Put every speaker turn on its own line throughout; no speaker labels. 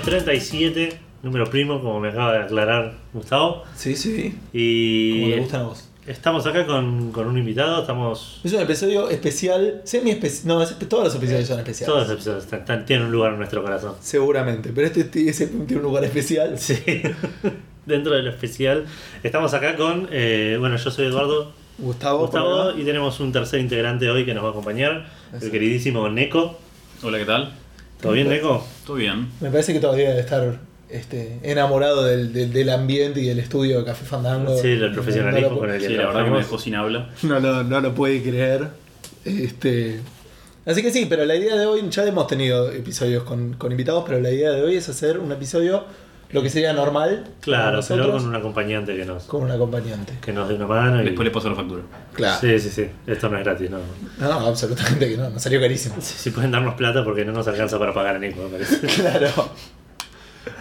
episodio 37, número primo, como me acaba de aclarar Gustavo.
Sí, sí.
Y
Como te gustan a vos.
estamos acá con, con un invitado, estamos...
Es un episodio especial, semi especial. No, es- todos los episodios son especiales.
Todos los episodios están- están- tienen un lugar en nuestro corazón.
Seguramente, pero este ese tiene un lugar especial.
Sí, dentro de lo especial. Estamos acá con, eh, bueno, yo soy Eduardo
Gustavo.
Gustavo y tenemos un tercer integrante hoy que nos va a acompañar, el queridísimo Neko.
Hola, ¿qué tal?
¿Todo bien, Neko?
¿Todo bien?
Me parece que todavía debe estar este, enamorado del, del, del ambiente y del estudio de Café Fandango.
Sí, el profesionalismo
No lo,
con el que
Sí, la verdad que me dejó sin habla.
no lo- no lo puede creer. Este, así que sí, pero la idea de hoy, ya hemos tenido episodios con, con invitados, pero la idea de hoy es hacer un episodio, lo que sería normal.
Claro, pero con un acompañante que nos,
con un acompañante.
que nos dé una mano. Y...
Después le paso la factura.
Claro.
Sí, sí, sí. Esto no es gratis, no.
No, absolutamente que no, nos salió carísimo.
Si si pueden darnos plata porque no nos alcanza para pagar a Nico, me parece.
Claro.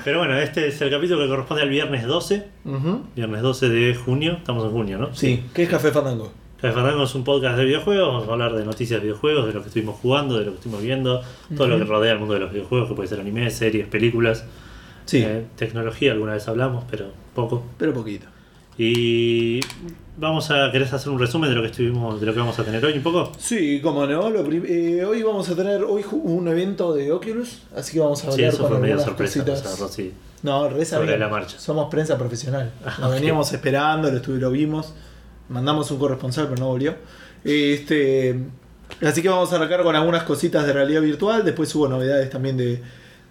Pero bueno, este es el capítulo que corresponde al viernes 12.
Ujú.
Viernes 12 de junio. Estamos en junio, ¿no?
Sí, ¿qué es Café Fandango?
Café Fandango es un podcast de videojuegos. Vamos a hablar de noticias de videojuegos, de lo que estuvimos jugando, de lo que estuvimos viendo, todo lo que rodea el mundo de los videojuegos, que puede ser anime, series, películas,
Sí,
eh, tecnología, alguna vez hablamos, pero poco.
pero poquito.
Y vamos a. ¿Querés hacer un resumen de lo que estuvimos, de lo que vamos a tener hoy un poco?
Sí, como no, lo eh, hoy vamos a tener hoy un evento de Oculus, así que vamos a
Sí,
hablar
eso
con
fue medio sorpresa.
cositas.
o sea, Rosy.
No, re
Sobre la marcha.
Somos prensa profesional.
Ah, ok.
veníamos esperando, lo, lo vimos. Mandamos un corresponsal, pero no volvió. Este, así que vamos a arrancar con algunas cositas de realidad virtual. Después hubo novedades también de,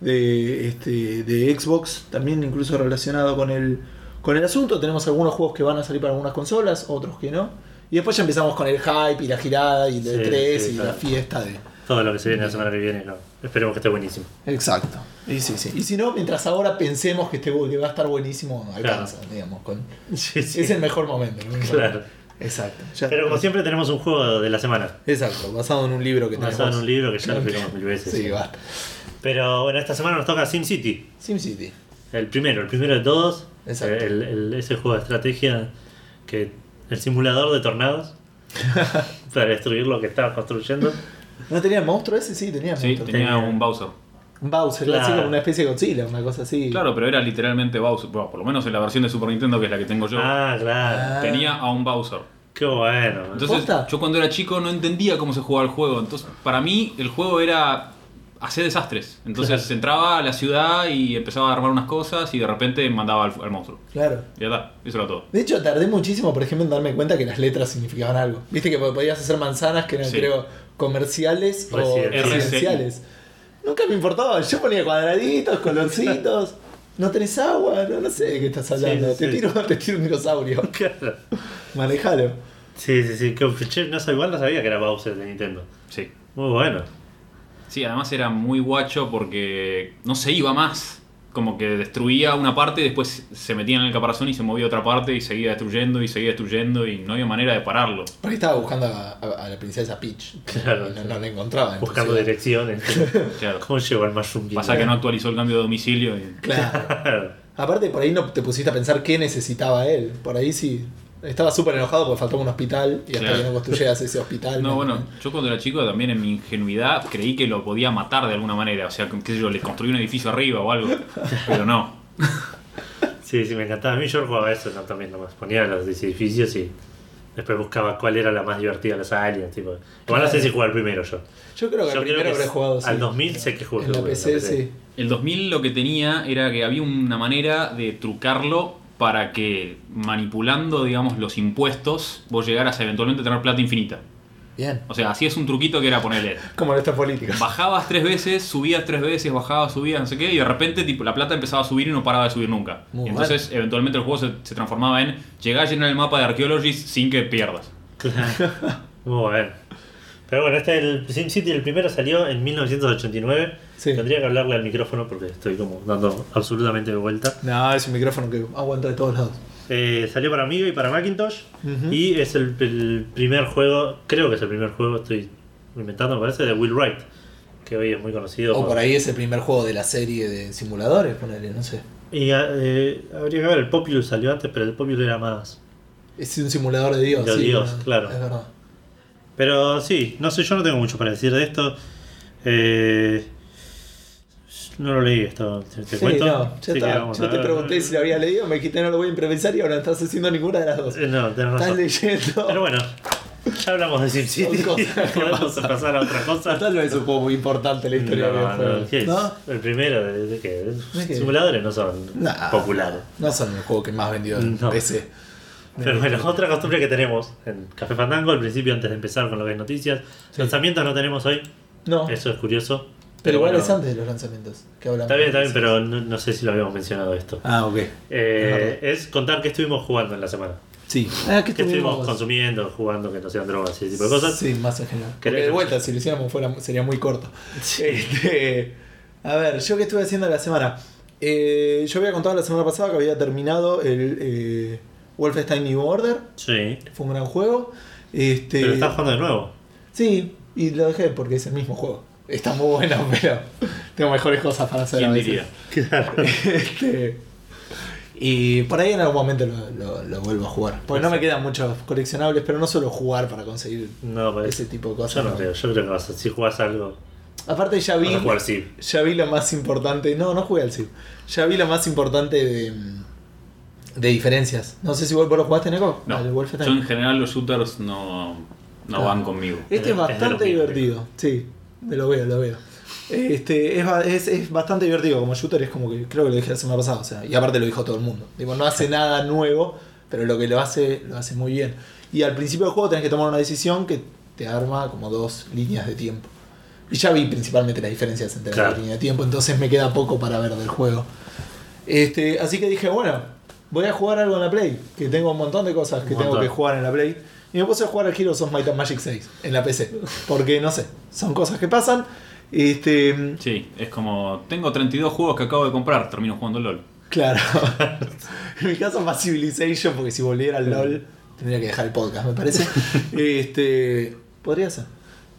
de, este, de Xbox, también incluso relacionado con el, con el asunto. Tenemos algunos juegos que van a salir para algunas consolas, otros que no. Y después ya empezamos con el hype y la girada y el
Sí,
3
sí,
y
claro.
la fiesta de,
Todo lo que se viene la semana que viene, no. Esperemos que esté buenísimo.
Exacto. Y, sí, sí. y si no, mientras ahora pensemos que, este, que va a estar buenísimo, alcanza, digamos. Con,
Sí.
Es el mejor momento.
Claro.
Exacto. Ya-
Pero como siempre tenemos un juego de la semana.
Exacto, basado en un libro que
Basado
tenemos.
en un libro que ya lo explicamos mil veces.
Sí, basta.
Pero bueno, esta semana nos toca SimCity.
SimCity.
El primero, el primero de todos.
Exacto.
El, el- ese juego de estrategia que el simulador de tornados para destruir lo que estabas construyendo.
¿No tenía el monstruo ese? Sí, tenía el
Sí,
monstruo.
tenía- un Bowser.
Un Bowser,
Claro.
así como una especie de Godzilla, una cosa así.
Claro, pero era literalmente Bowser. Bueno, por lo menos en la versión de Super Nintendo, que es la que tengo yo,
Ah, claro.
Ah.
tenía a un Bowser.
Qué bueno.
Entonces,
¿Posta?
yo cuando era chico no entendía cómo se jugaba el juego. Entonces, para mí, el juego era hacer desastres. Entonces,
Claro.
entraba a la ciudad y empezaba a armar unas cosas y de repente mandaba al, al monstruo.
Claro.
Y ya está, eso era todo.
De hecho, tardé muchísimo, por ejemplo, en darme cuenta que las letras significaban algo. Viste que podías hacer manzanas que eran,
Sí.
creo, comerciales o
Residenciales.
residenciales. Nunca me importaba. Yo ponía cuadraditos, colorcitos. No tenés agua, no, no sé de qué estás hablando.
Sí,
te,
sí.
Tiro, te tiro un dinosaurio.
Claro.
Manejalo.
Sí, sí, sí. Que, no, sé, igual no sabía que era Bowser de Nintendo.
Sí.
Muy bueno.
Sí, además era muy guacho porque no se iba más. Como que destruía una parte y después se metía en el caparazón y se movía a otra parte y seguía destruyendo y seguía destruyendo y no había manera de pararlo.
Por ahí estaba buscando a, a- a la princesa Peach.
Claro.
Y no, no la encontraba. en
Buscando direcciones.
Claro.
¿Cómo llegó al Mushroom
Pasa que no actualizó el cambio de domicilio y.
Claro. Aparte, por ahí no te pusiste a pensar qué necesitaba él. Por ahí sí. Estaba súper enojado porque faltaba un hospital y hasta
Claro.
que no construyeras ese hospital.
No, bueno, yo cuando era chico también en mi ingenuidad creí que lo podía matar de alguna manera. O sea, qué sé yo, le construí un edificio arriba o algo. Pero no.
Sí, sí, me encantaba. A mí yo jugaba eso ¿no? también, nomás ponía los edificios y después buscaba cuál era la más divertida de los aliens. Tipo. Igual no sé si jugar primero yo.
Yo creo que
Yo
el
creo
primero
que
habré jugado sí.
al 2000 sé que jugué
En la
en la
PC,
PC.
sí.
El 2000 lo que tenía era que había una manera de trucarlo para que manipulando, digamos, los impuestos, vos llegaras a eventualmente tener plata infinita.
Bien.
O sea, hacías un truquito que era ponerle
Como en esta política.
Bajabas tres veces, subías tres veces, bajabas, subías, no sé qué, y de repente tipo, la plata empezaba a subir y no paraba de subir nunca.
Muy
y entonces, eventualmente, el juego se, se transformaba en llegar a llenar el mapa de Archaeologist sin que pierdas.
Claro. Muy bueno. Pero bueno, este el SimCity, el primero salió en 1989.
Sí.
Tendría que hablarle al micrófono porque estoy como dando absolutamente de vuelta.
No, es un micrófono que aguanta de todos lados.
Eh, salió para Amiga y para Macintosh. Y es el, el primer juego, creo que es el primer juego, estoy inventando, me parece, de Will Wright. Que hoy es muy conocido.
O
por-
por ahí es el primer juego de la serie de simuladores, ponele, no sé.
Y eh, habría que ver, el Populous salió antes, pero el Populous era más.
Es un simulador de Dios.
De
sí,
Dios,
no,
claro.
Es verdad.
Pero sí, no sé, yo no tengo mucho para decir de esto. Eh, No lo leí esto. ¿Te, te
Sí,
cuento?
no, ya
Sí
está. Yo te pregunté si lo había leído, me dijiste no lo voy a improvisar y ahora no estás haciendo ninguna de las dos.
Eh, No, tenés
Estás
razón.
leyendo.
Pero bueno, ya hablamos de
cosas que
Podemos pasar a otra cosa.
Tal vez un juego muy importante en la historia
No,
del
no. ¿qué es?
¿No?
El primero, ¿de, de qué?
¿De qué?
Simuladores no son populares.
No son el juego que más vendió en. PC.
Pero bueno, otra costumbre que tenemos en Café Fandango, al principio, antes de empezar con lo que es noticias,
Sí.
lanzamientos no tenemos hoy,
No,
eso es curioso.
pero igual
bueno,
es antes de los lanzamientos. Que hablamos
Está bien, está bien, pero no, no sé si lo habíamos mencionado esto.
Ah, ok.
Eh, es contar qué estuvimos jugando en la semana.
Sí. Ah, ¿qué
¿Qué estuvimos
estuvimos
consumiendo, jugando, que no sean drogas, ese tipo de cosas?
Sí, más en general. Porque
¿Querés-
de vuelta, si lo hiciéramos fuera, sería muy corto.
Sí.
Este, a ver, ¿yo qué estuve haciendo la semana? Eh, yo había contado la semana pasada que había terminado el eh, Wolfenstein New Order.
Sí.
Fue un gran juego. Este,
Pero estás jugando de nuevo.
Sí, y lo dejé porque es el mismo juego. Está muy bueno, pero tengo mejores cosas para hacer. a
¿Quién
veces.
diría?
Claro.
Este, y por ahí en algún momento lo, lo- lo vuelvo a jugar. Porque no me quedan muchos coleccionables, pero no suelo jugar para conseguir
No, pues,
ese tipo de cosas.
yo no creo. Yo creo que vas a, si jugás algo,
Aparte ya vi,
a jugar sí.
ya vi lo más importante. No, no jugué al Civ. Ya vi lo más importante de, de diferencias. No sé si vos vos lo jugaste, Neko.
No, yo en general los shooters no, no van conmigo.
Este es bastante divertido. Sí, me lo veo, lo veo. Este, es, es, es bastante divertido como shooter, es como que creo que lo dije la semana pasada, o sea, y aparte lo dijo todo el mundo. Digo, no hace nada nuevo, pero lo que lo hace, lo hace muy bien. Y al principio del juego tenés que tomar una decisión que te arma como dos líneas de tiempo. Y ya vi principalmente las diferencias entre
Claro.
las líneas de tiempo, entonces me queda poco para ver del juego. Este, así que dije, bueno, voy a jugar algo en la Play, que tengo un montón de cosas que tengo que jugar en la Play. Y me puse a jugar al Heroes of Might and Magic 6 en la PC. Porque no sé, son cosas que pasan. Este,
Sí, es como, tengo 32 juegos que acabo de comprar, termino jugando LOL.
claro. en mi caso más Civilization, porque si volviera al LOL tendría que dejar el podcast, me parece. este, podría ser.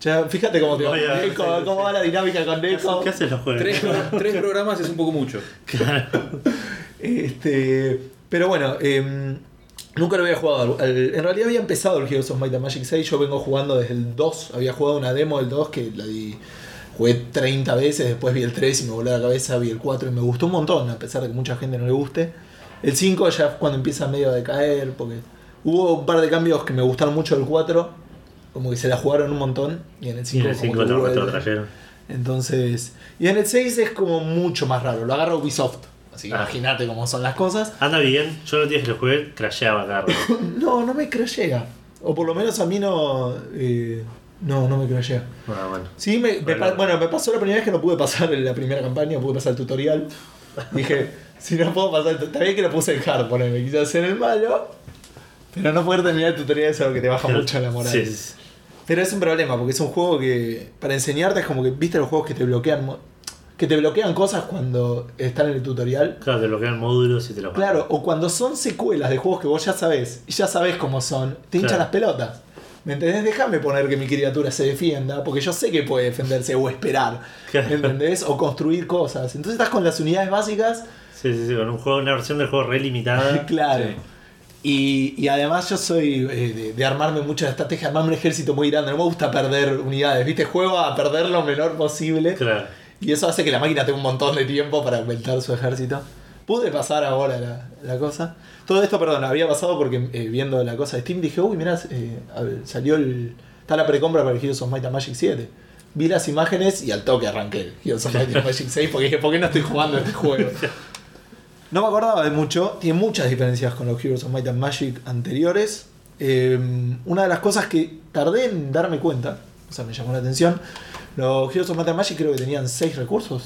Ya, fíjate cómo, te va,
Voy a-
Neko, cómo va la dinámica con Neko.
¿Qué haces los juegos?
Tres, tres programas es un poco mucho.
Este, pero bueno, em, nunca lo había jugado. en realidad había empezado el Heroes of Might and Magic 6. Yo vengo jugando desde el 2. Había jugado una demo del 2 que la di. Jugué 30 veces, después vi el 3 y me voló la cabeza, vi el 4 y me gustó un montón, a pesar de que mucha gente no le guste. El 5 ya es cuando empieza medio a decaer, porque hubo un par de cambios que me gustaron mucho del 4, como que se la jugaron un montón, y en el
Y
5
en el
como
5
que
lo.
Entonces, y en el 6 es como mucho más raro, lo agarra Ubisoft. Así que
Ah.
imagínate cómo son las cosas.
Anda bien, yo los días que lo jugué, crasheaba rato.
No, no me crashea. O por lo menos a mí no. eh, no, no me crashea.
Ah, bueno.
Sí, me, me
Bueno.
pa- bueno, me pasó la primera vez que no pude pasar en la primera campaña, pude pasar el tutorial. Dije, si no puedo pasar el tutorial. Está bien que lo puse en hard, poneme, quise hacer el malo. Pero no poder terminar el tutorial es algo que te baja mucho la moral.
Sí, sí.
Pero es un problema, porque es un juego que. Para enseñarte es como que. ¿Viste los juegos que te bloquean? Que te bloquean cosas cuando están en el tutorial.
Claro, te bloquean módulos y te los
Claro, o cuando son secuelas de juegos que vos ya sabés, y ya sabés cómo son, te hinchan
Claro.
las pelotas. ¿Me entendés? Déjame poner que mi criatura se defienda, porque yo sé que puede defenderse o esperar.
Claro.
¿Me entendés? O construir cosas. Entonces estás con las unidades básicas,
Sí, sí, sí, con un juego, una versión del juego re limitada.
claro.
Sí.
Y, y además yo soy eh, de, de armarme mucho de estrategia, armarme un ejército muy grande. No me gusta perder unidades, ¿viste? Juego a perder lo menor posible.
Claro.
Y eso hace que la máquina tenga un montón de tiempo para aumentar su ejército. Pude pasar ahora la, la cosa. Todo esto, perdón, había pasado porque eh, viendo la cosa de Steam dije, uy, mirá, eh, ver, salió el. Está la precompra para el Heroes of Might and Magic 7. Vi las imágenes y al toque arranqué el Heroes of Might and Magic 6 porque dije, ¿por qué no estoy jugando este juego? No me acordaba de mucho, tiene muchas diferencias con los Heroes of Might and Magic anteriores. Eh, una de las cosas que tardé en darme cuenta, o sea, me llamó la atención, los Heroes of Might and Magic creo que tenían 6 recursos.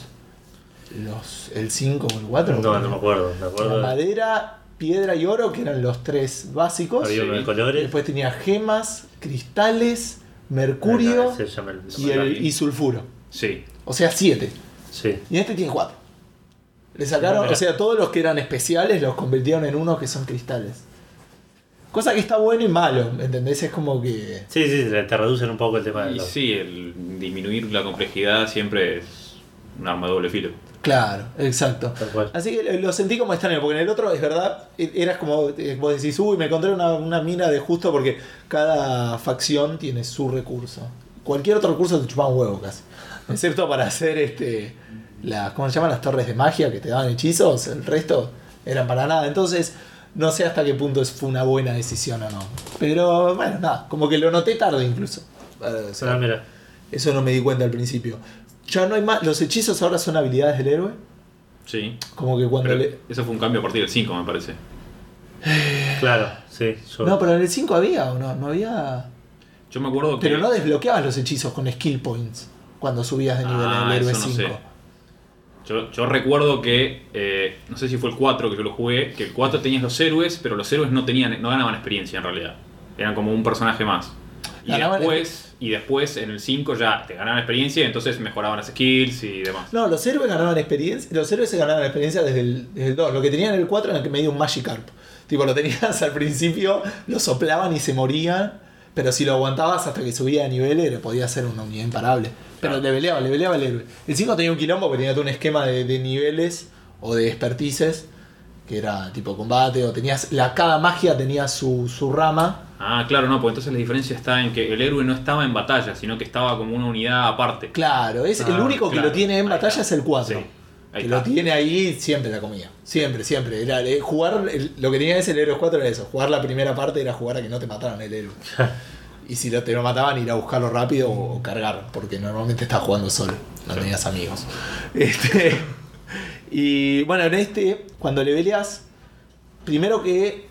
Los, el 5 o el 4.
No, no me acuerdo. Me acuerdo. de-
Madera, piedra y oro, que eran los tres básicos.
Había uno de colores.
Después tenía gemas, cristales, mercurio
Ah, el-
y, el, y sulfuro.
Sí.
O sea, 7.
Sí.
Y este tiene 4. Le sacaron, o sea, todos los que eran especiales los convirtieron en unos que son cristales. Cosa que está bueno y malo, ¿entendés? Es como que.
Sí, sí, te reducen un poco el tema de
Y
los...
sí, el disminuir la complejidad siempre es un arma de doble filo.
Claro, exacto. Así que lo sentí como extraño, porque en el otro, es verdad, e- eras como, eh, vos decís, uy, me encontré una, una mina de justo porque cada facción tiene su recurso. Cualquier otro recurso te chupaba un huevo casi. Excepto para hacer este las, ¿cómo se llaman? Las torres de magia que te daban hechizos, el resto eran para nada. Entonces, no sé hasta qué punto es- fue una buena decisión o no. Pero bueno, nada, como que lo noté tarde incluso. Eh, o sea,
Ah, mira.
eso no me di cuenta al principio. Ya no hay más. Los hechizos ahora son habilidades del héroe.
Sí.
Como que cuando le.
Eso fue un cambio a partir del 5, me parece.
Claro, sí. Yo,
No, pero en el 5 había o no, no había.
Yo me acuerdo que.
Pero no desbloqueabas los hechizos con skill points cuando subías de nivel
Ah,
en el héroe
no
5.
sé. Yo, yo recuerdo que, eh, no sé si fue el 4 que yo lo jugué, que el 4 tenías los héroes, pero los héroes no tenían no ganaban experiencia en realidad. Eran como un personaje más. Y
Ganaban
después, y después en el 5 ya te ganaban experiencia y entonces mejoraban las skills y demás.
No, los héroes ganaban experiencia. Los héroes se ganaban experiencia desde el, desde el 2. Lo que tenían en el 4 era que medio un Magikarp. Tipo, lo tenías al principio, lo soplaban y se morían. Pero si lo aguantabas hasta que subía de nivel, era- podía ser una unidad imparable. Pero le peleaba, le peleaba el héroe. El 5 tenía un quilombo que tenía todo un esquema de, de niveles o de expertices. Que era tipo combate, o tenías. La, cada magia tenía su, su rama.
Ah, claro, no, pues entonces la diferencia está en que el héroe no estaba en batalla, sino que estaba como una unidad aparte.
Claro, es el
Ah,
único que lo tiene en batalla es el 4.
Sí, ahí
que
está.
lo tiene ahí siempre la comida. Siempre, siempre. Era, eh, jugar, el- lo que tenía ese el héroe 4 era eso. Jugar la primera parte era jugar a que no te mataran el héroe. y si lo, te lo mataban, ir a buscarlo rápido o, o cargar. Porque normalmente estabas jugando solo. No tenías amigos. Este, y bueno, en este, cuando le peleas, primero que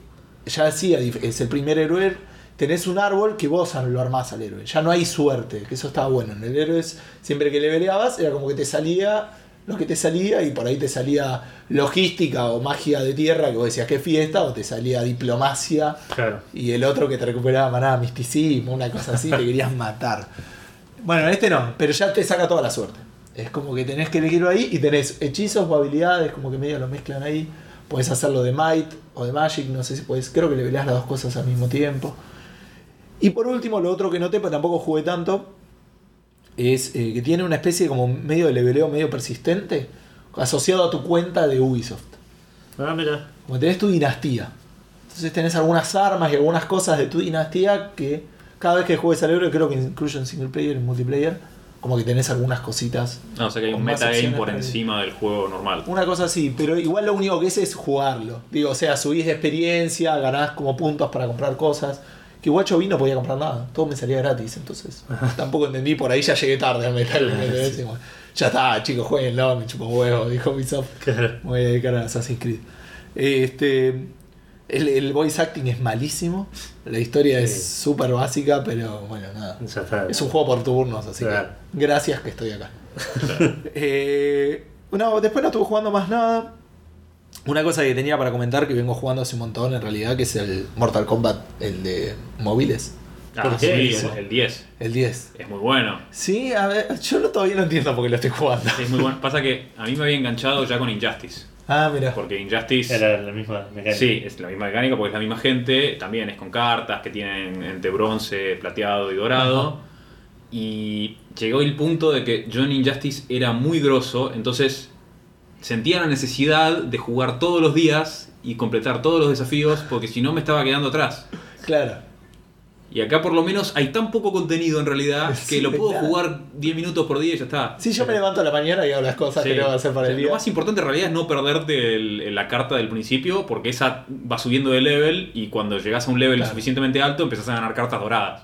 ya decía, es el primer héroe. Tenés un árbol que vos lo armás al héroe. Ya no hay suerte, que eso estaba bueno. En el héroe, siempre que le peleabas, era como que te salía lo que te salía y por ahí te salía logística o magia de tierra, que vos decías qué fiesta, o te salía diplomacia
Claro.
y el otro que te recuperaba maná, misticismo, una cosa así, te querías matar. Bueno, en este no, pero ya te saca toda la suerte. Es como que tenés que elegirlo ahí y tenés hechizos o habilidades, como que medio lo mezclan ahí. Podés hacerlo de Might o de Magic, no sé si podés. Creo que le peleas las dos cosas al mismo tiempo. Y por último, lo otro que noté, pero tampoco jugué tanto, es eh, que tiene una especie como medio de leveleo medio persistente asociado a tu cuenta de Ubisoft.
Ah, mira.
Como tenés tu dinastía. Entonces tenés algunas armas y algunas cosas de tu dinastía que cada vez que juegues al héroe, creo que incluye en single player y multiplayer, como que tenés algunas cositas.
No, o sea que hay un metagame por encima del juego normal.
Una cosa así, pero igual lo único que es es jugarlo. Digo, o sea, subís de experiencia, ganás como puntos para comprar cosas. Que Guacho vi no podía comprar nada, todo me salía gratis, entonces tampoco entendí, por ahí ya llegué tarde al metal. bueno, Ya está, chicos, jueguenlo, me chupo huevo, dijo Ubisoft.
Claro.
Me voy a dedicar a Assassin's Creed. Este, el, el voice acting es malísimo. La historia
Sí.
es súper básica, pero bueno, nada.
Ya está.
Es un juego por turnos, así
Claro.
que gracias que estoy acá. Eh, no, después no estuve jugando más nada. Una cosa que tenía para comentar que vengo jugando hace un montón en realidad, que es el Mortal Kombat, el de móviles,
Ah,
¿Por
sí,
qué?
el, el 10.
el 10.
Es muy bueno.
Sí, a ver, yo no- todavía no entiendo por qué lo estoy jugando.
Es muy bueno. Pasa que a mí me había enganchado ya con Injustice.
Ah, mira.
Porque Injustice.
Era la misma mecánica.
Sí, es la misma mecánica porque es la misma gente, también es con cartas que tienen entre bronce, plateado y dorado. Y llegó el punto de que John Injustice era muy grosso, entonces sentía la necesidad de jugar todos los días y completar todos los desafíos porque si no me estaba quedando atrás.
Claro.
Y acá por lo menos hay tan poco contenido en realidad que
Sí,
lo puedo
claro.
jugar 10 minutos por día y ya está.
Sí, yo me levanto a la mañana y hago las cosas
Sí.
que tengo que hacer para
O sea,
el día.
Lo más importante en realidad es no perderte el- la carta del principio, porque esa va subiendo de level y cuando llegas a un level
Claro.
suficientemente alto empezás a ganar cartas doradas.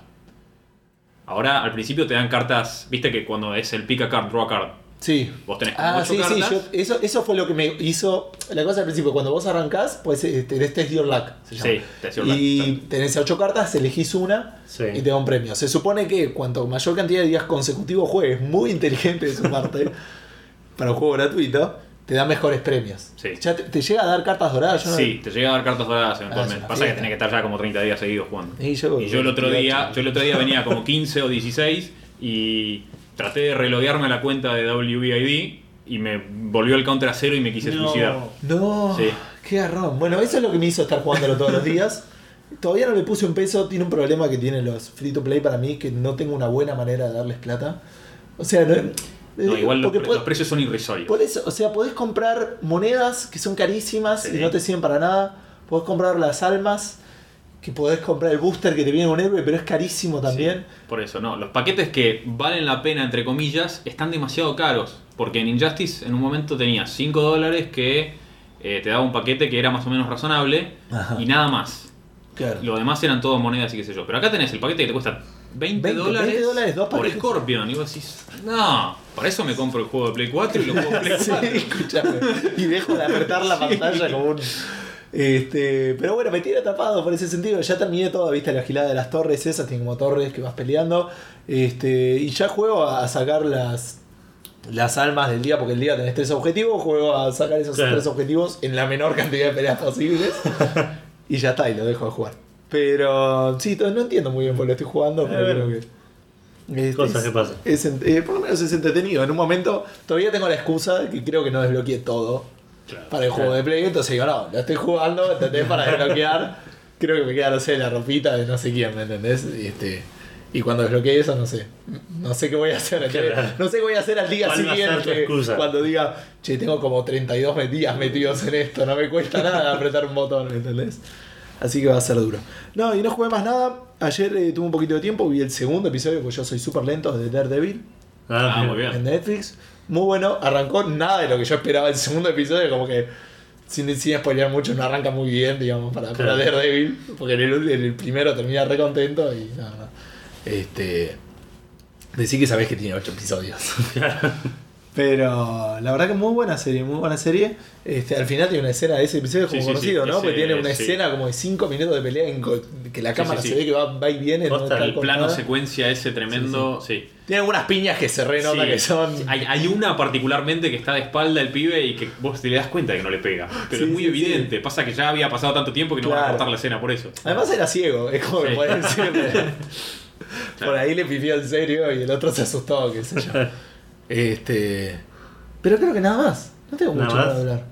Ahora al principio te dan cartas, viste que cuando es el pick a card, draw a card,
Sí.
vos tenés como
Ah,
ocho
sí, sí, yo- eso, eso fue lo que me hizo. La cosa al principio, cuando vos arrancás, pues eh, tenés Test Your Luck. Se llama.
Sí, Test Your Luck,
Y tenés ocho cartas, elegís una
Sí.
y te da un premio. Se supone que cuanto mayor cantidad de días consecutivos juegues, muy inteligente de su parte, para un juego gratuito, te da mejores premios.
Sí.
Ya te, te llega a dar cartas doradas. Yo no-
Sí, te llega a dar cartas doradas
Ah,
eventualmente. Pasa que tenés que estar ya como 30 días seguidos jugando.
Y yo,
Y yo el otro día, yo el otro día venía como 15 o 16 y traté de reloguearme a la cuenta de WBID y me volvió el counter a cero y me quise
No.
suicidar.
No,
Sí.
qué garrón. Bueno, eso es lo que me hizo estar jugándolo todos los días. Todavía no le puse un peso, tiene un problema que tienen los free to play para mí, que no tengo una buena manera de darles plata. O sea, no,
No,
eh,
igual los, pre- precios son irrisorios.
por eso, o sea, podés comprar monedas que son carísimas
Sí.
y no te sirven para nada. Podés comprar las almas que podés comprar el booster que te viene con héroe, pero es carísimo también.
Por eso, no. Los paquetes que valen la pena, entre comillas, están demasiado caros. Porque en Injustice en un momento tenías 5 dólares que eh, te daba un paquete que era más o menos razonable
Ajá.
y nada más.
Claro.
Lo demás eran todo monedas y qué sé yo. Pero acá tenés el paquete que te cuesta 20,
20,
dólares,
20 dólares, dos
por. Scorpion. Y vos decís, no, para eso me compro el juego de Play 4 y lo juego Play
Sí,
4.
escúchame. Y dejo de apretar la pantalla como un. Este, pero bueno, me tiene tapado por ese sentido. Ya terminé todo, viste la gilada de las torres esas, tiene como torres que vas peleando. Este, y ya juego a sacar las, las almas del día, porque el día tenés tres objetivos. Juego a sacar esos
Claro.
tres objetivos en la menor cantidad de peleas posibles. y ya está, y lo dejo de jugar. Pero sí, no entiendo muy bien por qué lo estoy jugando, pero
Eh,
creo
bueno.
que. es-
Cosas que pasan.
es eh, por lo menos es entretenido. En un momento todavía tengo la excusa de que creo que no desbloqueé todo para el juego de Play. Entonces digo, no, lo estoy jugando, ¿entendés? Para desbloquear. creo que me queda, no sé, la ropita de no sé quién, ¿me entendés? Y, este, y cuando desbloqueé eso, no sé. No sé qué voy a hacer.
Claro.
No sé qué voy a hacer al día
¿Cuál va a ser tu
siguiente. Cuando diga, che, tengo como 32 met- días metidos en esto, no me cuesta nada apretar un botón, ¿me entendés? Así que va a ser duro. No, y no jugué más nada. Ayer eh, tuve un poquito de tiempo, vi el segundo episodio, porque yo soy súper lento de Daredevil
Ah, muy bien.
en Netflix. Muy bueno, arrancó nada de lo que yo esperaba el segundo episodio, como que sin, sin spoilear mucho, no arranca muy bien, digamos, para, para
Claro.
Daredevil, porque en el, en el primero termina re contento y nada, nada. Este. Decí que sabés que tiene 8 episodios. Pero la verdad que muy buena serie, muy buena serie. Este, al final tiene una escena de ese episodio como
Sí,
conocido,
sí,
¿no? Porque tiene una
sí.
escena como de 5 minutos de pelea en co- que la
Sí,
cámara
sí,
se ve que va, va y viene. no
Posta,
está
el
Plano
cortada.
secuencia ese tremendo, sí.
Tiene algunas piñas que se renota
Sí.
que son.
Hay, hay una particularmente que está de espalda el pibe y que vos te das cuenta de que no le pega. Pero
Sí,
es muy
sí,
evidente. Pasa que ya había pasado tanto tiempo que no van a cortar la escena por eso.
Además era ciego, es como que decirle. Por ahí le pifió en serio y el otro se asustó, qué sé yo. Este. Pero creo que nada más. No tengo
¿Nada
mucho
más?
para hablar.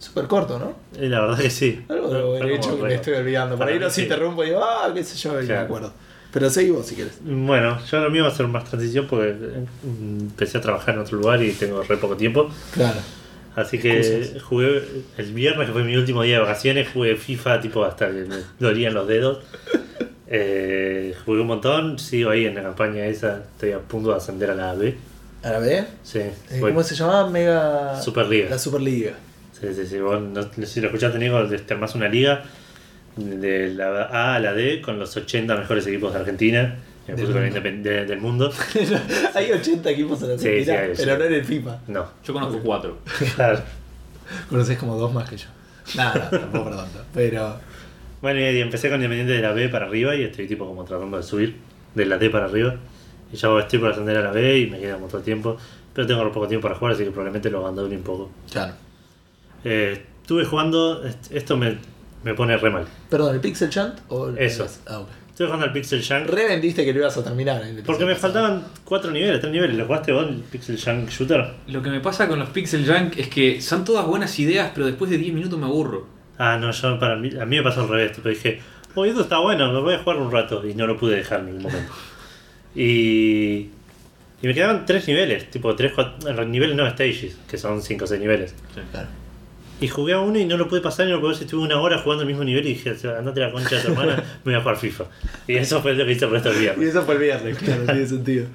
Súper corto, ¿no?
Y la verdad que sí.
Algo de hecho que me estoy olvidando. Por ahí los
sí.
interrumpo y digo, ah, qué sé yo, y me acuerdo. Pero seguí vos si querés.
Bueno, yo lo mío va a ser más transición porque eh, empecé a trabajar en otro lugar y tengo re poco tiempo.
Claro.
Así que
Excusas.
jugué el viernes, que fue mi último día de vacaciones, jugué FIFA tipo hasta que me dolían los dedos. Eh, jugué un montón, sigo ahí en la campaña esa, estoy a punto de ascender a la B.
¿A la B?
Sí,
Eh, ¿Cómo se llamaba? Mega.
Superliga.
La Superliga.
Sí, sí, sí. Vos no, si lo escuchaste, Nico, te armás una liga de la A a la D con los 80 mejores equipos de Argentina. me
Del mundo.
de- del mundo.
hay 80 equipos en
Sí,
Argentina,
sí, hay,
pero
sí.
no en el FIFA.
No.
Yo conozco cuatro.
Claro.
Conoces como dos más que yo. Nada, no, tampoco tanto. Pero.
Bueno, y empecé con Independiente de la B para arriba y estoy tipo como tratando de subir de la D para arriba. Y ya estoy por ascender a la B y me queda mucho tiempo. Pero tengo poco tiempo para jugar, así que probablemente lo abandone un poco.
Claro.
Eh, estuve jugando, est- esto me, me pone re mal.
Perdón, ¿el Pixel Chant? O el-
Eso.
Ah, ok.
Estuve jugando al Pixel Junk
Revendiste que lo ibas a terminar. en el
porque me
pasado.
faltaban 4 niveles, 3 niveles. ¿Lo jugaste vos el Pixel Junk Shooter?
Lo que me pasa con los Pixel Junk es que son todas buenas ideas, pero después de 10 minutos me aburro.
Ah, no, yo para mí, a mí me pasó al revés. Tipo, dije, oh, esto está bueno, me voy a jugar un rato. Y no lo pude dejar en ningún momento. Y, y me quedaban 3 niveles, tipo 3, 4, niveles no stages, que son 5 o 6 niveles.
Claro.
Y jugué a uno y no lo pude pasar y no lo pude estuve una hora jugando el mismo nivel y dije, andate la concha de tu hermana, me voy a jugar FIFA. Y eso fue lo que hice el resto del
Y
viernes.
eso fue el viernes, claro, tiene sentido.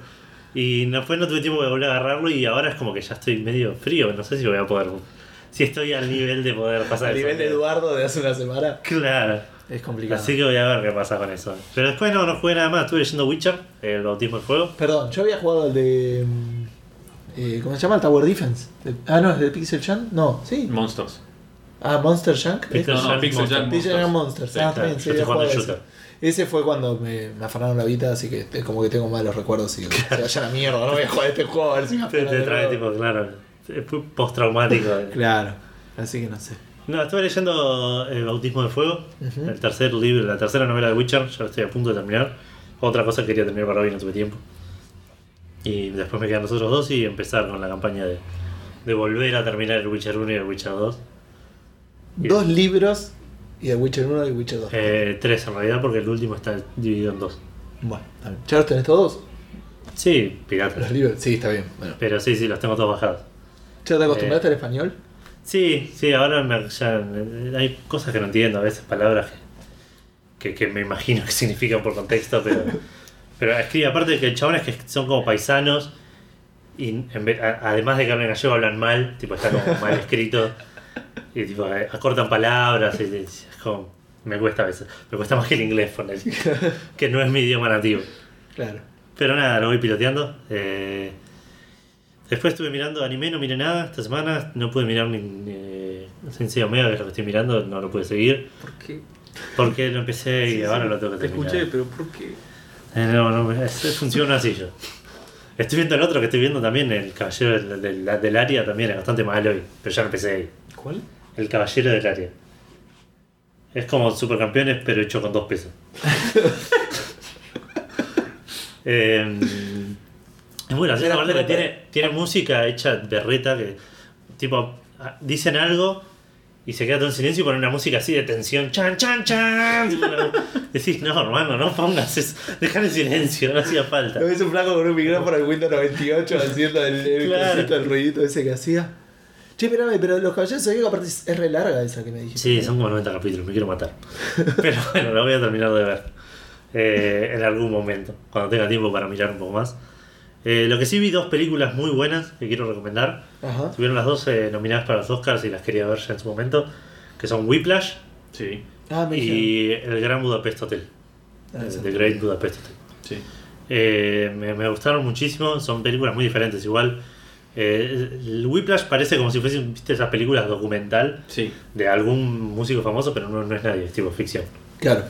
Y después no tuve tiempo de volver a agarrarlo y ahora es como que ya estoy medio frío, no sé si voy a poder... Si estoy al nivel de poder pasar
A
eso.
nivel de Eduardo de hace una semana.
Claro.
Es complicado.
Así que voy a ver qué pasa con eso. Pero después no, no jugué nada más. Estuve leyendo Witcher, el bautismo del juego.
Perdón, yo había jugado el de. Eh, ¿Cómo se llama? El Tower Defense. El- ah, no, es del Pixel Junk. No, sí.
Monsters.
Ah, Monster Junk.
Pixel
No, no, Pixel. Junk
Pixel Junk Monsters. Ah,
claro,
sí, ese. fue cuando me, me afanaron la vida, así que es como que tengo malos recuerdos y se vaya a la mierda, no voy a jugar este juego a ver si me
Te, te
de
trae tipo, claro, fue postraumático.
Claro, así que no sé.
No, estuve leyendo El Bautismo de Fuego, el tercer libro, la tercera novela de Witcher, ya lo estoy a punto de terminar. Otra cosa que quería terminar para hoy no tuve tiempo. Y después me quedan los otros dos y empezar con la campaña de, de volver a terminar el Witcher 1 y el Witcher 2. Y-
Dos libros y The Witcher 1 y Witcher 2.
Eh, tres en realidad porque el último está dividido en dos.
Bueno. ¿ya los tenés todos?
Sí,
Los
piratas.
libros, sí, está bien. Bueno.
Pero sí, sí, los tengo todos bajados.
¿Ya te
Eh,
acostumbraste al español?
Sí, sí, ahora me- ya, eh, hay cosas que no entiendo, a veces palabras que, que me imagino que significa por contexto, pero, pero escribe aparte de que el chabón es que son como paisanos y en vez- a- además de que hablan gallego hablan mal, tipo está como mal escrito y tipo eh, acortan palabras y, y es como, me cuesta a veces, me cuesta más que el inglés poner, que no es mi idioma nativo.
Claro.
Pero nada, lo voy piloteando. eh, después estuve mirando anime, no miré nada esta semana. No pude mirar ni, ni Sensei Omega, que es lo que estoy mirando, no lo pude seguir.
¿Por qué?
Porque lo empecé y
Sí,
ahora
sí,
lo tengo que
Te
terminar.
escuché, pero ¿por qué?
Eh, no, no, es- funciona así yo. Estoy viendo el otro que estoy viendo también, el Caballero del, del, del Área, también es bastante malo, y- pero ya empecé ahí.
¿Cuál?
El Caballero del Área. Es como Supercampeones, pero hecho con dos pesos. eh,
pura-
tiene, tiene música hecha de reta que, tipo, dicen algo y se queda todo en silencio y ponen una música así de tensión. ¡Chan, chan, chan! Decís, no, hermano, no pongas eso. Dejar en silencio, no hacía falta.
Lo ves un flaco con un micrófono en Windows 98 haciendo el, el,
Claro.
el ruidito ese que hacía. Che, espérame, pero los caballeros de aparte es es re larga esa que me dijiste.
Sí, son como 90 capítulos, me quiero matar. Pero bueno, la voy a terminar de ver. eh, en algún momento, cuando tenga tiempo para mirar un poco más. Eh, lo que sí vi dos películas muy buenas que quiero recomendar.
Ajá.
Tuvieron las dos eh, nominadas para los Oscars y las quería ver ya en su momento. Que son Whiplash
Sí,
Ah,
y El Gran Budapest Hotel.
Ah,
eh. The Great Budapest Hotel.
sí.
Eh, me, me gustaron muchísimo, son películas muy diferentes igual. Eh, el Whiplash parece como si fuesen ¿viste, esas películas documental
Sí.
de algún músico famoso, pero no, no es nadie, es tipo ficción.
Claro.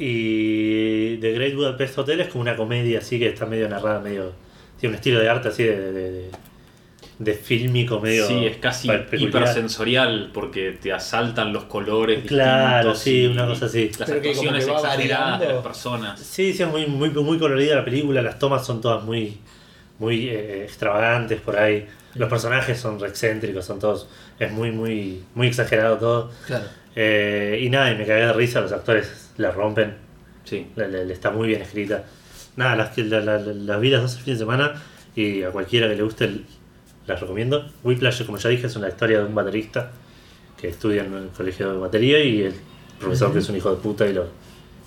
Y The Great Budapest Hotel es como una comedia así que está medio narrada, medio. Tiene un estilo de arte así de. de, de, de fílmico medio.
Sí, es casi hipersensorial porque te asaltan los colores
Claro,
distintos
sí, una cosa así.
Las actuaciones exageradas de las personas.
Sí, sí, es muy, muy, muy colorida la película, las tomas son todas muy, muy eh, extravagantes por ahí. Los personajes son re excéntricos, son todos. Es muy, muy, muy exagerado todo.
Claro.
Eh, y nada, y me cagué de risa, los actores la rompen.
Sí.
La- la- la- está muy bien escrita. Nada, las, las vi las dos el fin de semana y a cualquiera que le guste el- las recomiendo. Whiplash, como ya dije, es una historia de un baterista que estudia en el colegio de batería y el profesor que es un hijo de puta y lo,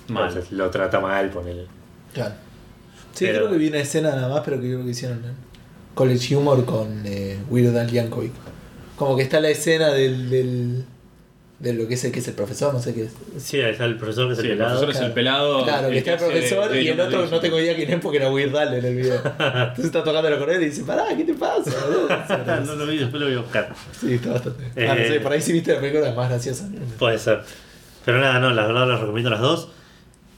Mal.
lo trata mal, ponele.
Claro. Sí,
Pero-
creo que vi una escena nada más, pero que creo que hicieron College Humor con eh, Weird Al Yankovic. Como que está la escena del, del de lo que es el que es el profesor, no sé qué es.
Sí, ahí está el profesor que es
Sí,
el
el
pelado.
profesor es el
Claro.
pelado.
Claro, que está el profesor
de-
y el otro no tengo idea quién es porque era Weird Al en el video. Entonces está tocando la correa y dice, pará, ¿qué te pasa? boludo?"
no lo vi, después lo voy a buscar.
Sí, está bastante.
Eh,
Ah, no sé, por ahí sí viste la película es más graciosa.
Puede ser. Pero nada, no, la verdad las recomiendo las dos.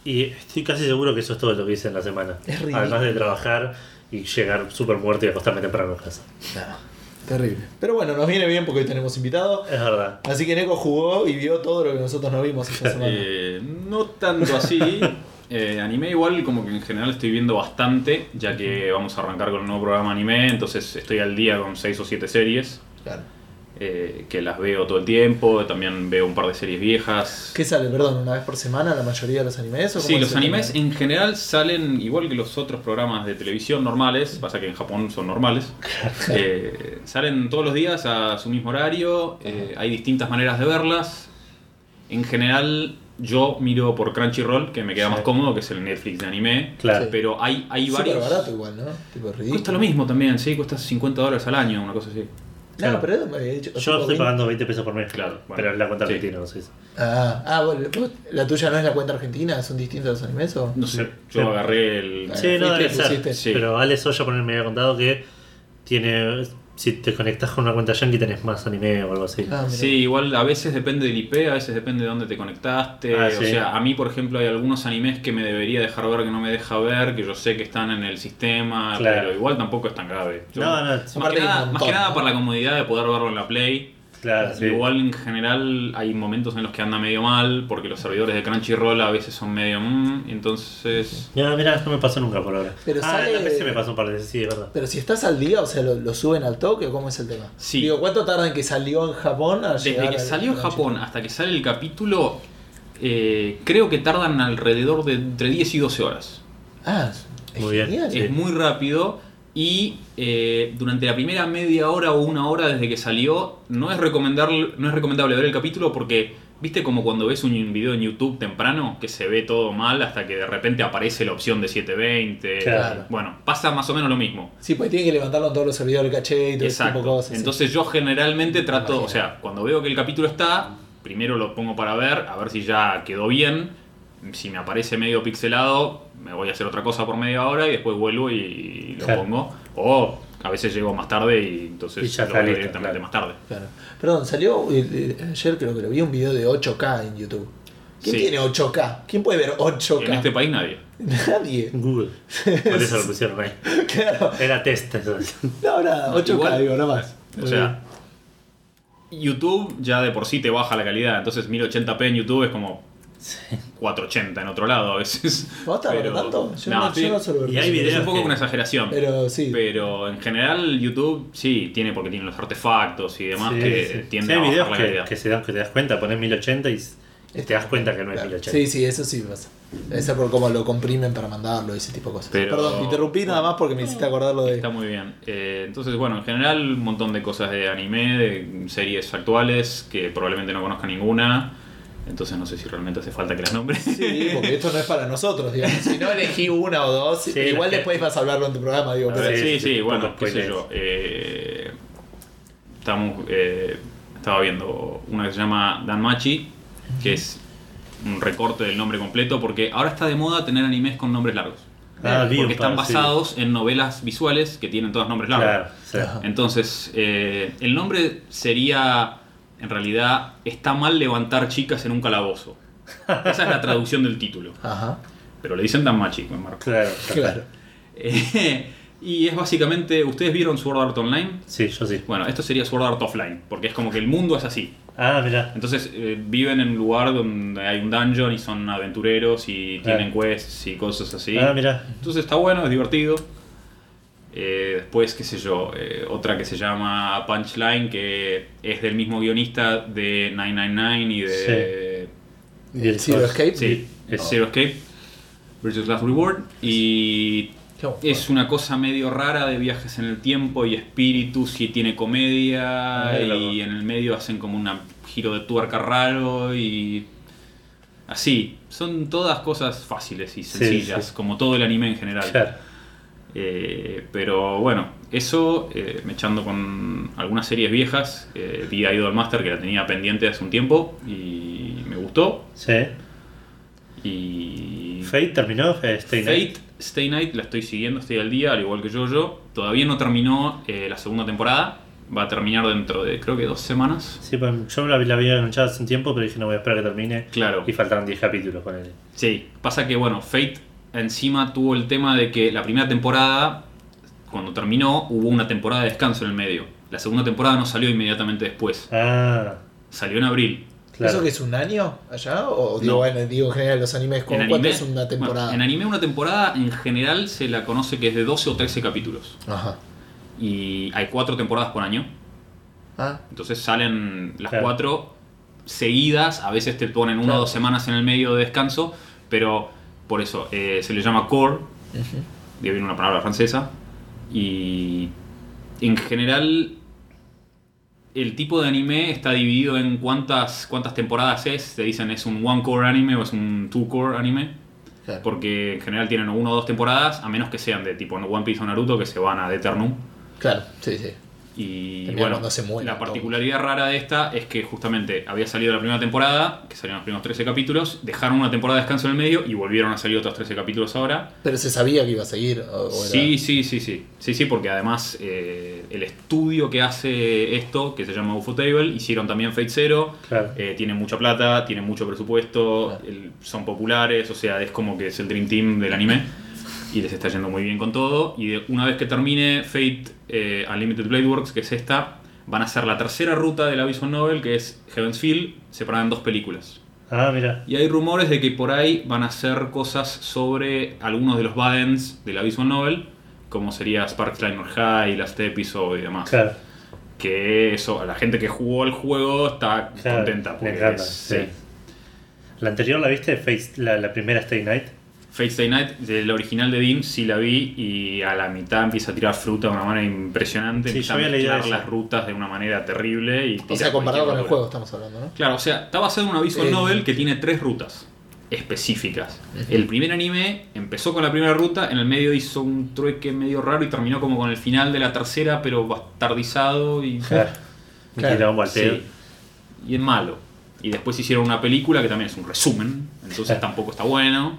Y estoy casi seguro que eso es todo lo que hice en la semana.
Es ridículo.
Además de trabajar y llegar súper muerto y acostarme temprano en casa.
No, terrible. Pero bueno, nos viene bien porque hoy tenemos invitado.
Es verdad.
Así que Neko jugó y vio todo lo que nosotros no vimos esta semana.
Eh, no tanto así. Eh, anime igual como que en general estoy viendo bastante, ya que vamos a arrancar con un nuevo programa anime, entonces estoy al día con 6 o 7 series,
Claro.
Eh, que las veo todo el tiempo, también veo un par de series viejas.
¿Qué sale, perdón, una vez por semana la mayoría de los animes? ¿o cómo
Sí, los animes en general salen igual que los otros programas de televisión normales, pasa que en Japón son normales. Eh, salen todos los días a su mismo horario, eh, hay distintas maneras de verlas. En general yo miro por Crunchyroll, que me queda
Sí.
más cómodo, que es el Netflix de anime.
Claro.
Pero hay, hay
Súper
varios...
barato igual, ¿no? Tipo ridículo.
Cuesta lo mismo también, sí, cuesta 50 dólares al año, una cosa así.
No, pero dicho.
Yo estoy
20.
pagando 20 pesos por mes.
Claro, bueno,
pero es la cuenta
sí.
argentina, no sé. si-
Ah, ah bueno, ¿vos- ¿la tuya no es la cuenta argentina? ¿Son distintos los animes o?
No sé, yo agarré el...
Sí, no,
pusiste.
Sí.
Pero Ale Soya por ahí me había contado que tiene. Si te conectas con una cuenta yankee tenés más anime o algo así.
Ah.
Sí, igual a veces depende del IP, a veces depende de dónde te conectaste.
Ah,
O
sí.
sea, a mí, por ejemplo, hay algunos animes que me debería dejar ver que no me deja ver, que yo sé que están en el sistema,
Claro.
pero igual tampoco es tan grave. Yo-
No, no,
más, que nada, más que nada por la comodidad de poder verlo en la Play.
Claro, sí.
Igual en general hay momentos en los que anda medio mal, porque los servidores de Crunchyroll a veces son medio... mm, entonces...
Ya, mira, no me pasó nunca por ahora.
Pero
ah,
sale-
en la PC me pasó un par de veces, sí, es verdad.
Pero si estás al día, o sea, ¿lo, lo suben al toque o cómo es el tema?
Sí.
Digo, ¿cuánto tarda en que salió en Japón a
Desde
llegar
que
al-
salió en Japón hasta que sale el capítulo, eh, creo que tardan alrededor de entre 10 y 12 horas.
Ah, es
Muy bien. Sí.
Es muy rápido y eh, durante la primera media hora o una hora desde que salió no es, recomendable, no es recomendable ver el capítulo porque ¿Viste como cuando ves un video en YouTube temprano que se ve todo mal hasta que de repente aparece la opción de 720?
Claro.
Bueno, pasa más o menos lo mismo.
Sí, pues tiene que levantarlo todos los servidores caché y todo ese tipo
Exacto.
de cosas. sí.
Entonces yo generalmente trato, o sea, cuando veo que el capítulo está, primero lo pongo para ver, a ver si ya quedó bien. Si me aparece medio pixelado, me voy a hacer otra cosa por media hora y después vuelvo y lo
Claro.
pongo. O a veces llego más tarde y entonces
Y ya
lo veo directamente
claro.
más tarde.
Claro. Perdón, salió eh, ayer creo que lo vi un video de 8K en YouTube. ¿Quién
Sí.
tiene 8K? ¿Quién puede ver 8K?
En este país nadie.
Nadie.
Google. Por eso lo pusieron ahí.
Claro.
Era test eso.
No, nada, 8K
Igual-
digo, no más.
O sea, YouTube ya de por sí te baja la calidad, entonces 1080p en YouTube es como 480 en otro lado a veces.
¿Vos estás
Pero-
tanto? Yo
no,
no,
sí.
yo no ver
Y hay
eso.
videos
Es un poco una exageración.
Pero sí.
Pero en general YouTube sí tiene porque tiene los artefactos y demás
Sí,
que
sí.
tienden
Sí,
a
hay videos
la
que,
calidad.
que se dan, que te das cuenta, pones 1080 y y te das cuenta que no es
Claro.
1080.
Sí, sí, eso sí pasa. Debe ser por cómo lo comprimen para mandarlo, ese tipo de cosas.
Pero-
Perdón, te interrumpí nada más porque me hiciste acordar lo de.
Está muy bien. Eh, entonces, bueno, en general un montón de cosas de anime, de series actuales que probablemente no conozca ninguna. Entonces no sé si realmente hace falta que las nombre.
Sí, porque esto no es para nosotros, digamos. Si no elegí una o dos,
Sí,
igual después vas a hablarlo en tu programa, digo.
Ver,
sí, sí, bueno, qué sé yo. eh, estamos, eh, estaba viendo una que se llama Danmachi, que es un recorte del nombre completo, porque ahora está de moda tener animes con nombres largos.
Ah,
porque están
sí.
basados en novelas visuales que tienen todos nombres largos.
Claro.
Entonces, eh, el nombre sería, en realidad, está mal levantar chicas en un calabozo. Esa es la traducción del título.
Ajá,
Pero le dicen Danmachi, pues, Marco.
Claro,
claro.
Eh, y es básicamente, ¿ustedes vieron Sword Art Online?
Sí, yo sí.
Bueno, esto sería Sword Art Offline, porque es como que el mundo es así.
Ah, mirá.
Entonces eh, viven en un lugar donde hay un dungeon y son aventureros y tienen
Claro.
quests y cosas así.
Ah, mirá.
Entonces está bueno, es divertido. Eh, después, qué sé yo, eh, otra que se llama Punchline, que es del mismo guionista de 999 y de...
Y el
Zero
Source.
Escape.
Sí,
Oh.
Zero Escape, Virtuous Last Reward. Y es una cosa medio rara de viajes en el tiempo y espíritus y tiene comedia
Ah,
y en el medio hacen como un giro de tuerca raro y así. Son todas cosas fáciles y
Sí,
sencillas,
sí.
como todo el anime en general.
Claro.
Eh, pero bueno, eso eh, me echando con algunas series viejas. Eh, vi Idol Master que la tenía pendiente hace un tiempo y me gustó.
Sí.
Y
Fate terminó, eh, Stay Night.
Fate Stay Night la estoy siguiendo, estoy al día, al igual que yo yo. Todavía no terminó eh, la segunda temporada. Va a terminar dentro de creo que dos semanas.
Sí, pues yo la, la había anunciado hace un tiempo, pero dije no voy a esperar que termine.
Claro.
Y faltaron 10 capítulos con él.
Sí, pasa que bueno, Fate encima tuvo el tema de que la primera temporada, cuando terminó, hubo una temporada de descanso en el medio. La segunda temporada no salió inmediatamente después.
Ah,
Salió en abril.
claro.
¿Eso que es un año allá? O digo,
No.
bueno, digo en general los animes, ¿con
En
cuánto
anime,
es una temporada?
bueno, en anime una temporada en general se la conoce que es de 12 o 13 capítulos.
Ajá.
Y hay cuatro temporadas por año.
Ah,
Entonces salen las
Claro.
cuatro seguidas, a veces te ponen una
Claro.
o dos semanas en el medio de descanso, pero por eso eh, se le llama core, de viene una palabra francesa, y en general el tipo de anime está dividido en cuántas, cuántas temporadas es, te dicen es un one core anime o es un two core anime,
Claro.
porque en general tienen una o dos temporadas, a menos que sean de tipo One Piece o Naruto, que se van a Eternum.
Claro, sí, sí.
Y
Termina
bueno,
se
la particularidad rara de esta es que justamente había salido la primera temporada, que salieron los primeros 13 capítulos, dejaron una temporada de descanso en el medio y volvieron a salir otros 13 capítulos ahora.
Pero se sabía que iba a seguir. O, o era-
Sí, sí, sí, sí. Sí, sí, porque además eh, el estudio que hace esto, que se llama Ufotable, hicieron también Fate Zero.
Claro.
Eh, tienen mucha plata, tienen mucho presupuesto,
Claro.
el- son populares, o sea, es como que es el Dream Team del anime y les está yendo muy bien con todo. Y de- una vez que termine Fate eh, Unlimited Blade Works, que es esta, van a hacer la tercera ruta de la visual novel, que es Heaven's Feel, separada en dos películas.
Ah, mira.
Y hay rumores de que por ahí van a hacer cosas sobre algunos de los Badens de la visual novel, como sería Sparks Liner High, Last Episode y demás.
Claro.
Que eso, la gente que jugó el juego está
Claro,
contenta. Porque
encanta, sí. La anterior la viste, Face, la, la primera Stay Night.
Fate Stay Night, del original de Dim, sí la vi y a la mitad empieza a tirar fruta de una manera impresionante.
Sí,
empieza
yo
a mezclar las rutas de una manera terrible. Y
O sea, comparado con el juego estamos hablando, ¿no?
Claro, o sea, está basado en una visual
Eh.
novel que tiene tres rutas específicas. El primer anime empezó con la primera ruta, en el medio hizo un trueque medio raro y terminó como con el final de la tercera, pero bastardizado y,
Claro.
Claro.
sí, y es malo. Y después hicieron una película que también es un resumen, entonces tampoco está bueno,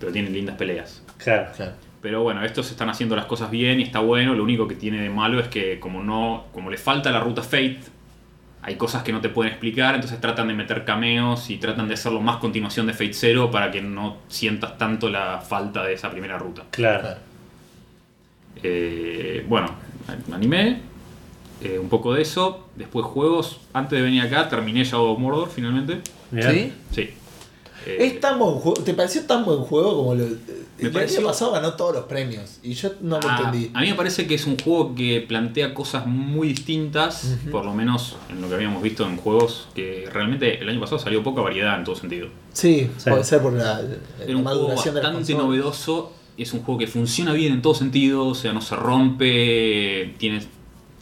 pero tiene lindas peleas.
Claro.
Claro.
Pero bueno, estos están haciendo las cosas bien y está bueno. Lo único que tiene de malo es que como no, como le falta la ruta Fate, hay cosas que no te pueden explicar, entonces tratan de meter cameos y tratan de hacerlo más continuación de Fate Zero para que no sientas tanto la falta de esa primera ruta.
Claro.
Eh, bueno, anime, eh, un poco de eso. Después juegos. Antes de venir acá terminé Shadow of Mordor finalmente.
¿Sí?
Sí. Eh,
Es tan buen juego. ¿Te pareció tan buen juego como lo. el
pareció-
año pasado ganó todos los premios. Y yo no lo
a,
entendí.
a mí me parece que es un juego que plantea cosas muy distintas, por lo menos en lo que habíamos visto en juegos que realmente el año pasado salió poca variedad en todo sentido.
Sí,
Sí.
puede ser por la, la
Era un juego
maduración de la
bastante novedoso, es un juego que funciona bien en todo sentido, o sea, no se rompe, tiene,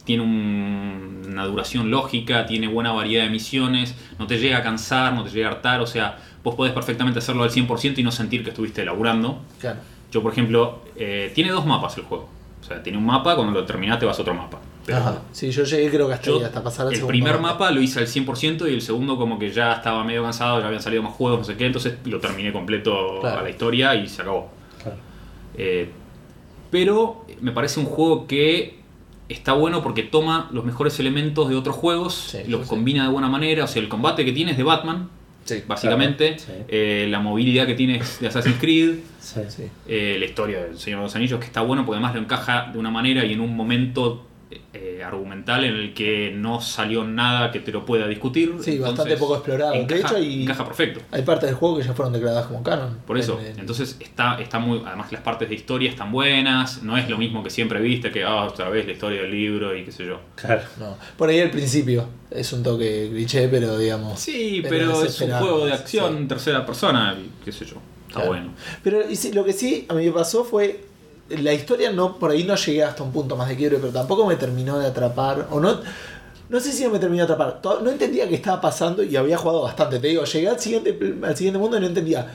tiene un- una duración lógica, tiene buena variedad de misiones, no te llega a cansar, no te llega a hartar, o sea, vos podés perfectamente hacerlo al 100% y no sentir que estuviste laburando.
Claro.
Yo, por ejemplo, eh, tiene dos mapas el juego. O sea, tiene un mapa, cuando lo terminaste vas a otro mapa. Pero
Ajá. Sí, yo llegué creo que hasta,
yo
ahí, hasta pasar al
el primer mapa lo hice al 100% y el segundo como que ya estaba medio cansado, ya habían salido más juegos, no sé qué, entonces lo terminé completo
Claro.
a la historia y se acabó.
Claro.
Eh, pero me parece un juego que está bueno porque toma los mejores elementos de otros juegos,
Sí,
los
sí,
combina de buena manera, o sea, el combate que tiene es de Batman,
Sí,
básicamente,
claro,
eh, la movilidad que tiene es de Assassin's Creed, eh, la historia del Señor de los Anillos, que está bueno porque además lo encaja de una manera y en un momento eh, argumental en el que no salió nada que te lo pueda discutir.
Sí, bastante poco explorado. De
Encaja,
hecho, hay-
encaja perfecto.
Hay partes del juego que ya fueron declaradas como canon.
Por eso,
En- en-
entonces está, está muy. Además, las partes de historia están buenas. No es lo mismo que siempre viste, que ah, otra vez la historia del libro y qué sé yo.
Claro.
no. Por ahí al principio es un toque cliché, pero digamos.
Sí,
Pero
es un juego de acción tercera persona y qué sé yo. Está
Claro.
bueno.
Pero lo que sí a mí me pasó fue. La historia no, por ahí no llegué hasta un punto más de quiebre, pero tampoco me terminó de atrapar. O no. No sé si no me terminó de atrapar. No entendía qué estaba pasando y había jugado bastante. Te digo, llegué al siguiente, al siguiente mundo y no entendía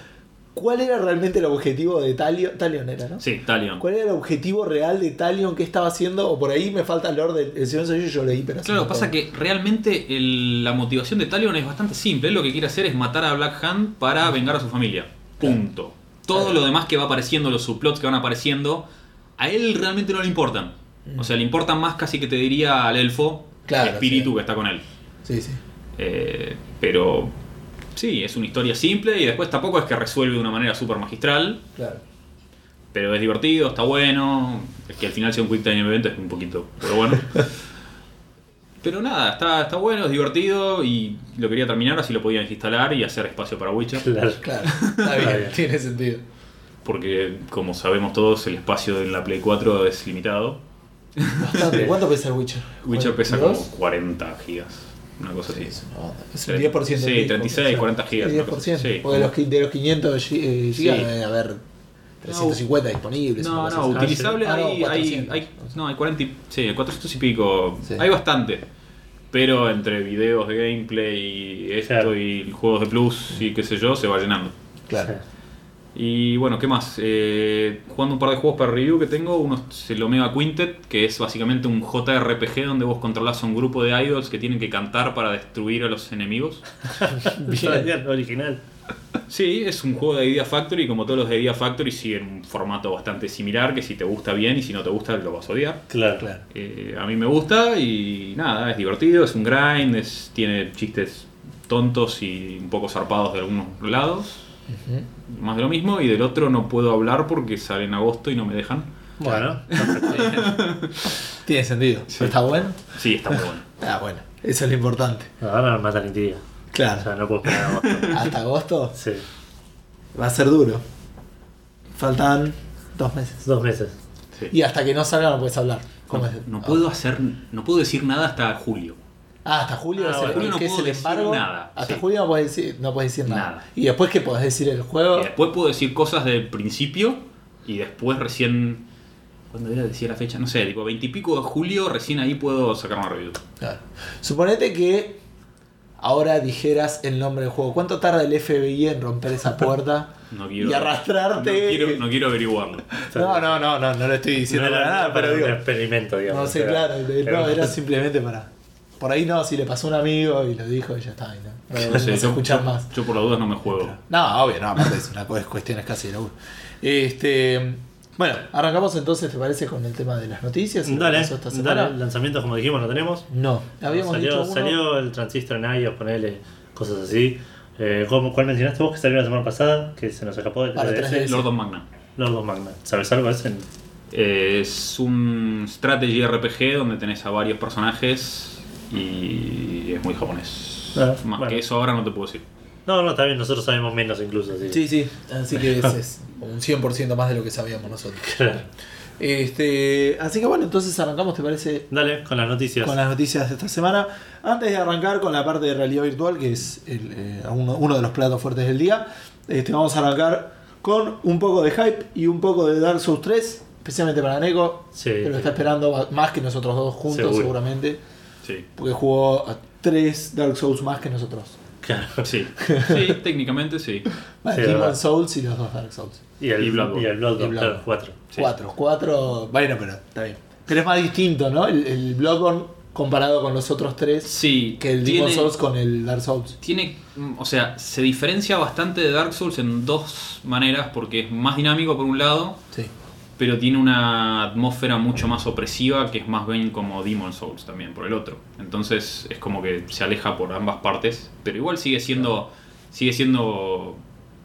cuál era realmente el objetivo de Talion. Talion era, ¿no?
Sí, Talion.
¿Cuál era el objetivo real de Talion? ¿Qué estaba haciendo? O por ahí me falta el lore del el Señor Anillos, yo leí, pero
Claro, pasa
montón.
que realmente el- la motivación de Talion es bastante simple. Él lo que quiere hacer es matar a Black Hand para vengar a su familia. Punto. Todo lo demás que va apareciendo, los subplots que van apareciendo, a él realmente no le importan. O sea, le importan más casi que te diría al elfo,
Claro,
el espíritu
sí.
que está con él.
Sí, sí.
Eh, pero sí, es una historia simple y después tampoco es que resuelve de una manera súper magistral,
Claro.
pero es divertido, está bueno. Es que al final sea un quick time event es un poquito, pero bueno. Pero nada, está, está bueno, es divertido y lo quería terminar así lo podía instalar y hacer espacio para Witcher.
Claro.
Claro. Está bien, tiene sentido.
Porque como sabemos todos, el espacio de la Play 4 es limitado.
Bastante. ¿Cuánto pesa el Witcher?
Witcher pesa como 40 gigas, una cosa
Sí,
así.
es una banda. Es un
Sí,
10% del
sí,
disco,
36,
o sea,
40 gigas,
sí,
una cosa
10%.
así, sí.
Porque de los, qui- de los 500 gi- eh, gigas
Sí.
debe haber 350 disponibles.
No, no, utilizable
Ah, no,
hay, hay,
400.
hay- no, hay 40 y, sí, 400 y pico,
Sí.
hay bastante. Pero entre videos de gameplay y esto
Claro.
y juegos de plus y qué sé yo, se va llenando.
Claro.
Y bueno, ¿qué más? Eh, jugando un par de juegos para review que tengo, uno es el Omega Quintet, que es básicamente un JRPG donde vos controlás a un grupo de idols que tienen que cantar para destruir a los enemigos.
Bien,
original.
Sí, es un juego de Idea Factory, como todos los de Idea Factory siguen un formato bastante similar, que si te gusta bien y si no te gusta lo vas a odiar.
Claro.
Claro.
Eh, a mí me gusta y nada, es divertido, es un grind, es, tiene chistes tontos y un poco zarpados de algunos lados. Más de lo mismo, y del otro no puedo hablar porque sale en agosto y no me dejan.
Bueno,
Tiene sentido.
Sí.
¿Está bueno?
Sí, está muy bueno.
Ah, bueno. Eso es lo importante.
ahora me mata la intriga. O
Claro.
sea, no puedo esperar a agosto.
Hasta agosto
Sí,
va a ser duro. Faltan dos meses.
dos meses.
Sí.
Y hasta que no salga no puedes hablar. ¿Cómo
No,
es?
no
Ah.
puedo hacer, no puedo decir nada hasta julio.
Ah, hasta julio,
Ah,
julio no
¿qué es
puedo
el
decir
embargo?
nada,
Hasta
sí.
julio no puedes decir, no puedes decir nada.
Nada.
Y después que podés decir el juego.
Y después puedo decir cosas del principio y después recién. ¿Cuándo era decía la fecha? No sé, tipo veintipico de julio, recién ahí puedo sacar una review.
Claro. Suponete que ahora dijeras el nombre del juego. ¿Cuánto tarda el FBI en romper esa puerta
No quiero,
y arrastrarte?
No quiero, no quiero averiguarlo.
No, no, no, no, no lo estoy diciendo
no
para nada,
para
pero
un experimento, digamos.
No sé,
era-
claro,
era-
no, era simplemente para. Por ahí no, si le pasó a un amigo y lo dijo y ya está. y No, no,
No sé,
vamos a
yo,
escuchar
yo-
más.
yo por las dudas no me juego.
No, obvio, no, aparte es una cosa, cuestiones casi de laburo. Este, bueno, arrancamos entonces, ¿te parece? Con el tema de las noticias. ¿Qué
Dale,
esta
dale, lanzamientos como dijimos no tenemos.
No, habíamos
salió,
dicho uno.
salió el transistor en iOS, ponele cosas así. Eh, ¿cómo- ¿Cuál mencionaste vos que salió la semana pasada? Que se nos escapó del
Para 3DS.
Lord of Magna.
Lord of Magna. ¿Sabes algo de ese?
Eh, Es un strategy RPG donde tenés a varios personajes y es muy japonés.
Ah,
Más
bueno.
que eso ahora no te puedo decir.
No, no, bien, nosotros sabemos menos incluso. Así.
Sí, sí, así que es, es un 100% más de lo que sabíamos nosotros.
Claro.
Este, así que bueno, entonces arrancamos, ¿te parece?
Dale, con las noticias.
Con las noticias de esta semana. Antes de arrancar con la parte de realidad virtual, que es el, eh, uno, uno de los platos fuertes del día, este, vamos a arrancar con un poco de hype y un poco de Dark Souls 3, especialmente para Neko,
Sí.
que lo está esperando más que nosotros dos juntos
Seguro.
seguramente,
Sí.
porque jugó a tres Dark Souls más que nosotros.
Claro.
Sí, sí técnicamente sí.
Bueno,
Sí,
Demon. Souls y los dos Dark Souls.
Y el
Y Bloodborne.
Y el Bloodborne,
Y Bloodborne.
claro, cuatro.
Sí.
Cuatro, cuatro, bueno, pero está bien. Pero es más distinto, ¿no? El, el Bloodborne comparado con los otros tres
Sí,
que el Demon
tiene,
Souls con el Dark Souls.
tiene, mm, o sea, se diferencia bastante de Dark Souls en dos maneras, porque es más dinámico por un lado,
Sí.
Pero tiene una atmósfera mucho más opresiva que es más bien como Demon Souls también por el otro. Entonces es como que se aleja por ambas partes, pero igual sigue siendo sigue siendo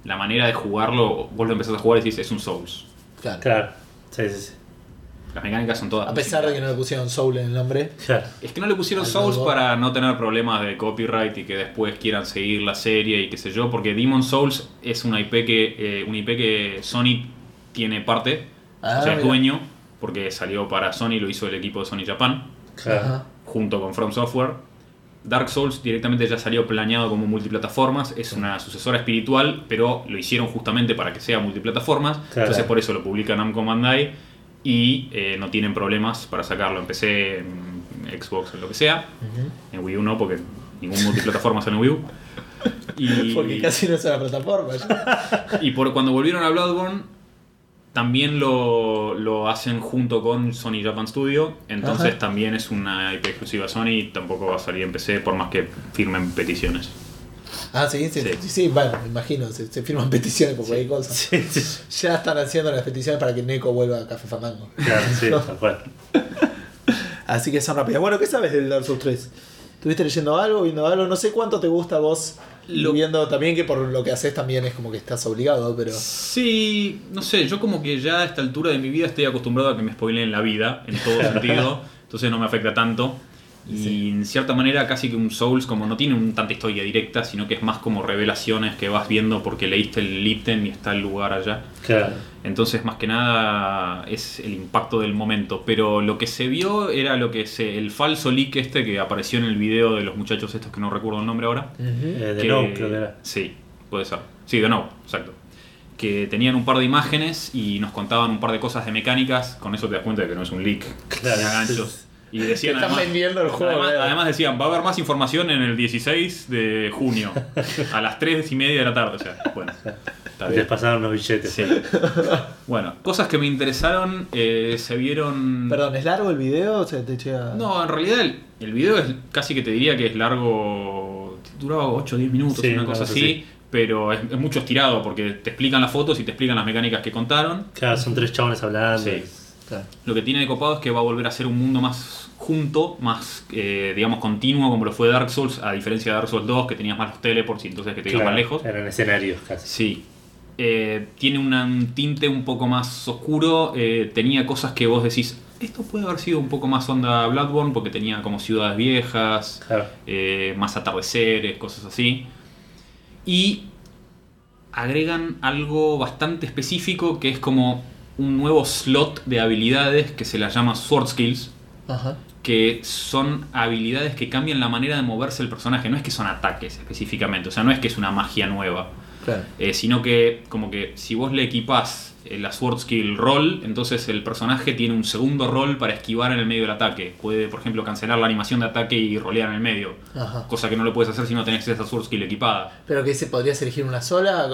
la manera de jugarlo. Vos lo empezás a jugar y decís es un Souls.
Claro.
Claro. Sí, sí, sí.
Las mecánicas son todas.
A pesar de que no le pusieron Soul en el nombre.
Claro.
Es que no le pusieron
Al
Souls para no tener problemas de copyright y que después quieran seguir la serie y qué sé yo, porque Demon Souls es una IP que, eh, una IP que Sony tiene parte,
Ah,
o sea, es
mira.
dueño, porque salió para Sony, lo hizo el equipo de Sony Japan.
Claro.
Ajá.
junto con From Software. Dark Souls directamente ya salió planeado como multiplataformas, es una sucesora espiritual, pero lo hicieron justamente para que sea multiplataformas,
Claro.
entonces por eso lo publica Namco Bandai y eh, no tienen problemas para sacarlo en PC, en Xbox, en lo que sea. En Wii U no, porque ningún multiplataforma sale en Wii U. Y,
Porque casi no es una plataforma.
y por cuando volvieron a Bloodborne, también lo, lo hacen junto con Sony Japan Studio. Entonces
Ajá.
también es una IP exclusiva Sony y tampoco va a salir en PC por más que firmen peticiones.
Ah, sí, sí,
Sí.
sí, sí, bueno, me imagino, se, se firman peticiones por cualquier cosa.
Sí, sí.
Ya están haciendo las peticiones para que Neko vuelva a Café Fandango.
Claro, sí, tal cual.
Así que son rápidas. Bueno, ¿qué sabes del Dark Souls 3? ¿Estuviste leyendo algo, viendo algo? No sé cuánto te gusta a vos.
Lo-
viendo también que por lo que haces también es como que estás obligado, pero.
Sí, no sé, yo como que ya a esta altura de mi vida estoy acostumbrado a que me spoileen la vida, en todo sentido, entonces no me afecta tanto. Y
Sí.
en cierta manera casi que un Souls como no tiene un, tanta historia directa, sino que es más como revelaciones que vas viendo porque leíste el ítem y está el lugar allá.
Claro.
Entonces, más que nada, es el impacto del momento. Pero lo que se vio era lo que se. el falso leak este que apareció en el video de los muchachos estos que no recuerdo el nombre ahora.
Eh, de
que-
no, creo que era.
Sí, puede ser. Sí, de nuevo, exacto. Que tenían un par de imágenes y nos contaban un par de cosas de mecánicas. Con eso te das cuenta de que no es un leak.
Claro.
Ganchos. Y decían
Te están
además,
vendiendo el juego,
además, decían, va a haber más información en el 16 de junio. A las 3 y media de la tarde. O sea, bueno.
Les pasaron unos billetes.
Sí. Bueno, cosas que me interesaron eh, se vieron.
Perdón, ¿es largo el video? O sea, te llega...
No, en realidad el, el video es casi que te diría que es largo. Duraba 8 o 10 minutos,
Sí,
una cosa así. Pero es, es mucho estirado porque te explican las fotos y te explican las mecánicas que contaron.
Claro, son tres chabones hablando.
Sí.
Claro.
Lo que tiene de copado es que va a volver a ser un mundo más junto, más, eh, digamos, continuo, como lo fue Dark Souls, a diferencia de Dark Souls 2, que tenías más los teleports y entonces que te ibas
Claro,
más lejos.
Eran escenarios casi.
Sí. Eh, tiene una- un tinte un poco más oscuro. eh, tenía cosas que vos decís, esto puede haber sido un poco más onda Bloodborne, porque tenía como ciudades viejas,
Claro.
eh, más atardeceres, cosas así. Y agregan algo bastante específico que es como un nuevo slot de habilidades que se las llama Sword Skills,
Ajá.
que son habilidades que cambian la manera de moverse el personaje. No es que son ataques específicamente, o sea, no es que es una magia nueva.
Claro.
Eh, sino que como que si vos le equipás eh, la Sword Skill Roll, entonces el personaje tiene un segundo rol para esquivar en el medio del ataque. Puede, por ejemplo, cancelar la animación de ataque y rolear en el medio.
Ajá.
Cosa que no lo puedes hacer si no tenés esa Sword Skill equipada.
Pero que se podrías elegir una sola.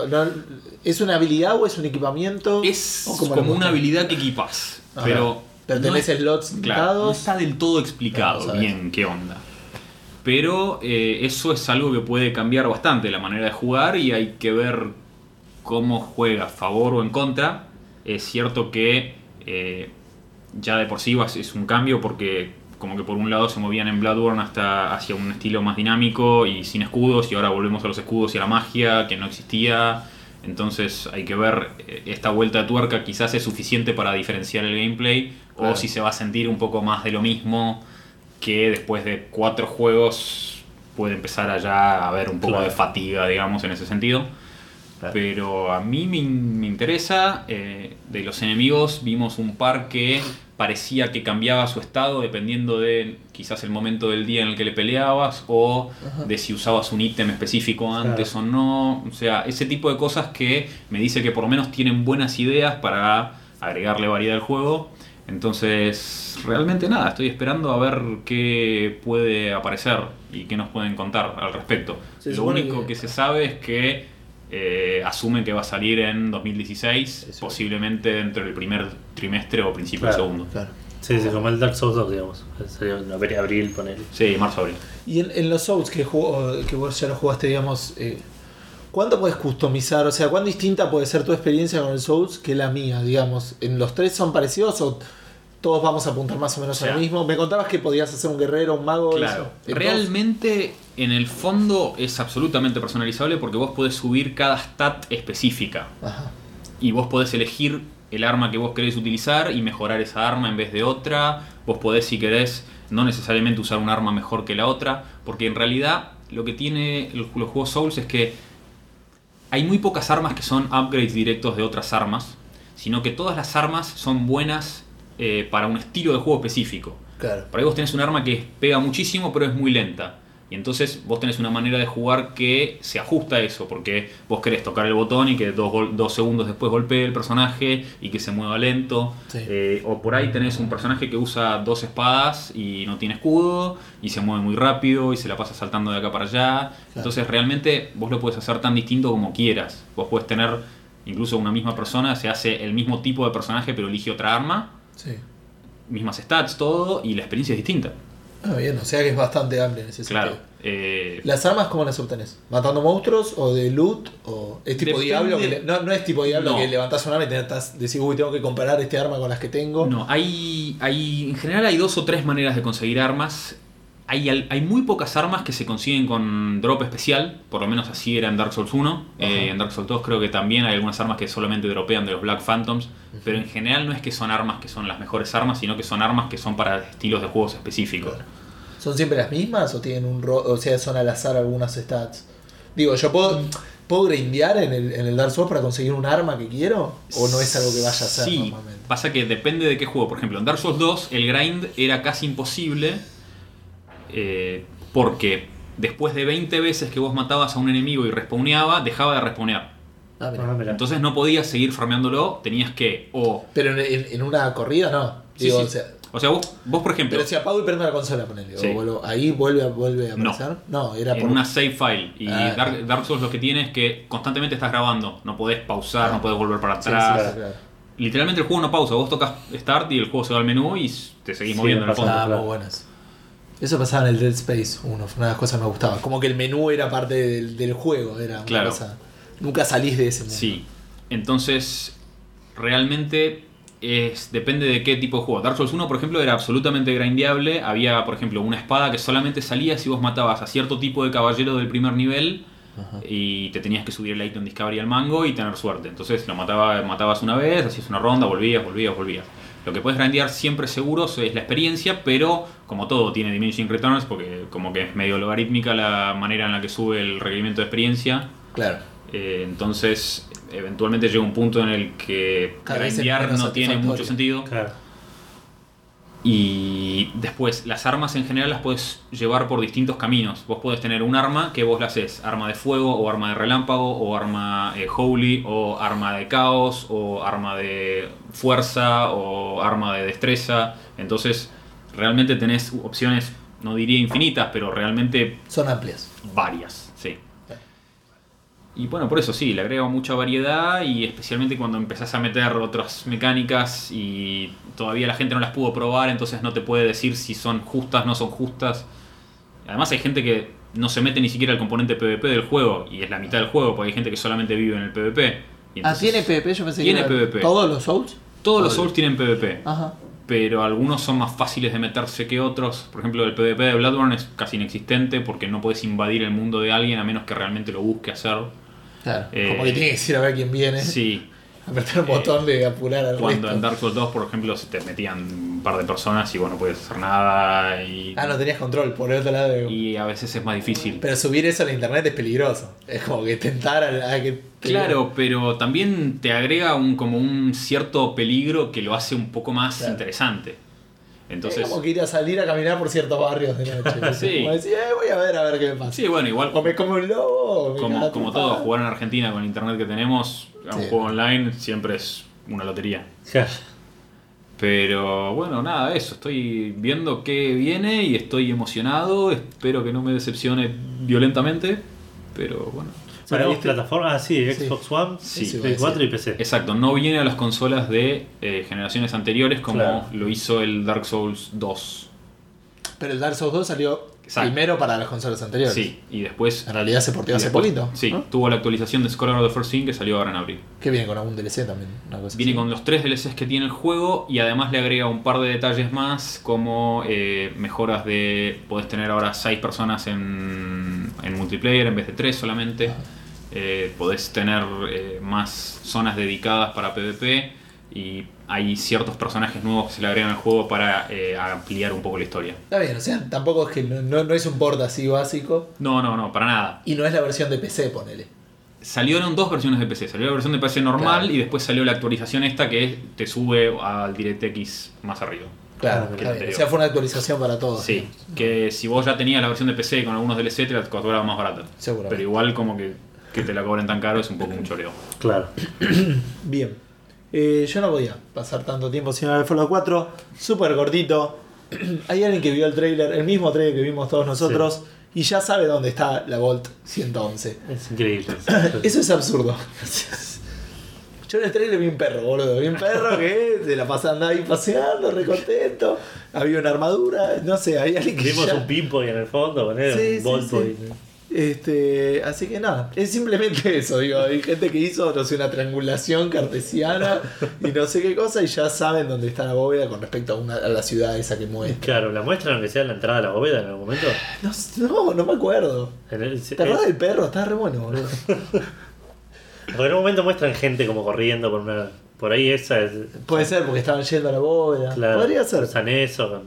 ¿Es una habilidad o es un equipamiento?
Es
¿O cómo lo
como una habilidad que equipás.
Ajá.
Pero,
Pero
no es-
slots
claro, no está del todo explicado bien qué onda. Pero eh, eso es algo que puede cambiar bastante la manera de jugar y hay que ver cómo juega, a favor o en contra. Es cierto que eh, ya de por sí es un cambio porque como que por un lado se movían en Bloodborne hasta hacia un estilo más dinámico y sin escudos y ahora volvemos a los escudos y a la magia que no existía. Entonces hay que ver eh, esta vuelta de tuerca quizás es suficiente para diferenciar el gameplay
Claro.
o si se va a sentir un poco más de lo mismo que después de cuatro juegos puede empezar allá a haber un poco
Claro.
de fatiga, digamos, en ese sentido.
Claro.
Pero a mí me, in- me interesa, eh, de los enemigos vimos un par que parecía que cambiaba su estado dependiendo de quizás el momento del día en el que le peleabas o
Ajá.
de si usabas un ítem específico antes
Claro.
o no. O sea, ese tipo de cosas que me dice que por lo menos tienen buenas ideas para agregarle variedad al juego. Entonces, realmente nada, estoy esperando a ver qué puede aparecer y qué nos pueden contar al respecto. Lo único
que-
que... se sabe es que eh, asumen que va a salir en 2016,
Eso.
posiblemente dentro del primer trimestre o principio
Claro.
del segundo.
Claro.
Sí, sí, como el Dark Souls 2, digamos. Sería en abril, poner.
Sí, marzo, abril.
Y en, en los Souls que, jugó, que vos ya lo jugaste, digamos, eh, ¿cuánto puedes customizar? O sea, ¿cuán distinta puede ser tu experiencia con el Souls que la mía, digamos? ¿En los tres son parecidos o todos vamos a apuntar más o menos
O sea,
a lo mismo? Me contabas que podías hacer un guerrero, un mago.
Claro,
eso. ¿En
realmente en el fondo es absolutamente personalizable porque vos podés subir cada stat específica?
Ajá.
y vos podés elegir el arma que vos querés utilizar y mejorar esa arma en vez de otra. Vos podés, si querés, no necesariamente usar un arma mejor que la otra, porque en realidad lo que tiene los juegos Souls es que hay muy pocas armas que son upgrades directos de otras armas, sino que todas las armas son buenas eh, para un estilo de juego específico.
Claro.
Por ahí vos tenés un arma que pega muchísimo, pero es muy lenta. Y entonces vos tenés una manera de jugar que se ajusta a eso, porque vos querés tocar el botón y que dos, dos segundos después golpee el personaje y que se mueva lento.
Sí.
Eh, o por ahí tenés un personaje que usa dos espadas y no tiene escudo y se mueve muy rápido y se la pasa saltando de acá para allá. Entonces realmente vos lo puedes hacer tan distinto como quieras. Vos puedes tener incluso una misma persona, se hace el mismo tipo de personaje pero elige otra arma,
Sí.
mismas stats, todo y la experiencia es distinta.
Ah, bien, o sea que es bastante amplio en ese
Claro.
sentido.
eh,
¿Las armas cómo las obtenés? ¿Matando monstruos o de loot? ¿O es tipo
Depende-
diablo? que le- no, no es tipo diablo
No.
que levantás un arma y te estás- decís, uy, tengo que comparar este arma con las que tengo.
no, hay, hay. En general hay dos o tres maneras de conseguir armas. Hay, hay muy pocas armas que se consiguen con drop especial, por lo menos así era en Dark Souls 1. Eh, en Dark Souls 2 creo que también hay algunas armas que solamente dropean de los Black Phantoms, pero en general no es que son armas que son las mejores armas, sino que son armas que son para estilos de juegos específicos.
Claro. ¿Son siempre las mismas o tienen un ro o sea, son al azar algunas stats? Digo, ¿yo puedo, puedo grindear en el, en el Dark Souls para conseguir un arma que quiero? ¿O no es algo que vaya a hacer
Sí,
normalmente?
pasa que depende de qué juego. Por ejemplo, en Dark Souls 2 el grind era casi imposible eh, porque después de 20 veces que vos matabas a un enemigo y respawneaba, dejaba de respawnear.
Ah, mira.
Ah.
Entonces no podías seguir farmeándolo, tenías que o...
Pero en, en- en una corrida no.
Sí,
Digo,
sí.
O sea,
O sea, vos, vos por ejemplo,
pero si apago y prendo la consola, ponele. o vuelvo- ahí vuelve a, vuelve a
No.
aparecer. No, era
en
por.
una save file. Y
Ah,
Dark, Dark Souls lo que tiene es que constantemente estás grabando. No podés pausar,
Ah.
no podés volver para atrás.
sí, claro, claro.
Literalmente el juego no pausa. Vos tocas Start y el juego se va al menú y te seguís
Sí,
moviendo en el fondo.
Ah,
claro.
muy buenas. Eso pasaba en el Dead Space 1, fue una de las cosas que me gustaba. Como que el menú era parte del, del juego, era una
Claro.
cosa. Nunca salís de ese mundo.
Sí. Entonces, realmente es, depende de qué tipo de juego. Dark Souls 1, por ejemplo, era absolutamente grindeable. Había, por ejemplo, una espada que solamente salía si vos matabas a cierto tipo de caballero del primer nivel
Ajá.
y te tenías que subir el item Discovery al mango y tener suerte. Entonces lo mataba, matabas una vez, hacías una ronda, volvías, volvías, volvías. Lo que puedes grandear siempre seguros es la experiencia, pero como todo tiene diminishing returns, porque como que es medio logarítmica la manera en la que sube el requerimiento de experiencia,
Claro.
eh, entonces eventualmente llega un punto en el que
menos
grandear no tiene mucho sentido.
Claro.
Y después, las armas en general las puedes llevar por distintos caminos. Vos podés tener un arma que vos la haces arma de fuego, o arma de relámpago, o arma eh, holy, o arma de caos, o arma de fuerza, o arma de destreza. Entonces, realmente tenés opciones, no diría infinitas, pero realmente
Son amplias.
varias. Y bueno, por eso sí, le agrego mucha variedad y especialmente cuando empezás a meter otras mecánicas y todavía la gente no las pudo probar, entonces no te puede decir si son justas, no son justas. Además hay gente que no se mete ni siquiera el componente PvP del juego y es la mitad del juego porque hay gente que solamente vive en el PvP. Y
Ah, ¿tiene PvP? Yo pensé
Tiene
que
PvP.
todos los Souls.
Todos los Souls tienen PvP
Ajá.
pero algunos son más fáciles de meterse que otros. Por ejemplo, el PvP de Bloodborne es casi inexistente porque no puedes invadir el mundo de alguien a menos que realmente lo busque hacer.
Claro.
Eh,
Como que tiene que decir a ver quién viene.
Sí,
Apretar el botón de apurar al
cuando
resto.
en Dark Souls 2, por ejemplo, se te metían un par de personas y vos no podías hacer nada. Y,
Ah, no tenías control, por el otro lado.
y a veces es más difícil.
Pero subir eso a la internet es peligroso. Es como que tentar a, a que.
Claro, pero también te agrega un, como un cierto peligro que lo hace un poco más
Claro.
interesante. Entonces,
es como que ir a salir a caminar por ciertos barrios de noche.
Sí.
Como decir, eh, voy a ver a ver qué me pasa.
sí, bueno, igual
O me come un lobo. o me
como, como todo, jugar en Argentina con el internet que tenemos a un
Sí.
juego online siempre es una lotería. Pero bueno, nada, eso. Estoy viendo qué viene y estoy emocionado. Espero que no me decepcione violentamente. Pero bueno.
Para
Bueno,
vos,
¿viste?
plataforma, ah, sí,
Sí.
Xbox One,
Sí,
Play
voy a
4 y PC.
Exacto, no viene a las consolas de eh, generaciones anteriores como
Claro.
lo hizo el Dark Souls 2.
Pero el Dark Souls 2 salió
Exacto.
primero para las consolas anteriores.
Sí, y después.
En realidad se portió
y
hace
después-
poquito.
Sí,
¿no?
tuvo la actualización de Scholar of the First Sin que salió ahora en abril.
Que viene con algún DLC también. Una cosa
Viene
así.
con los tres DLCs que tiene el juego y además le agrega un par de detalles más como eh, mejoras de... Podés tener ahora 6 personas en, en multiplayer en vez de 3 solamente. Eh, podés tener eh, más zonas dedicadas para PvP y hay ciertos personajes nuevos que se le agregan al juego para eh, ampliar un poco la historia.
Está bien, o sea, tampoco es que no, no- no es un port así básico.
No, no, no, para nada.
Y no es la versión de PC, ponele.
Salieron dos versiones de PC. Salió la versión de PC normal
Claro.
y después salió la actualización esta que te sube al DirectX más arriba.
Claro, está bien.
anterior.
O sea, fue una actualización para todos.
Sí,
digamos.
que si vos ya tenías la versión de PC con algunos DLC te la cobraba más barata.
Seguramente.
Pero igual como que, que te la cobren tan caro es un poco un choreo.
Claro.
Bien. Eh, yo no podía pasar tanto tiempo sin ver Fallout 4. Súper cortito. Hay alguien que vio el trailer, el mismo trailer que vimos todos nosotros, y ya sabe dónde está la Volt 111.
Es increíble.
Eso es absurdo. Yo en el trailer vi un perro, boludo. Vi un perro que se la pasaba ahí paseando, re contento. Había una armadura, no sé, había alguien que
Vimos
ya-
un pimpo en el fondo,
Sí,
un
sí. Este, así que nada, es simplemente eso, digo, hay gente que hizo, no sé, una triangulación cartesiana y no sé qué cosa y ya saben dónde está la bóveda con respecto a, una, a la ciudad esa que muestra.
Claro, la muestran aunque sea en la entrada de la bóveda en algún momento.
No, no, no me acuerdo.
El-
¿Te acuerdas del perro? Está re bueno, boludo.
Porque en un momento muestran gente como corriendo por una. Por ahí esa es.
Puede ser porque estaban yendo a la bóveda.
Claro,
Podría ser.
Usan eso con eh,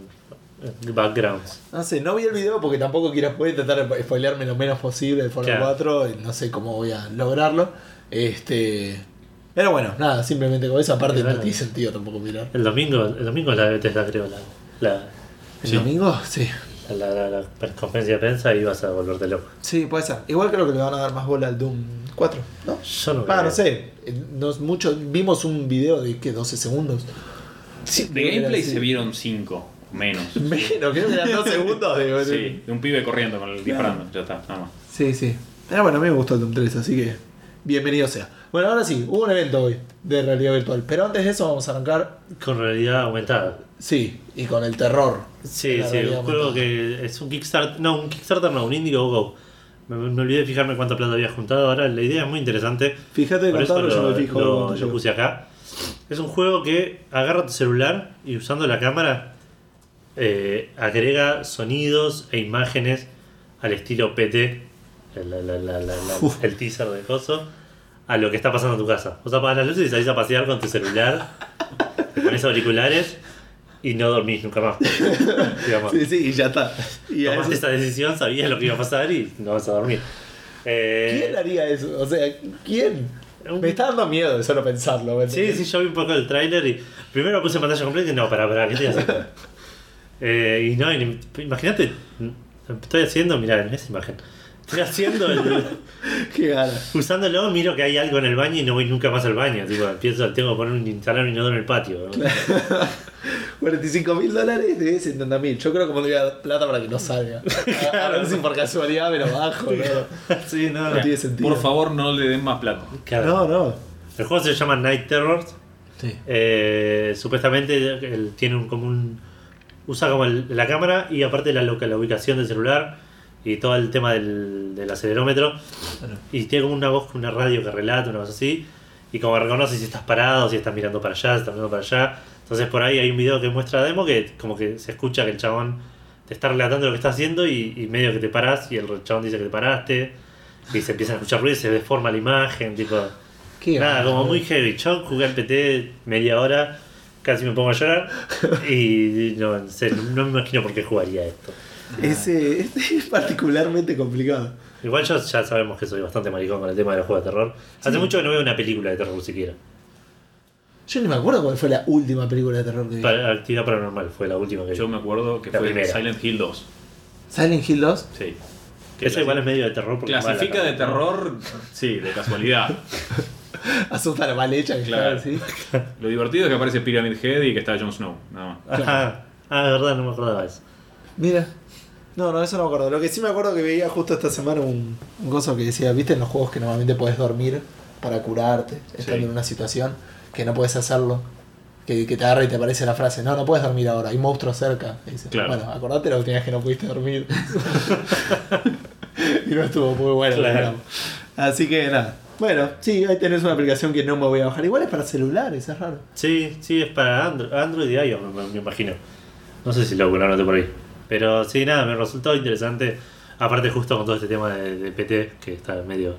backgrounds.
No sé, no vi el video porque tampoco quiero voy a intentar spoilearme lo menos posible de Fallout
Claro.
4 y no sé cómo voy a lograrlo. Este, pero bueno, nada, simplemente con esa parte no tiene sentido tampoco mirar.
El domingo, el domingo es la de Bethesda, creo, la, la,
¿El
Sí.
domingo? Sí.
la, la- la conferencia de prensa y vas a volverte loco.
Sí, puede ser. Igual creo que le van a dar más bola al Doom 4, ¿no?
Yo no
Ah,
creo.
no sé. Eh, No es mucho, vimos un video de ¿qué? 12 segundos.
Sí, de
que
gameplay se vieron 5, menos.
Menos, creo que eran 2 segundos. De,
Sí, de un pibe corriendo con el disparando, ya está, nada más.
sí, sí. Pero bueno, a mí me gustó el Doom 3, así que bienvenido sea. Bueno, ahora sí, hubo un evento hoy de realidad virtual. Pero antes de eso vamos a arrancar,
Con realidad aumentada.
sí, y con el terror.
Sí, sí, un juego
aumentada.
que es un Kickstarter. No, un Kickstarter no, un Indiegogo. Me, me olvidé de fijarme cuánta plata había juntado. Ahora la idea es muy interesante.
Fíjate
Por eso
yo me fijo.
lo- lo
llevo.
puse acá. Es un juego que agarra tu celular y usando la cámara eh, agrega sonidos e imágenes al estilo PT, el, la-
Uf.
el teaser de coso, a lo que está pasando en tu casa. Vos apagas las luces y salís a pasear con tu celular, te pones auriculares y no dormís nunca más. Digamos.
Sí, sí, y ya está. Y
Tomaste
eso-
esa decisión, sabías lo que iba a pasar y no vas a dormir. Eh,
¿Quién haría eso? O sea, ¿quién?
Un-
Me está dando miedo de solo pensarlo. ¿me
Sí, sí, yo vi un poco el tráiler y primero puse pantalla completa y no, pará, pará, ¿qué haciendo? Eh, y no, imagínate, estoy haciendo, mirá, en esa imagen. Estoy haciendo el.
Qué gana.
Usándolo, miro que hay algo en el baño y no voy nunca más al baño. Tipo, pienso, tengo que poner un, instalar un inodoro en el patio. ¿no?
45 mil dólares de 70 mil. Yo creo que pondría plata para que no salga. A, a ver si por casualidad me lo bajo. No,
sí, no,
no tiene sentido.
Por favor, no le den más plata.
Claro.
No, no.
El juego se llama Night Terrors.
Sí.
Eh, supuestamente él tiene un, como un. Usa como el- la cámara y aparte la, la ubicación del celular y todo el tema del, del acelerómetro. Y tiene como una voz una radio que relata, una cosa así. Y como reconoce si estás parado, si estás mirando para allá, si estás mirando para allá. Entonces por ahí hay un video que muestra demo que como que se escucha que el chabón te está relatando lo que está haciendo y, y medio que te parás y el chabón dice que te paraste. Y se empieza a escuchar ruido y se deforma la imagen, tipo.
Qué
Nada, como muy heavy. Yo jugué al PT media hora, casi me pongo a llorar. Y no, no me imagino por qué jugaría esto.
Ese, este es particularmente complicado.
Igual yo ya sabemos que soy bastante maricón con el tema de los juegos de terror. Hace mucho que no veo una película de terror siquiera.
Yo ni me acuerdo cuál fue la última película de terror que vi.
Para, Actividad Paranormal fue la última que vi.
Yo me acuerdo que
La
fue
primera.
Silent Hill 2.
Silent Hill 2.
Sí.
Esa igual es medio de terror porque
Clasifica de terror, sí, de casualidad.
Asusta la mal hecha
Claro.
¿sí?
Lo divertido es que aparece Pyramid Head y que está Jon Snow, nada más.
Ajá. Ah, de verdad, no me acordaba de eso.
Mira. No, no, eso no me acuerdo. Lo que sí me acuerdo que veía justo esta semana un, un coso que decía, ¿viste en los juegos que normalmente puedes dormir para curarte, estando
Sí.
en una situación, que no puedes hacerlo? Que, que te agarra y te aparece la frase, no, no puedes dormir ahora, hay monstruos cerca. Y dice,
Claro.
Bueno, acordate la última vez que no pudiste dormir. y no estuvo muy bueno,
Claro.
Así que nada. Bueno, sí, ahí tenés una aplicación que no me voy a bajar. Igual es para celulares, es raro.
Sí, sí, es para Android, Android y iOS, me, me imagino. No sé si lo lo anoté por ahí. Pero sí, nada, me resultó interesante. Aparte, justo con todo este tema de, de PT, que está medio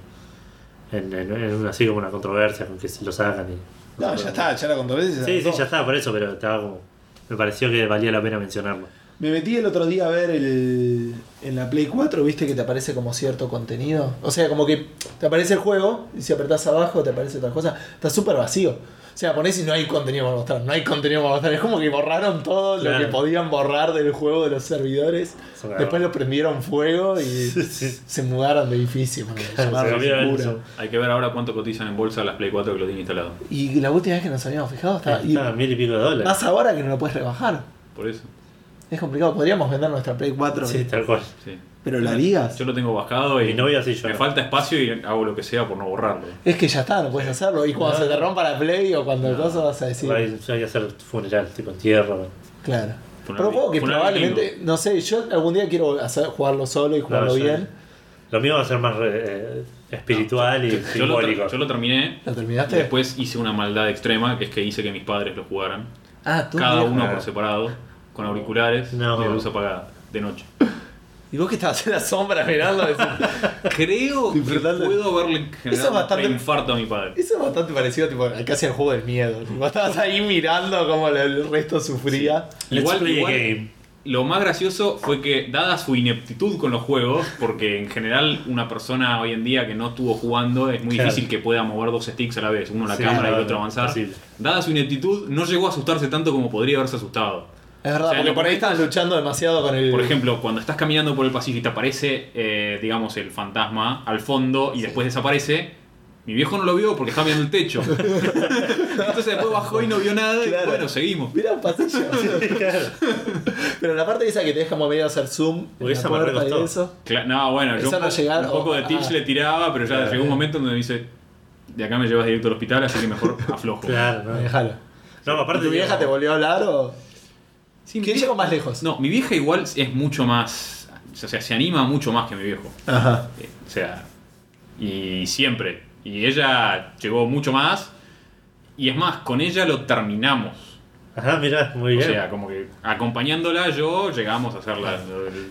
en, en, en una, así como una controversia con que se lo sacan. Y,
No, ya está, ya la controversia.
Sí, sí, ya está, por eso, pero estaba como. Me pareció que valía la pena mencionarlo.
Me metí el otro día a ver el, en la Play 4, viste que te aparece como cierto contenido. O sea, como que te aparece el juego y si apretás abajo te aparece otra cosa. Está súper vacío. O sea, ponés y no hay contenido para mostrar. No hay contenido para mostrar. Es como que borraron todo lo
Claro.
que podían borrar del juego de los servidores. Después lo prendieron fuego y
Sí,
se mudaron de edificio. porque
se.
Hay que ver ahora cuánto cotizan en bolsa las Play 4 que lo tienen instalado.
Y la última vez que nos habíamos fijado estaba. y
Estaba mil y pico de dólares.
más ahora que no lo puedes rebajar.
Por eso.
Es complicado. Podríamos vender nuestra Play 4.
Sí, tal cual.
Sí.
Pero la harías.
Yo lo tengo bajado y
Mi novia sí, yo
me
no.
falta espacio y hago lo que sea por no borrarlo.
Es que ya está, no puedes hacerlo. Y cuando
No.
se te rompa la play o cuando el cosa vas a decir.
Hay, hay que hacer funeral, tipo entierro.
Claro.
Funeral-
Pero juego que probablemente, no sé, yo algún día quiero hacer, jugarlo solo y jugarlo
No, yo-
bien.
Lo mío va a ser más eh, espiritual y
Yo lo,
simbólico.
yo lo terminé.
¿Lo terminaste?
Después hice una maldad extrema, que es que hice que mis padres lo jugaran.
ah, tú.
Cada uno
Ah.
por separado, con auriculares
No.
y la luz apagada, de noche.
Y vos que estabas en la sombra mirando. decís,
Creo que puedo haberle
Eso es
generado
bastante-
un infarto a mi padre.
Eso es bastante parecido tipo, casi al juego del miedo. Tipo, estabas ahí mirando cómo el resto sufría.
Let's
Igual, igual,
game.
lo más gracioso fue que, dada su ineptitud con los juegos, porque en general una persona hoy en día que no estuvo jugando es muy
Claro.
difícil que pueda mover dos sticks a la vez, uno a la
Sí,
cámara y
no,
el otro avanzar.
imposible.
Dada su ineptitud, no llegó a asustarse tanto como podría haberse asustado.
Es verdad,
O sea,
porque por ahí estabas luchando demasiado con el.
Por ejemplo, cuando estás caminando por el pasillo y te aparece, eh, digamos, el fantasma al fondo y después desaparece, mi viejo no lo vio porque estaba viendo el techo. Entonces después bajó y no vio nada y
Claro.
bueno, seguimos.
Mira un pasillo. Pero la parte esa que te deja mover hacer zoom.
esa me recostó.
eso.
Cla- no, bueno, yo
Eso
un,
no
po-
llegar-
un poco de tips
ah.
le tiraba, pero ya
Claro.
llegó un momento donde me dice, de acá me llevas directo al hospital, así que mejor aflojo.
Claro, no.
Déjalo.
No, aparte.
¿Tu vieja te volvió a hablar o.?
Sí, mi
¿Quién
vieja-
llegó más lejos?
No, mi vieja igual es mucho más, o sea, se anima mucho más que mi viejo.
Ajá.
Eh, O sea, y siempre. Y ella llegó mucho más. Y es más, con ella lo terminamos.
Ajá, mirá, muy
O
bien.
sea, como que acompañándola yo llegamos a hacerla.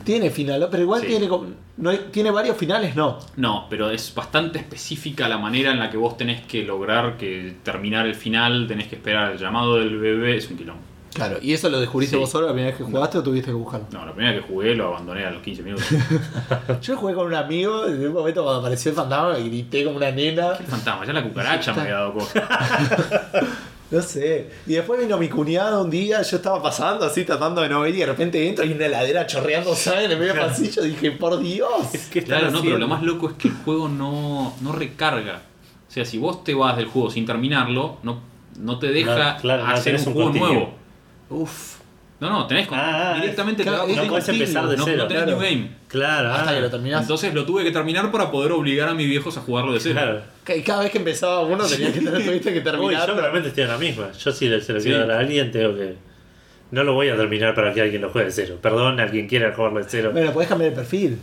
Tiene final, ¿no? pero igual
Sí.
tiene, como- no hay- tiene varios finales, no.
No, pero es bastante específica la manera en la que vos tenés que lograr que terminar el final, tenés que esperar el llamado del bebé, es un quilombo.
Claro, ¿y eso lo descubriste
Sí.
vos solo la primera vez que jugaste o tuviste que buscarlo?
No, la primera que jugué lo abandoné a los 15 minutos.
Yo jugué con un amigo y en un momento cuando apareció el fantasma me grité como una nena.
El fantasma, ya la cucaracha me había dado cosa.
No sé. Y después vino mi cuñado un día, yo estaba pasando así, tratando de no ver, y de repente entro y una heladera chorreando sangre en el medio del pasillo. Dije, por Dios.
¿Qué
Claro, no, pero lo más loco es que el juego no, no recarga. O sea, si vos te vas del juego sin terminarlo, no, no te deja
No, claro, no,
hacer un
un
juego
continuo.
nuevo.
Uf.
No, no, tenés con-
Ah,
directamente
claro,
te
No podés empezar de
no,
cero.
no tenés
claro.
new game.
Claro,
Hasta
ah,
que lo terminás.
Entonces lo tuve que terminar para poder obligar a mis viejos a jugarlo de cero.
Claro.
Y cada vez que empezaba uno tenía que tener, tuviste que
Uy,
terminar.
yo realmente estoy en la misma. Yo si le- se lo
Sí.
quiero dar a alguien, tengo que. No lo voy a terminar para que alguien lo juegue de cero. Perdón a quien quiera jugarlo de cero.
Bueno, podés cambiar el perfil.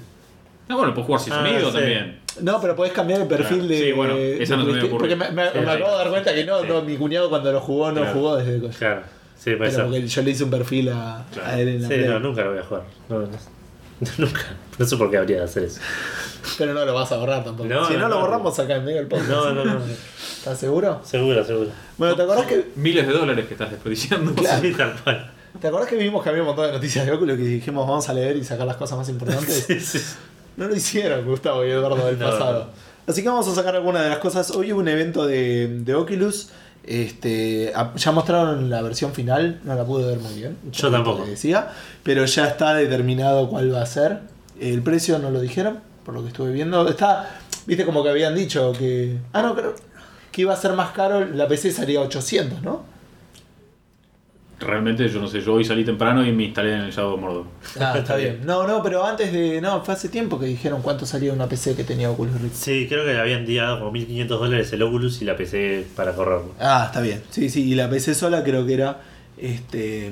Ah, bueno, puedes jugar sin
Ah,
sonido
sí.
también.
No, pero podés cambiar el perfil
Claro.
de.
Sí, bueno,
de
esa no ocurrió.
Porque me, me-
Sí,
me
sí.
acabo de dar cuenta que no,
Sí.
no, mi cuñado cuando lo jugó no
Claro.
jugó desde.
Claro. Sí,
Pero porque yo le hice un perfil a,
Claro.
a él en la
Sí,
Play.
no, nunca lo voy a jugar. No, no, nunca. No sé por qué habría de hacer eso.
Pero no lo vas a borrar tampoco.
No,
si no,
no,
lo
no.
borramos acá en medio del podcast.
No, no, no.
¿Estás seguro?
Seguro, seguro.
Bueno, ¿te acordás que,
Miles de dólares que estás desperdiciando.
Claro.
Sí, tal cual.
¿te acordás que vimos que había un montón de noticias de Oculus que dijimos vamos a leer y sacar las cosas más importantes?
Sí, sí.
No lo hicieron Gustavo y Eduardo del
No.
pasado. Así que vamos a sacar algunas de las cosas. Hoy hubo un evento de, de Oculus. Este, ya mostraron la versión final, no la pude ver muy bien.
Yo tampoco.
Decía, pero ya está determinado cuál va a ser. El precio no lo dijeron, por lo que estuve viendo. Está, viste como que habían dicho que. Ah, no, creo que iba a ser más caro. La PC salía 800, ¿no?
Realmente yo no sé, yo hoy salí temprano y me instalé en el Shadow of Mordor.
Ah, está bien. No, no, pero antes de. No, fue hace tiempo que dijeron cuánto salía una PC que tenía Oculus Rift.
Sí, creo que le habían dado como 1500 dólares el Oculus y la PC para correrlo.
Ah, está bien. Sí, sí, y la PC sola creo que era. Este.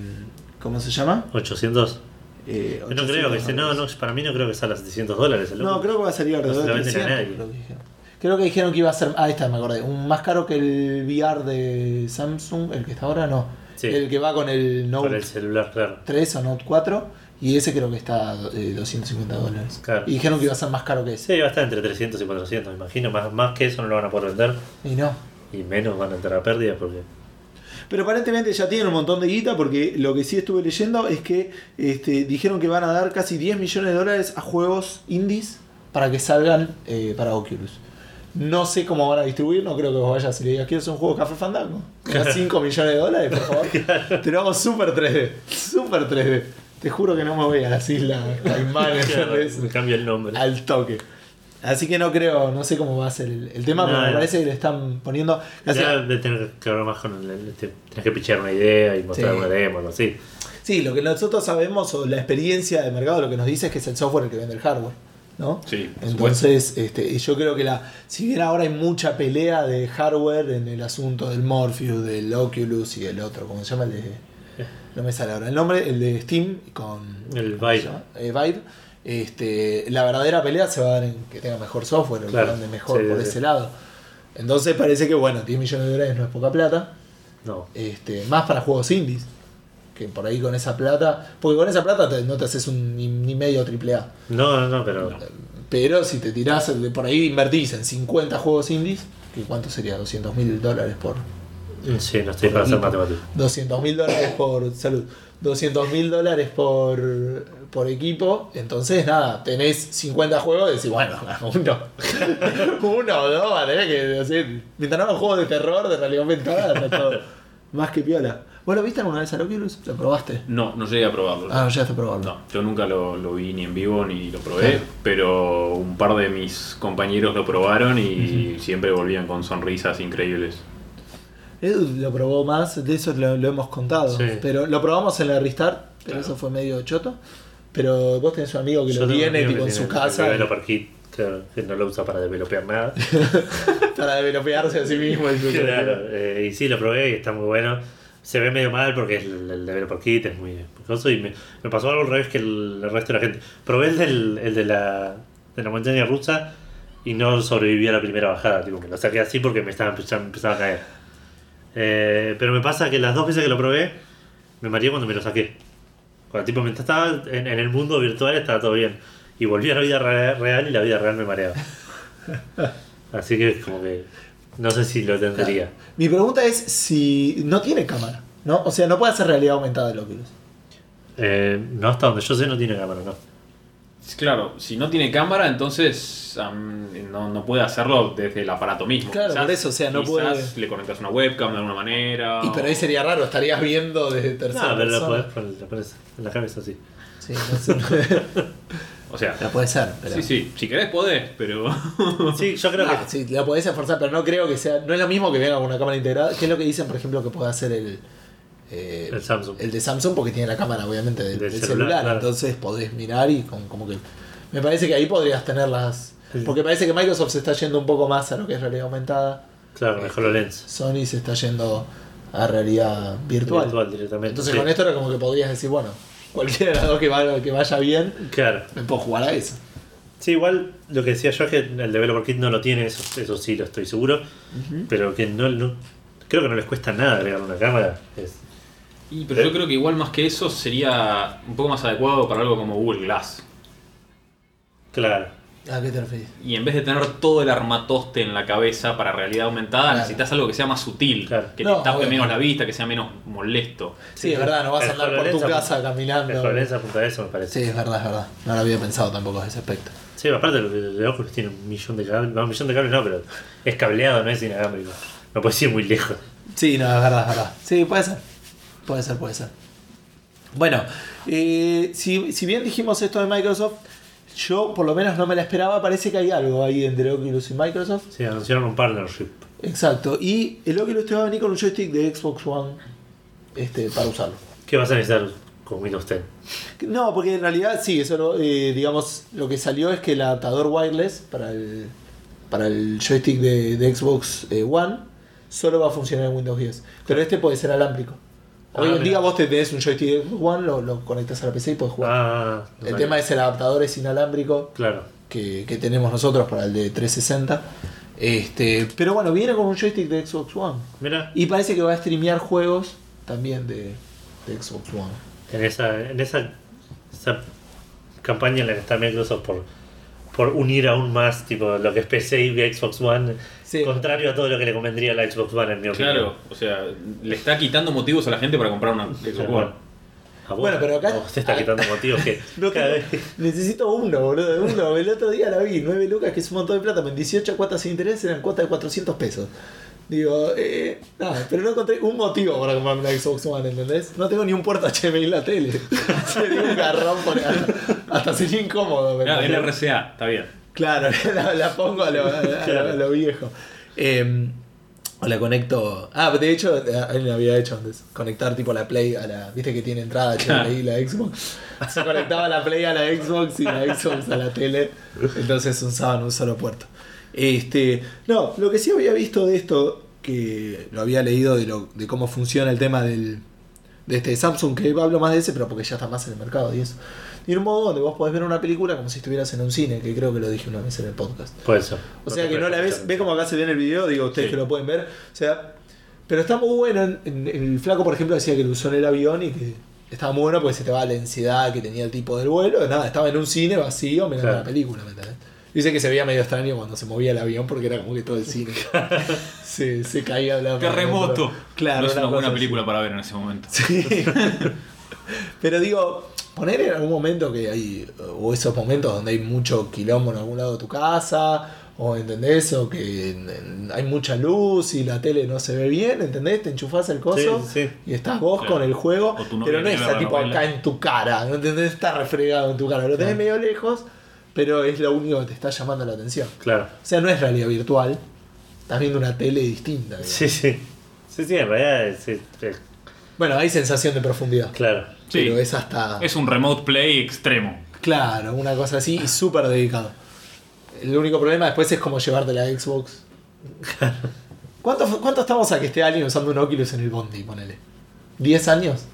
¿Cómo se llama?
800.
Eh,
no creo que se, no, no, para mí no creo que sea a 700 dólares el
No,
Oculus.
creo que va a salir alrededor
No
de
se la venden a
300,
nadie.
creo que dijeron. Creo que dijeron que iba a ser. Ah, ahí está, me acordé. Un más caro que el VR de Samsung, el que está ahora, no.
Sí.
El que va con el Note
Con el celular, claro.
3 o Note 4. Y ese creo que está eh, 250 dólares.
Claro.
Y dijeron que iba a ser más caro que ese.
Sí, va a estar entre 300 y 400, me imagino. Más, más que eso no lo van a poder vender.
Y no.
Y menos van a entrar a pérdidas porque.
Pero aparentemente ya tienen un montón de guita porque lo que sí estuve leyendo es que este, dijeron que van a dar casi 10 millones de dólares a juegos indies para que salgan eh, para Oculus. No sé cómo van a distribuir, no creo que vos vayas y le digas, quiero hacer un juego Café Fandango. Das 5 millones de dólares, por favor. Te lo hago super 3D, super 3D. Te juro que no me voy a las islas Caimanes,
me cambia el nombre.
al toque. Así que no creo, no sé cómo va a ser el, el tema,
No,
pero me
no.
parece que le están poniendo... casi-
Ya de tener que hablar más con el. te- Tenés que pichar una idea y mostrar
Sí.
una demo, algo así.
Sí, lo que nosotros sabemos o la experiencia de mercado lo que nos dice es que es el software el que vende el hardware, ¿no?
Sí.
Entonces, este, yo creo que la, si bien ahora hay mucha pelea de hardware en el asunto del Morpheus, del Oculus y el otro, ¿cómo se llama? El de, no me sale ahora el nombre, el de Steam con
El
¿cómo se
Vive.
Eh, Vive. Este, la verdadera pelea se va a dar en que tenga mejor software,
Claro,
que mejor
sí,
por
sí,
ese lado. Entonces parece que bueno, 10 millones de dólares no es poca plata.
No.
Este, más para juegos indies. Que por ahí con esa plata. Porque con esa plata te- no te haces un ni, ni medio triple A.
No, no, no, pero.
Pero si te tirás de por ahí invertís en 50 juegos indies, que cuánto sería 200 mil dólares por.
Sí, no estoy para hacer matemáticas.
200 mil dólares por. Salud. 200 mil dólares por, por equipo. Entonces, nada, tenés 50 juegos y decís, bueno, uno. uno o dos, tener que. decir, mientras no hagan juegos de terror, de realidad aumentada, está todo más que piola. ¿Vos lo viste alguna vez al Oculus? ¿Lo probaste?
No, no llegué a probarlo.
Ah, no llegaste a probarlo.
No, yo nunca lo, lo vi ni en vivo ni lo probé,
Claro.
pero un par de mis compañeros lo probaron y siempre volvían con sonrisas increíbles.
Edu lo probó más, de eso lo, lo hemos contado.
Sí.
Pero lo probamos en la Restart, pero
Claro.
eso fue medio choto. Pero vos tenés un amigo que
Yo
lo tiene tipo
que
en su
tiene
casa
claro, que no lo usa para developear nada.
para developearse a sí mismo.
Claro, eh, y sí, lo probé y está muy bueno. Se ve medio mal porque el, el developer kit es muy coso y me, me pasó algo al revés que el, el resto de la gente. Probé el, del, el de, la, de la montaña rusa y no sobreviví a la primera bajada. Tipo, me lo saqué así porque me estaba empezando, empezaba a caer. Eh, pero me pasa que las dos veces que lo probé, me mareé cuando me lo saqué. Cuando tipo, mientras estaba en, en el mundo virtual estaba todo bien. Y volví a la vida re- real y la vida real me mareaba. Así que como que no sé si lo tendría.
Mi pregunta es si no tiene cámara, ¿no? O sea, no puede hacer realidad aumentada el Oculus.
Eh, no hasta donde yo sé no tiene cámara, no.
Claro, si no tiene cámara, entonces no, no puede hacerlo desde el aparato mismo.
Claro, por eso, o sea, no
quizás
puede-
le conectas una webcam de alguna manera.
Y
o-
pero ahí sería raro, estarías viendo desde tercera
No, pero lo
persona.
podés poner, lo pones en la cabeza así.
Sí, no sé.
O sea,
la puede ser, pero...
sí, sí, si querés podés, pero.
Sí, yo creo que.
sí, la podés esforzar, pero no creo que sea. No es lo mismo que venga con una cámara integrada. que es lo que dicen, por ejemplo, que puede hacer el. eh,
El Samsung.
el de Samsung porque tiene la cámara, obviamente, del,
Del
del
celular,
celular.
claro.
Entonces podés mirar y como, como que. Me parece que ahí podrías tenerlas.
Sí.
Porque parece que Microsoft se está yendo un poco más a lo que es realidad aumentada.
Claro, con el HoloLens.
Sony se está yendo a realidad virtual.
Virtual directamente.
Entonces
sí.
con esto era como que podrías decir, bueno, cualquiera de las dos que, vaya- que vaya bien,
Claro.
me puedo jugar a eso.
Sí, igual lo que decía yo es que el Developer Kit no lo tiene, eso, eso sí lo estoy seguro. Pero que no, no- Creo que no les cuesta nada agregar una cámara. Es,
Y, pero yo creo que igual más que eso sería un poco más adecuado para algo como Google Glass.
claro.
¿A qué te referís?
Y en vez de tener todo el armatoste en la cabeza para realidad aumentada,
Claro.
necesitas algo que sea más sutil,
Claro.
que
No,
te tape menos la vista, que sea menos molesto.
Sí, es verdad, no vas a andar por tu casa caminando.
El HoloLens apunta a eso, me parece.
Sí, es verdad, es verdad. No lo había pensado tampoco a ese aspecto.
Sí, aparte el Oculus tiene un millón de cables. No, un millón de cables no, pero es cableado, no es inalámbrico. No puedes ir muy lejos.
Sí, no, es verdad, es verdad. Sí, puede ser. Puede ser, puede ser. Bueno, eh, si, si bien dijimos esto de Microsoft, yo por lo menos no me la esperaba. Parece que hay algo ahí entre Oculus y Microsoft.
Sí, anunciaron un partnership.
Exacto. Y el Oculus te va a venir con un joystick de Xbox One este, para usarlo.
¿Qué vas a necesitar con Windows 10?
No, porque en realidad sí, eso lo- eh, digamos, lo que salió es que el adaptador wireless para el, para el joystick de, de Xbox eh, One solo va a funcionar en Windows 10. Pero este puede ser alámbrico. Hoy
Ah,
en día vos te tenés un joystick de Xbox One, lo, lo conectas a la PC y puedes jugar.
Ah, no
el tema es el adaptador es inalámbrico
Claro.
que, que tenemos nosotros para el de 360. Este, pero bueno, viene con un joystick de Xbox One.
Mira,
Y parece que va a streamear juegos también de, de Xbox One.
en esa, en esa, esa campaña en la que está Microsoft por, por unir aún más tipo lo que es PC y Xbox One,
Sí.
contrario a todo lo que le convendría a la Xbox One en mi opinión.
Claro, o sea, le está quitando motivos a la gente para comprar una Xbox One.
a vos-
Bueno, pero acá-
vos te está quitando motivos que
No
cada
tengo-
vez-
Necesito uno, boludo. Uno. El otro día la vi, 9 lucas, que es un montón de plata. En 18 cuotas sin interés eran cuotas de 400 pesos. Digo, eh, nada, pero no encontré un motivo para comprarme una Xbox One, ¿entendés? No tengo ni un puerto HDMI en la tele. Sería un garrón por Hasta sería incómodo. ¿me
Claro, es la
entendés?
RCA, está bien.
Claro, la, la pongo a lo, a lo- a viejo. Eh, o la conecto. Ah, de hecho, alguien lo había hecho antes. Conectar tipo la Play a la. Viste que tiene entrada HDMI la Xbox. Se conectaba la Play a la Xbox y la Xbox a la tele. Entonces usaban un solo puerto. Este. No, lo que sí había visto de esto, que lo había leído de, lo, de cómo funciona el tema del. De este Samsung, que hablo más de ese, pero porque ya está más en el mercado y eso. Tiene un modo donde vos podés ver una película como si estuvieras en un cine, que creo que lo dije una vez en el podcast.
Puede ser.
O sea que no la ves, ve como acá se ve en el video, digo ustedes
Sí.
que lo pueden ver. O sea, pero está muy bueno. En, en- el flaco, por ejemplo, decía que lo usó en el avión y que estaba muy bueno porque se te va la densidad que tenía el tipo del vuelo. Nada, estaba en un cine vacío mirando
Claro.
la película, ¿me entendés? Dice que se veía medio extraño cuando se movía el avión porque era como que todo el cine se, se caía de la
Terremoto.
Claro,
no es una buena
así.
película para ver en ese momento.
Sí. Pero digo, poner en algún momento que hay, o esos momentos donde hay mucho quilombo en algún lado de tu casa, o entendés, o que en- en- hay mucha luz y la tele no se ve bien, ¿entendés? Te enchufás el coso
Sí, sí.
y estás vos
Claro.
con el juego, pero no está tipo
novela.
acá en tu cara, ¿no entendés? Está refregado en tu cara, lo tenés medio lejos, pero es lo único que te está llamando la atención.
Claro.
O sea, no es realidad virtual, estás viendo una tele distinta. digamos.
Sí, sí. Sí, sí, en realidad es, es- es-
Bueno, hay sensación de profundidad,
claro.
Sí.
pero es hasta...
Es un remote play extremo.
Claro, una cosa así y súper dedicado. El único problema después es como llevarte la Xbox. ¿Cuánto, ¿Cuánto estamos a que esté alguien usando un Oculus en el Bondi? Ponele. ¿10 años?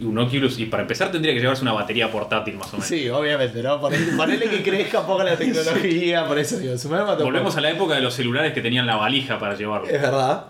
Y un Oculus, y para empezar tendría que llevarse una batería portátil más o menos.
Sí, obviamente, ¿no? Ponele, que crezca un poco la tecnología, por eso digo,
Volvemos a la época de los celulares que tenían la valija para llevarlo.
Es verdad.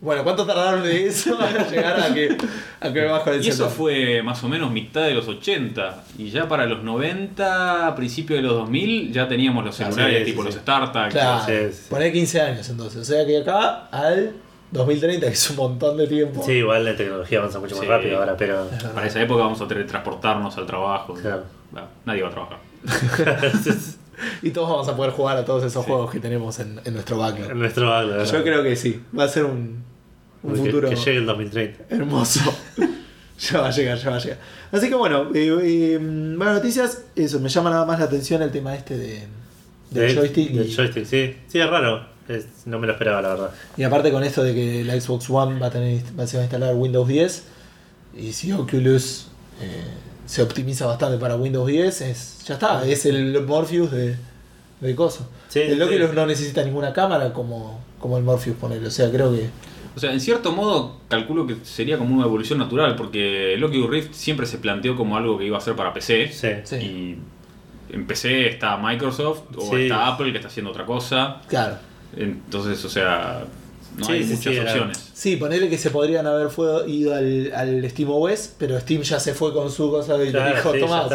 Bueno, ¿cuánto tardaron de eso para llegar a que, a que bajo el
Y eso fue más o menos mitad de los 80. Y ya para los 90, a principios de los 2000, ya teníamos los celulares
sí, sí,
tipo
sí.
los StarTAC.
Claro,
Sí, sí.
poné 15 años entonces. O sea que acá al 2030, que es un montón de tiempo.
Sí, igual la tecnología avanza mucho más
Sí.
rápido ahora, pero.
Para esa época vamos a teletransportarnos al trabajo.
Claro.
Bueno, nadie va a trabajar.
y todos vamos a poder jugar a todos esos juegos que tenemos en, en nuestro backlog.
En nuestro backlog.
Yo creo que sí, va a ser un, un
que,
futuro
que llegue el 2030.
hermoso. ya va a llegar, ya va a llegar. Así que bueno, eh, eh, buenas noticias. Eso, me llama nada más la atención el tema este de, del
De-
joystick.
del
y,
joystick, sí. Sí, es raro. Es- no me lo esperaba, la verdad.
y aparte con esto de que la Xbox One va a tener va a instalar Windows 10. Y si Oculus eh, se optimiza bastante para Windows 10, es, ya está, es el Morpheus de, de coso.
Sí,
el
sí.
Oculus no necesita ninguna cámara como, como el Morpheus ponerlo. O sea, creo que.
O sea, en cierto modo calculo que sería como una evolución natural, porque el Oculus Rift siempre se planteó como algo que iba a ser para PC.
Sí.
Sí.
Y en PC está Microsoft o
Sí.
está Apple que está haciendo otra cosa.
Claro.
Entonces, o sea, no
Sí,
hay
sí,
muchas
sí, era-
opciones.
Sí, ponerle que se podrían haber fue- ido al, al SteamOS, pero Steam ya se fue con su cosa y
Claro,
dijo,
sí,
toma,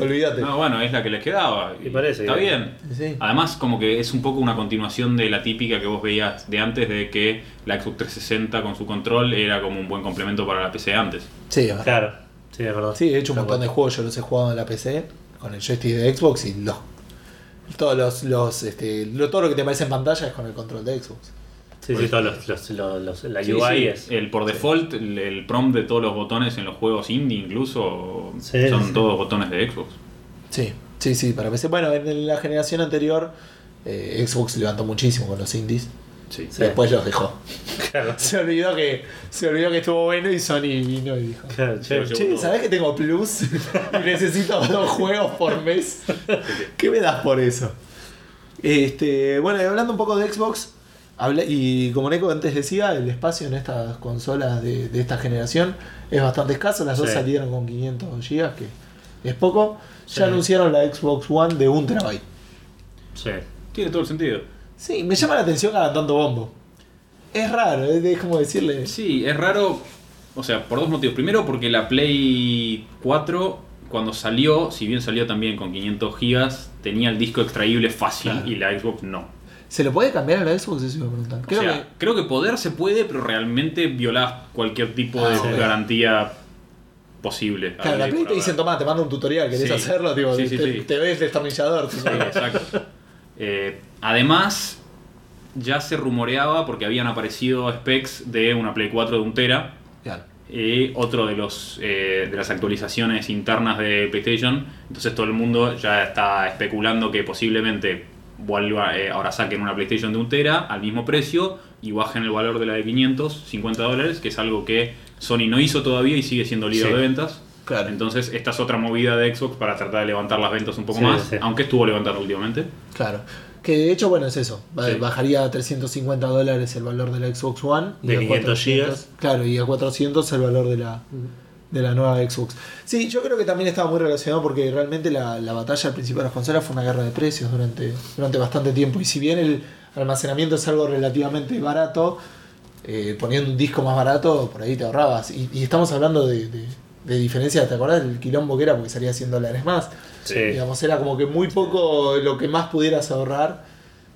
olvídate.
No, bueno, es la que les quedaba.
Y parece
Está bien.
Sí.
Además, como que es un poco una continuación de la típica que vos veías de antes, de que la Xbox 360 con su control era como un buen complemento para la PC antes.
Sí.
Claro. Sí, es verdad.
Sí, he hecho un montón de juegos, yo los he jugado en la PC, con el joystick de Xbox y los, todos los, los este, lo- todo lo que te aparece en pantalla es con el control de Xbox.
Sí, sí, todos los, los, los- los- la
Sí,
UI
sí,
es.
el por default, el, el prompt de todos los botones en los juegos indie incluso
Sí,
son
sí.
todos botones de Xbox.
Sí, sí, sí, para PC. Bueno, en la generación anterior eh, Xbox levantó muchísimo con los indies.
Sí.
Sí.
Después los dejó.
Claro.
Se olvidó que se olvidó que estuvo bueno y Sony vino y dijo.
Claro, che,
Sí,
Che, ¿sabés que tengo Plus? y necesito dos juegos por mes. ¿Qué me das por eso? Este, bueno, y hablando un poco de Xbox, habla- y como Neko antes decía, el espacio en estas consolas de, de esta generación es bastante escaso. Las dos
Sí.
salieron con 500 GB, que es poco.
Sí.
Ya anunciaron la Xbox One de 1 terabyte.
Sí.
Tiene todo el sentido.
Sí, me llama la atención que hagan tanto bombo. Es raro, es es como decirle.
Sí, es raro, o sea, por dos motivos. Primero, porque la Play 4, cuando salió, si bien salió también con 500 gigas, tenía el disco extraíble fácil
Claro.
y la Xbox no.
¿Se lo puede cambiar a la Xbox? Eso.
O
Creo
sea,
que.
creo que poder se puede, pero realmente violás cualquier tipo
Ah,
de
sí.
garantía posible.
Claro, la Play te dicen, toma, te mando un tutorial, ¿querés
Sí.
hacerlo? Tipo,
Sí, sí,
te,
sí.
te ves destornillador.
Sí, exacto. Eh, además, ya se rumoreaba porque habían aparecido specs de una Play 4 de 1 tera.
Claro.
Otro de los eh, de las actualizaciones internas de PlayStation. Entonces todo el mundo ya está especulando que posiblemente vuelva, eh, ahora saquen una PlayStation de 1 tera al mismo precio y bajen el valor de la de 550 dólares, que es algo que Sony no hizo todavía y sigue siendo líder
Sí.
de ventas.
Claro.
Entonces esta es otra movida de Xbox para tratar de levantar las ventas un poco
Sí,
más,
sí.
aunque estuvo levantando últimamente.
Claro. Que de hecho, bueno, es eso. Bajaría a 350 dólares el valor de la Xbox One.
De
a
500
400, Claro, y a 400 el valor de la, de la nueva Xbox. Sí, yo creo que también estaba muy relacionado porque realmente la, la batalla al principio de las consolas fue una guerra de precios durante, durante bastante tiempo. Y si bien el almacenamiento es algo relativamente barato, eh, poniendo un disco más barato, por ahí te ahorrabas. Y, y estamos hablando de, de, de diferencia, ¿te acordás del quilombo que era? Porque salía 100 dólares más.
Sí.
Digamos, era como que muy poco lo que más pudieras ahorrar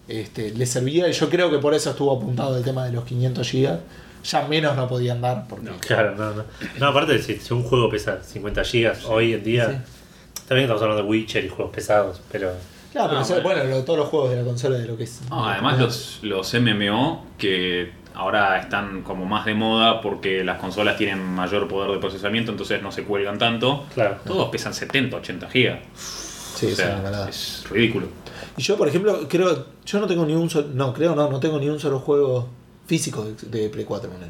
este, le servía. Y yo creo que por eso estuvo apuntado el tema de los 500 GB. Ya menos no podían dar. Porque,
No.
Claro, no, no. No, aparte, si, si un juego pesa 50 gigas hoy en día,
Sí.
también estamos hablando de Witcher y juegos pesados, pero.
Claro, pero
bueno.
bueno, lo- todos los juegos de la consola de lo que es.
No, además los, los MMO que ahora están como más de moda porque las consolas tienen mayor poder de procesamiento, entonces no se cuelgan tanto.
Claro.
Todos pesan 70, 80 gigas.
Sí,
o
es
sea,
una malada.
es ridículo.
Y yo, por ejemplo, creo. Yo no tengo ni un solo. No, creo no, no tengo ni un solo juego físico de, de Play 4 con él.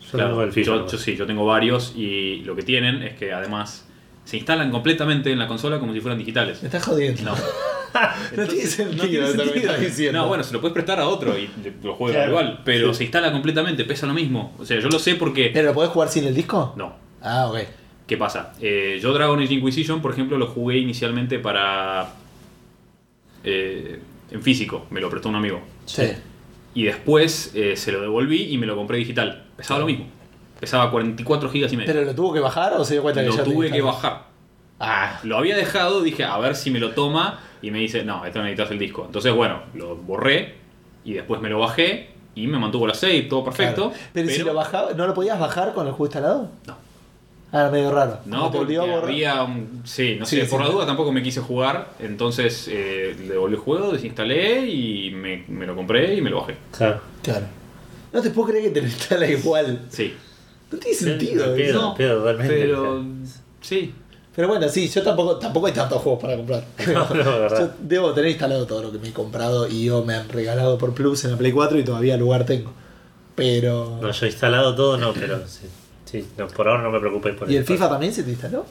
Yo
Claro,
tengo el FIFA.
yo, sí, yo tengo varios y lo que tienen es que además se instalan completamente en la consola como si fueran digitales.
Me estás jodiendo.
No.
No tiene sentido
tiene
que me
sentido.
estás diciendo.
No, bueno, se lo puedes prestar a otro y lo juega
Claro,
igual, pero
sí.
se instala completamente, pesa lo mismo. O sea, yo lo sé porque...
¿Pero lo podés jugar sin el disco?
No,
Ah, ok.
¿Qué pasa? Eh, yo Dragon Age Inquisition, por ejemplo, lo jugué inicialmente para... eh, en físico, me lo prestó un amigo.
Sí.
Y después eh, se lo devolví y me lo compré digital. Pesaba lo mismo. Pesaba 44 gigas y medio.
¿Pero lo tuvo que bajar o se dio cuenta que
lo
ya
tuve que bajar.
Ah,
Lo había dejado, dije, a ver si me lo toma. Y me dice, no, esto necesitas el disco. Entonces, bueno, lo borré y después me lo bajé y me mantuvo la save, todo perfecto.
claro. Pero, si lo bajaba, ¿no lo podías bajar con el juego instalado?
No.
Ah, era medio raro.
No, porque
obligó a borrar.
había un... Sí, no
Sí,
sé,
sí,
por la duda tampoco me quise jugar, entonces eh, le devolví el juego, desinstalé y me, me lo compré y me lo bajé.
Claro.
Claro. No te puedo creer que te lo instala igual.
Sí.
No tiene sentido eso.
pedo, totalmente.
Pero... Sí.
Pero bueno, sí, yo tampoco, tampoco hay tantos juegos para comprar.
No, no, verdad.
yo debo tener instalado todo lo que me he comprado y yo me han regalado por Plus en la Play 4 y todavía lugar tengo. Pero.
No, yo he instalado todo, no, pero sí. Sí, no, por ahora no me preocupéis por
¿Y el. FIFA también se te instaló?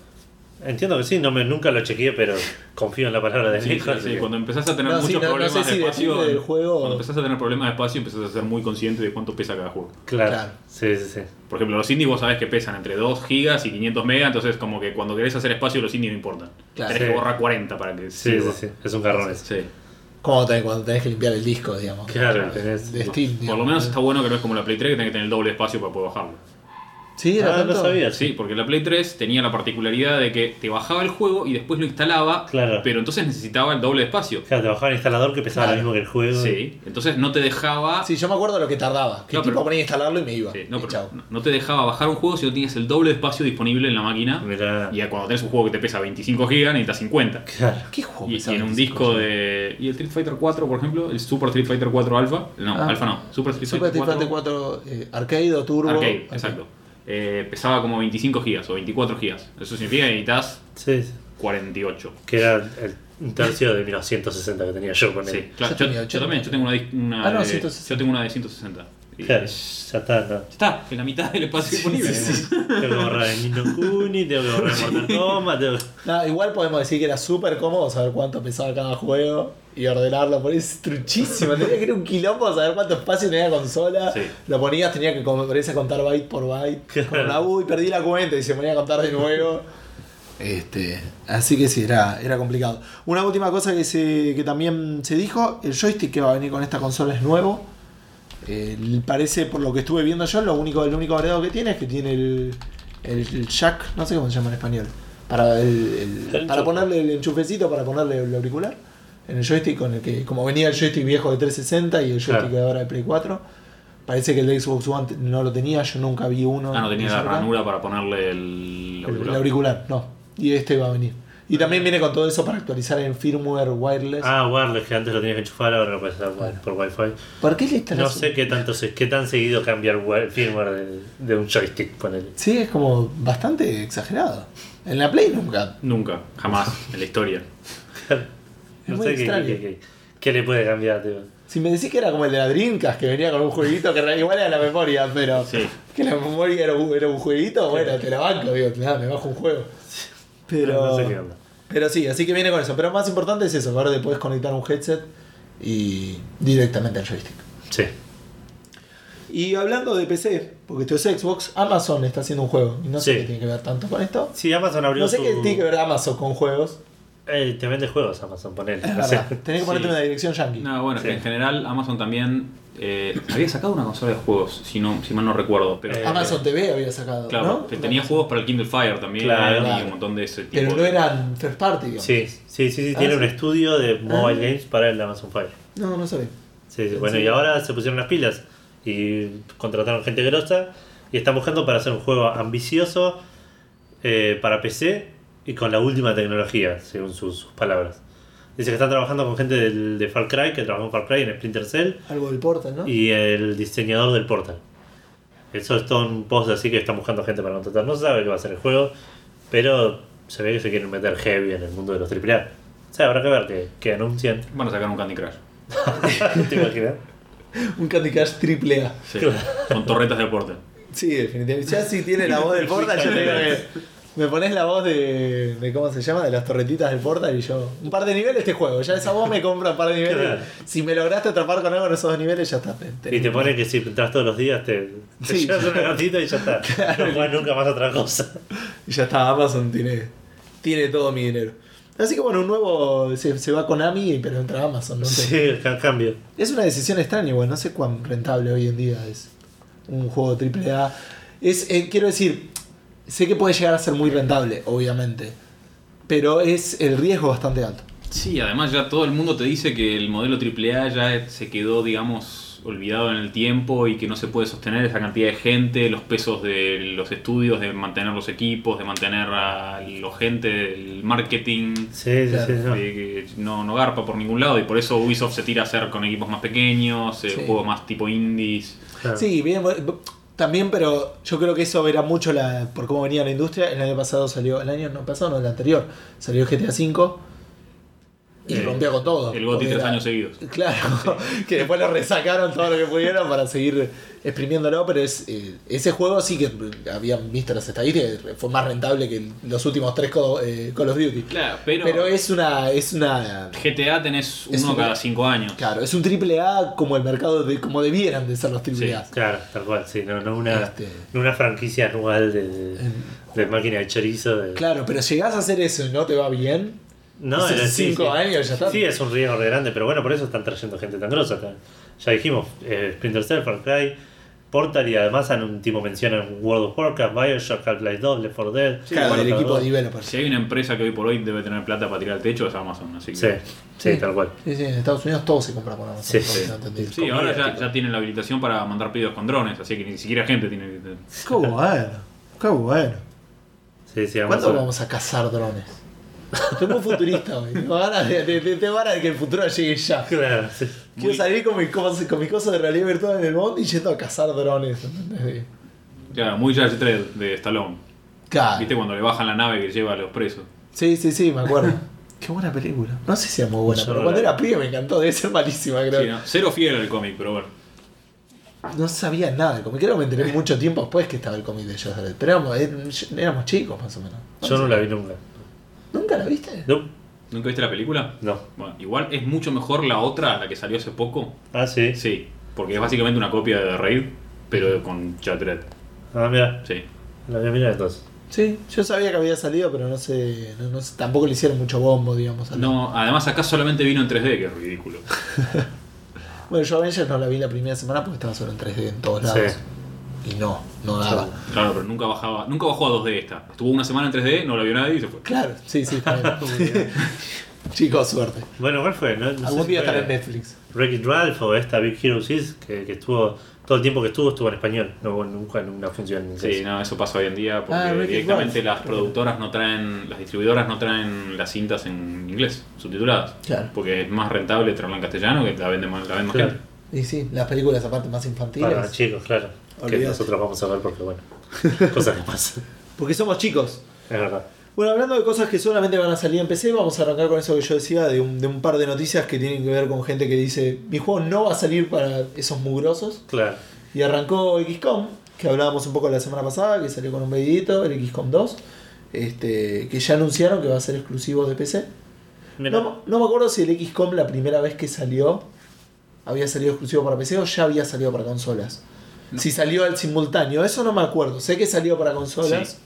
Entiendo que sí, no me, nunca lo chequeé, pero confío en la palabra de
Sí,
Nico.
sí, sí, Cuando empezás a tener
No,
muchos
no- no
problemas
sé si
de espacio,
del juego-
cuando empezás a tener problemas de espacio, empezás a ser muy consciente de cuánto pesa cada juego.
Claro.
Claro.
Sí, sí, sí.
Por ejemplo, los indies vos sabés que pesan entre 2 gigas y 500 megas, entonces como que cuando querés hacer espacio los indies no importan.
Claro.
Tenés
Sí.
que borrar 40 para que
Sí,
sirva.
sí, sí. Es un garrón eso.
Sí.
Como tenés- cuando tenés que limpiar el disco, digamos.
Claro, tenés.
De Steam.
Por
digamos.
lo menos está bueno que no es como la Play 3 que tenés que tener el doble espacio para poder bajarlo.
Sí, era
Ah, no
tanto?
sabía.
Sí, porque la Play 3 tenía la particularidad de que te bajaba el juego y después lo instalaba,
Claro.
pero entonces necesitaba el doble de espacio.
Claro, te bajaba el instalador que pesaba
Claro.
lo mismo que el juego.
Sí, entonces no te dejaba
Sí, yo me acuerdo lo que tardaba. Que
No,
tipo
pero-
ponía a instalarlo y me iba.
Sí, no, pero te dejaba bajar un juego si no tenías el doble de espacio disponible en la máquina.
Mirá.
Y cuando tenés un juego que te pesa 25 GB necesitas 50.
Claro.
¿Qué juego
Y, en un
25
disco
ya?
de. ¿Y el Street Fighter 4, por ejemplo? El Super Street Fighter 4 Alpha. No,
Ah.
Alpha no. Super Street Fighter
Street
4,
Fighter 4 eh, Arcade o Turbo.
Arcade, exacto. Eh, pesaba como 25 GB o 24 GB. Eso significa que necesitas
Sí, sí.
48.
Que era el, un tercio de los 160 que tenía yo con
Sí,
él.
claro.
Yo
Yo, yo
80.
también, yo tengo una, una
Ah, no,
de,
160.
yo tengo una de 160.
Claro, ya está, no.
ya está, en la mitad del espacio disponible.
Tengo que borrar el Nino Kuni, tengo que borrar el Mortal Kombat, tengo que...
No, igual podemos decir que era súper cómodo saber cuánto pesaba cada juego y ordenarlo. Por eso es truchísimo. Tenía que ir un quilombo saber cuánto espacio tenía la consola.
Sí.
Lo ponías, tenía que ponerse a contar byte por byte. Como la uy, perdí la cuenta y se ponía a contar de nuevo. Este, así que sí, era, era complicado. Una última cosa que, se, que también se dijo: el joystick que va a venir con esta consola es nuevo. Eh, parece, por lo que estuve viendo yo, lo único, el único agregado que tiene es que tiene el, el, jack, no sé cómo se llama en español, para, el, el- para ponerle el enchufecito, para ponerle el auricular. En el joystick con el que, como venía el joystick viejo de 360 y el joystick
Claro.
de ahora de Play 4, parece que el de Xbox One no lo tenía, yo nunca vi uno.
Ah, no tenía la ranura para ponerle el
El,
auricular.
el auricular, no. Y este va a venir. Y también viene con todo eso para actualizar en firmware wireless.
Ah, wireless, que antes lo tenías que enchufar, ahora lo puedes hacer por- por Wi-Fi.
¿Por qué le instalas
No sé qué tanto se- qué tan seguido cambia el wi- firmware de, de un joystick, ponele.
Sí, es como bastante exagerado. En la Play nunca.
Nunca, jamás, en la historia.
No
muy
sé qué,
extraño.
qué- qué- qué le puede cambiar, tío.
Si me decís que era como el de la Dreamcast, que venía con un jueguito que era igual era la memoria, pero
Sí.
que la memoria era un, era un jueguito, bueno, te la banco, digo, nada, me bajo un juego. Pero,
No sé qué onda.
pero sí, así que viene con eso. Pero más importante es eso, que ahora te puedes conectar un headset y directamente al joystick.
Sí.
Y hablando de PC, porque esto es Xbox, Amazon está haciendo un juego. Y no sé
Sí.
qué tiene que ver tanto con esto.
Sí, Amazon abrió
No sé
su...
qué tiene que ver Amazon con juegos.
Eh, te vende juegos Amazon, ponele.
Es
no sé.
verdad. Tenés que ponerte
Sí.
una dirección yankee.
No, bueno,
Sí.
que en general Amazon también eh, había sacado una consola de juegos, si, no, si mal no recuerdo. Pero,
Eh,
Amazon TV había sacado.
claro,
¿no?
que tenía juegos para el Kindle Fire también
Claro.
y
Claro.
un montón de ese tipo.
Pero no eran first party, digamos.
Sí, sí, sí, sí,
Ah,
tiene
sí.
un estudio de mobile
Ah.
games para el Amazon Fire.
No, no sabía.
Sí, sí, bueno,
Sí.
y ahora se pusieron las pilas y contrataron gente grosa y están buscando para hacer un juego ambicioso eh, para PC y con la última tecnología, según sus, sus palabras. Dice que están trabajando con gente del, de Far Cry, que trabajó en Far Cry, en Splinter Cell,
Algo del Portal, ¿no?
y el diseñador del Portal. Eso es todo un post así que están buscando gente para contratar. No se sabe qué va a ser el juego, pero se ve que se quieren meter heavy en el mundo de los AAA. O sea, habrá que ver que, que anuncian.
Van a sacar un Candy Crush.
¿Te imaginas?
Un Candy Crush triple A.
Sí, Con torretas de porte.
Sí, definitivamente. Ya si tiene la voz del Portal, yo te digo que. Me pones la voz de, de. ¿Cómo se llama? De las torretitas del Portal y yo. Un par de niveles este juego. Ya esa voz me compra un par de niveles.
Claro.
Si me lograste atrapar con algo en esos dos niveles, ya está. Te-
Y te pone que si entras todos los días te, te
Sí.
llevas una gatita y ya está. No juegas nunca más otra cosa.
Y ya está, Amazon tiene, tiene todo mi dinero. Así que bueno, un nuevo. Se, se va a Konami, pero entra Amazon. ¿no?
Sí, ca- cambio.
Es una decisión extraña, igual. No sé cuán rentable hoy en día es un juego AAA. Es, eh, quiero decir, sé que puede llegar a ser muy rentable, obviamente. Pero es el riesgo bastante alto.
Sí, además ya todo el mundo te dice que el modelo AAA ya se quedó, digamos, olvidado en el tiempo y que no se puede sostener esa cantidad de gente, los pesos de los estudios, de mantener los equipos, de mantener a los gente, el marketing.
Sí, sí,
Claro.
sí. no.
eh, que no, no garpa por ningún lado y por eso Ubisoft se tira a hacer con equipos más pequeños, eh,
Sí.
juegos más tipo indies.
Claro.
Sí, bien, también, pero yo creo que eso era mucho la, por cómo venía la industria. El año pasado salió, el año no pasado, no, el anterior, salió GTA V y
Eh,
rompió con todo.
El
Porque
tres
era-
años seguidos.
Claro, que después lo resacaron todo lo que pudieron para seguir exprimiéndolo, pero es eh, ese juego sí que habían visto las estadísticas, fue más rentable que los últimos tres Call, eh, Call of Duty.
Claro, pero,
Pero es una, es una
GTA tenés uno
un-
cada cinco años.
Claro, es un triple A como el mercado de, como debieran de ser los triple
Sí,
A.
Claro, tal cual, sí, no, no una,
Este.
no una franquicia anual de, de, de máquina de chorizo. De...
Claro, pero llegás a hacer eso y no te va bien.
No,
Hace
era- sí,
cinco
sí.
años ya está.
Sí, es un riesgo re grande, pero bueno, por eso están trayendo gente tan grosa acá. Ya dijimos, eh, Splinter Cell, Far Cry, Portal y además han un tipo mencionan World of Warcraft, Bioshock, Half-Life 2, Left 4 Dead.
claro,
Warcraft
el equipo
2.
de developers.
Si hay una empresa que hoy por hoy debe tener plata para tirar al techo es Amazon, así que...
Sí, sí, tal cual.
Sí, sí, en Estados Unidos todo se compra por Amazon.
Sí, sí.
Sí, ahora ya, tienen la habilitación para mandar pedidos con drones, así que ni siquiera gente tiene que...
Qué bueno, qué bueno.
Sí, sí,
¿Cuándo
Amazon.
vamos a cazar drones? Estoy muy futurista hoy. Tengo ganas de, de- de- tengo ganas de que el futuro llegue ya.
Claro, sí.
Quiero
Muy-
salir con mi, cosa- con mi cosa de realidad virtual en el mundo y yendo a cazar drones. ¿entendés?
Claro, muy Judge Dredd de Stallone.
Claro.
¿Viste cuando le bajan la nave que lleva a los presos?
Sí, sí, sí, me acuerdo. Qué buena película. No sé si era muy buena, pero
no
cuando era pibe me encantó. Debe ser malísima, creo.
Sí, ¿no? Cero fiel al cómic, pero bueno.
No sabía nada del cómic. Creo que me enteré mucho tiempo después que estaba el cómic de Josh Dredd. Pero éramos, er- éramos chicos, más o menos.
Yo no la vi nunca.
¿Nunca la viste?
No,
¿Nunca viste la película?
no.
Bueno, igual es mucho mejor la otra, la que salió hace poco.
Ah, sí.
Sí, porque es básicamente una copia de The Raid, pero con Dredd.
Ah, mira,
Sí.
la voy a mirar entonces.
Sí, yo sabía que había salido, pero no sé, no, no sé- tampoco le hicieron mucho bombo, digamos. al-
No, además acá solamente vino en 3D, que es ridículo.
Bueno, yo Avengers no la vi la primera semana porque estaba solo en 3D en todos lados.
Sí.
Y no, no daba.
Claro, pero nunca bajaba, nunca bajó a 2D esta. Estuvo una semana en 3D, no la vio nadie y se fue.
Claro, sí, sí, está bien. Chicos, suerte.
Bueno, ¿cuál fue? No, no
Algún día estará en Netflix.
Wreck-It Ralph o esta Big Hero 6 que, que estuvo todo el tiempo que estuvo estuvo en español, no hubo nunca en una función en inglés.
Sí, no, eso pasa hoy en día porque
Ah,
directamente
Ralph.
las productoras no traen, las distribuidoras no traen las cintas en inglés, subtituladas.
Claro.
Porque es más rentable traerla en castellano que la venden más, la ven más
Claro.
gente.
Y sí, las películas aparte más infantiles.
Para chicos, claro. Que nosotros vamos a ver porque bueno, cosas que pasan.
Porque somos chicos.
Es verdad.
Bueno, hablando de cosas que solamente van a salir en PC, vamos a arrancar con eso que yo decía, de un, de un par de noticias que tienen que ver con gente que dice, mi juego no va a salir para esos mugrosos.
Claro.
Y arrancó XCOM, que hablábamos un poco la semana pasada, que salió con un videito, el XCOM 2, este, que ya anunciaron que va a ser exclusivo de PC. No, no me acuerdo si el XCOM la primera vez que salió había salido exclusivo para PC o ya había salido para consolas. Si salió al simultáneo, eso no me acuerdo. Sé que salió para consolas.
Sí.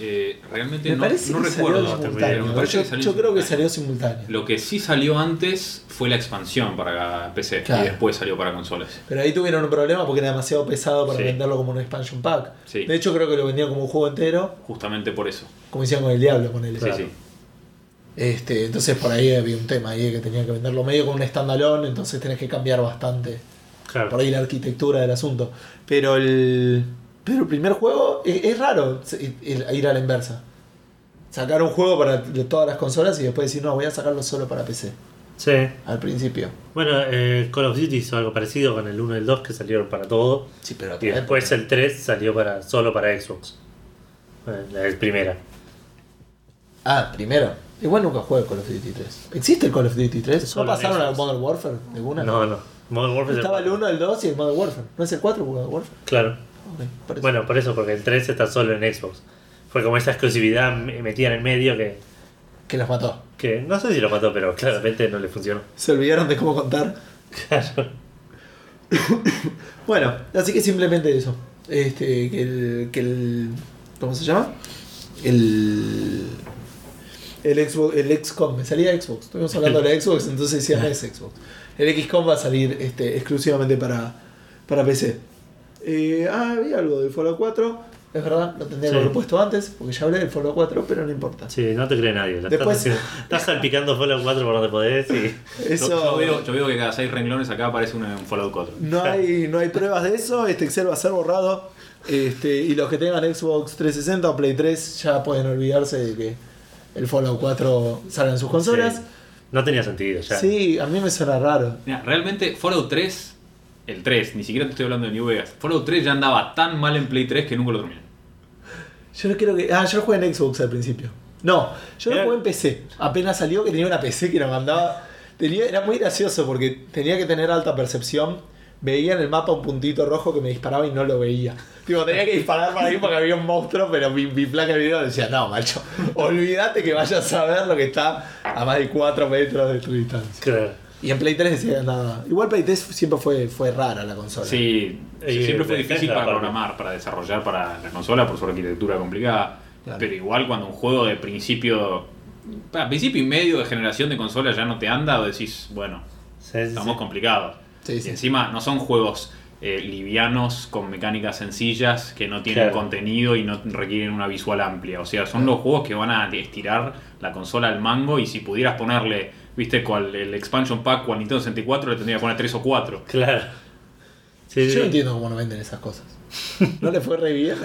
Eh, realmente
Me
no,
parece
no
que
recuerdo.
salió simultáneo.
me parece
Yo,
que salió
yo creo que salió simultáneo.
Lo que sí salió antes fue la expansión para PC
Claro.
y después salió para consolas.
Pero ahí tuvieron un problema porque era demasiado pesado para
Sí.
venderlo como un expansion pack.
Sí.
De hecho, creo que lo vendían como un juego entero,
Justamente por eso.
como hicieron con el Diablo, con el
Sí, sí.
Este, entonces por ahí había un tema ahí que tenían que venderlo medio con un standalone, entonces tenés que cambiar bastante
claro.
por ahí la arquitectura del asunto. Pero el, pero el primer juego es, es raro el- ir a la inversa. Sacar un juego para todas las consolas y después decir, no, voy a sacarlo solo para PC.
Sí.
Al principio.
Bueno, eh, Call of Duty hizo algo parecido con el 1 y el 2 que salieron para todo.
Sí, pero
Y después el 3 salió para solo para Xbox. Eh, La primera.
Ah, primero. Igual nunca jugué Call of Duty 3. ¿Existe el Call of Duty 3? ¿No
Solo en
pasaron al
Xbox.
Modern Warfare de una?
No, no. Modern Warfare es
Estaba
el-
el 1, el 2 y el Modern Warfare. ¿No es el 4 Modern Warfare?
Claro.
Ok, por eso.
Bueno, por eso, porque el 3 está solo en Xbox. Fue como esa exclusividad me- metida en el medio que,
Que los mató.
que no sé si lo mató, pero claramente no le funcionó.
Se olvidaron de cómo contar.
Claro.
Bueno, así que simplemente eso. Este, que el, que el. ¿Cómo se llama? El. El Xbox, el XCOM, me salía Xbox. Estuvimos hablando de la Xbox, entonces decía no es Xbox. El XCOM va a salir este, exclusivamente para, para PC. Eh, ah, había algo del Fallout 4. Es verdad, lo tendría que
Sí.
haber puesto antes, porque ya hablé del Fallout 4, pero no importa.
Sí, no te cree nadie. la
Después-
Estás, estás salpicando Fallout 4 por donde podés y.
Eso.
Yo, yo veo, yo veo que cada seis renglones acá aparece un, un Fallout 4.
No hay, no hay pruebas de eso, este Excel va a ser borrado. Este, y los que tengan Xbox 360 o Play 3 ya pueden olvidarse de que el Fallout 4 salga en sus consolas.
Sí. No tenía sentido ya.
Sí, a mí me suena raro.
Mira, realmente Fallout 3, el 3, ni siquiera te estoy hablando de New Vegas. Fallout 3 ya andaba tan mal en Play 3 que nunca lo terminé.
Yo no creo que. Ah, yo lo jugué en Xbox al principio. No, yo lo
Era-
jugué en PC. Apenas salió que tenía una PC que lo mandaba. Tenía, era muy gracioso porque tenía que tener alta percepción. Veía en el mapa un puntito rojo que me disparaba y no lo veía. Tipo, tenía que disparar para ahí porque había un monstruo, pero mi, mi placa de video decía, no, macho, olvídate que vayas a ver lo que está a más de 4 metros de tu distancia.
Claro.
Y en Play 3 decía nada. Igual Play 3 siempre fue, fue rara la consola.
Sí,
Y
siempre fue difícil para programar, para desarrollar para la consola por su arquitectura complicada.
Claro.
Pero igual cuando un juego de principio, a principio y medio de generación de consola ya no te anda, o decís, bueno,
Sí, sí,
estamos
sí.
complicados.
Sí,
Y encima no son juegos eh, livianos con mecánicas sencillas que no tienen
Claro.
contenido y no requieren una visual amplia. O sea, son los juegos que van a estirar la consola al mango y si pudieras ponerle, viste, cual el expansion pack con Nintendo 64 le tendría que poner 3 o 4.
Claro. Sí,
Yo
sí.
no entiendo cómo no venden esas cosas. ¿No le fue re bien?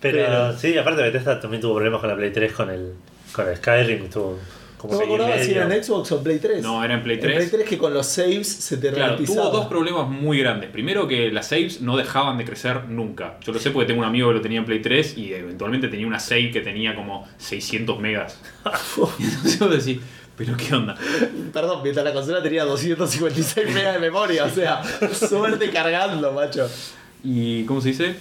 Pero,
Pero-
sí, aparte Bethesda también tuvo problemas con la Play 3 con el, con el Skyrim. Tuvo como
No me acordaba si era en Xbox o en Play 3.
No, era en Play
En Play
3.
3 que con los saves se te
Claro, tuvo dos problemas muy grandes. Primero que las saves no dejaban de crecer nunca. Yo lo sé porque tengo un amigo que lo tenía en Play 3 y eventualmente tenía una save que tenía como 600 megas. Y entonces vos decís, pero qué onda.
Perdón, mientras la consola tenía 256 megas de memoria, o sea, suerte cargando, macho.
¿Y cómo se dice?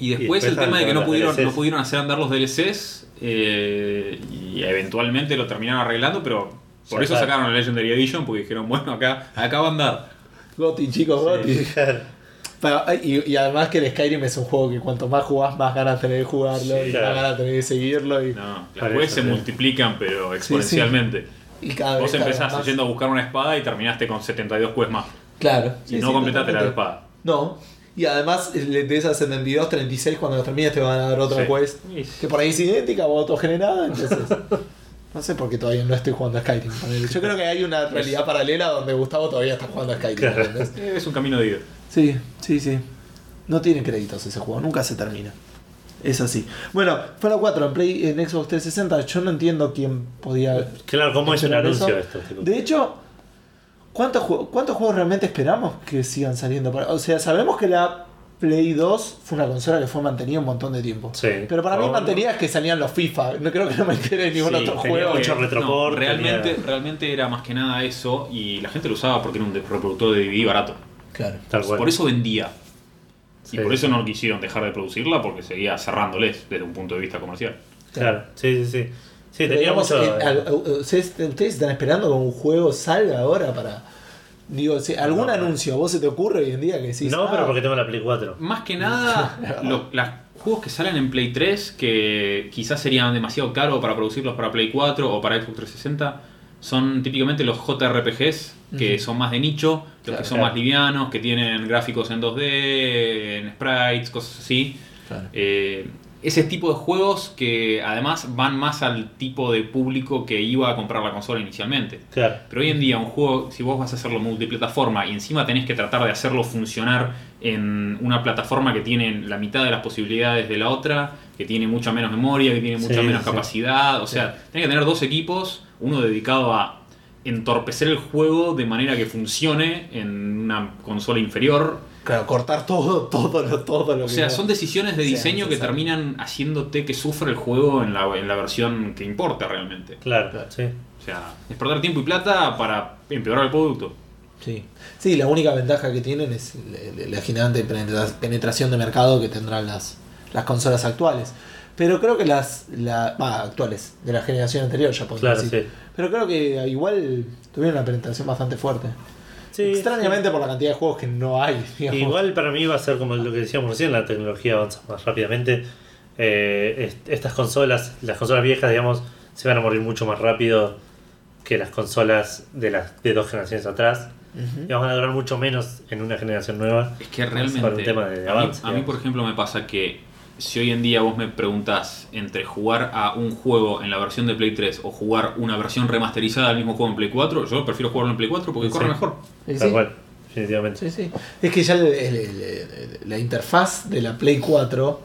Y después,
después
el tema de que no pudieron,
DLCs.
no pudieron hacer andar los DLCs eh, y eventualmente lo terminaron arreglando, pero por eso sacaron la Legendary Edition porque dijeron, bueno, acá, acá va a andar.
Goti, chicos, Goti.
Sí.
Pero, y, y además que el Skyrim es un juego que cuanto más jugás, más ganas tenés de jugarlo,
Sí,
y
claro.
más ganas tenés de seguirlo. Y,
No, las
eso,
se multiplican, pero exponencialmente.
y cada
Vos
vez cada
empezás
vez
yendo a buscar una espada y terminaste con 72 quests más.
Claro.
Y no completaste la espada.
No. Y además, le- de esas 72, 36, cuando las termines te van a dar otra
Sí.
quest. Que por ahí es idéntica o autogenerada, entonces. No sé por qué todavía no estoy jugando a Skyrim. Yo creo que hay una realidad paralela donde Gustavo todavía está jugando a Skyrim.
Claro.
Eh, Es un camino de ida.
Sí, sí, sí. No tiene créditos ese juego, nunca se termina. Es así. Bueno, Fallout 4 en Play en Xbox 360, yo no entiendo quién podía.
Claro, ¿cómo es un anuncio esto?
De hecho, ¿cuántos, ¿cuántos juegos realmente esperamos que sigan saliendo? O sea, sabemos que la Play 2 fue una consola que fue mantenida un montón de tiempo.
Sí.
Pero para mí
No,
mantenía es que salían los FIFA. No creo que no me entere ningún
Sí,
otro
tenía
juego.
mucho retroport,
no, realmente,
tenía-
realmente era más que nada eso y la gente lo usaba porque era un reproductor de DVD barato.
Claro.
Tal cual.
Por eso vendía.
Sí.
Y por eso no quisieron dejar de producirla porque seguía cerrándoles desde un punto de vista comercial.
Claro, sí, sí, sí. Sí,
Pero
tenía
digamos,
mucho.
eh, ¿ustedes, ustedes están esperando que un juego salga ahora para. Digo, si algún
No.
anuncio a vos se te ocurre hoy en día que decís.
no,
ah,
pero porque tengo la Play 4.
Más que nada, los juegos que salen en Play 3, que quizás serían demasiado caros para producirlos para Play 4 o para Xbox 360, son típicamente los JRPGs, que son más de nicho, los
Claro,
que son
claro.
más livianos, que tienen gráficos en 2D, en sprites, cosas así.
Claro.
Eh, ese tipo de juegos que además van más al tipo de público que iba a comprar la consola inicialmente.
Claro.
Pero hoy en día un juego, si vos vas a hacerlo multiplataforma y encima tenés que tratar de hacerlo funcionar en una plataforma que tiene la mitad de las posibilidades de la otra, que tiene mucha menos memoria, que tiene mucha
Sí,
menos
sí.
capacidad, o sea, tenés que tener dos equipos, uno dedicado a entorpecer el juego de manera que funcione en una consola inferior.
Claro, cortar todo, todo lo, todo lo
O
que
sea,
no-
son decisiones de diseño que terminan haciéndote que sufra el juego en la, en la versión que importa realmente.
Claro,
Claro.
sí.
O sea, es perder tiempo y plata para empeorar el producto.
Sí. sí, la única ventaja que tienen es la, gigante penetra- penetración de mercado que tendrán las, las consolas actuales. Pero creo que las la, bah, actuales, de la generación anterior ya podemos
Claro,
decir.
sí.
Pero creo que igual tuvieron una penetración bastante fuerte.
Sí,
Extrañamente por la cantidad de juegos que no hay. digamos.
Igual para mí va a ser como lo que decíamos recién, la tecnología avanza más rápidamente. Eh, est- estas consolas, las consolas viejas, digamos, se van a morir mucho más rápido que las consolas de las de dos generaciones atrás. y van a durar mucho menos en una generación nueva.
Es que
Por
realmente.
un tema de
a, mí,
avance,
a mí, por ejemplo, me pasa que si hoy en día vos me preguntás entre jugar a un juego en la versión de Play 3 o jugar una versión remasterizada del mismo juego en Play 4, yo prefiero jugarlo en Play 4 porque
Sí.
corre mejor.
Sí,
Tal cual, definitivamente.
Sí, sí. Es que ya el- el- el- la interfaz de la Play 4.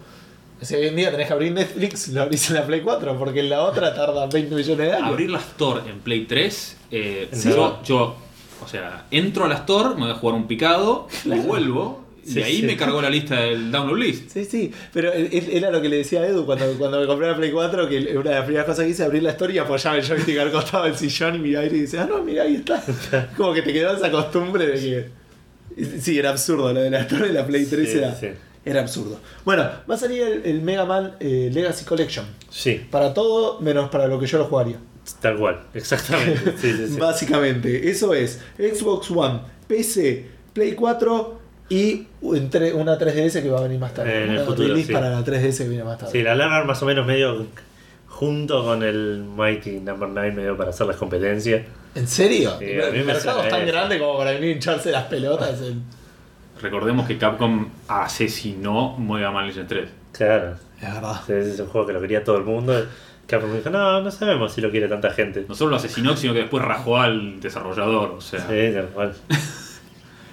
O sea, hoy en día tenés que abrir Netflix, lo abrís en la Play 4, porque en la otra tarda 20 millones de años.
Abrir la Store en Play 3, eh, yo, yo, o sea, entro a la Store, me voy a jugar un picado y vuelvo.
Sí,
y ahí
sí.
me cargó la lista del download list.
Sí, sí, pero él- él- era lo que le decía a Edu cuando, cuando me compré la Play 4, que una de las primeras cosas que hice abrir la historia y apoyaba el joystick al costado del sillón y miraba y dice, ah, no, mira, ahí está. Como que te quedó esa costumbre de que... Sí, era absurdo, lo de la historia de la Play 3
Sí,
era,
sí.
era absurdo. Bueno, va a salir el, el Mega Man eh, Legacy Collection.
Sí,
Para todo, menos para lo que yo lo jugaría.
tal cual, exactamente. Sí, sí, sí.
Básicamente, eso es Xbox One, PC, Play 4 y entre- una 3DS que va a venir más tarde.
En el
Una
futuro,
release
sí.
para la 3DS que viene más tarde.
Sí, la largan más o menos medio junto con el Mighty Number 9 medio para hacer las competencias.
¿En serio?
Sí, a mí
el
me
mercado es tan
eso.
grande como para venir a hincharse las pelotas. en-
Recordemos que Capcom asesinó Mega Man Legends 3.
Claro,
Es verdad.
ese es un juego que lo quería todo el mundo. Capcom dijo, no, no sabemos si lo quiere tanta gente.
No solo lo asesinó, sino que después rajó al desarrollador. O sea,
Sí, tal cual.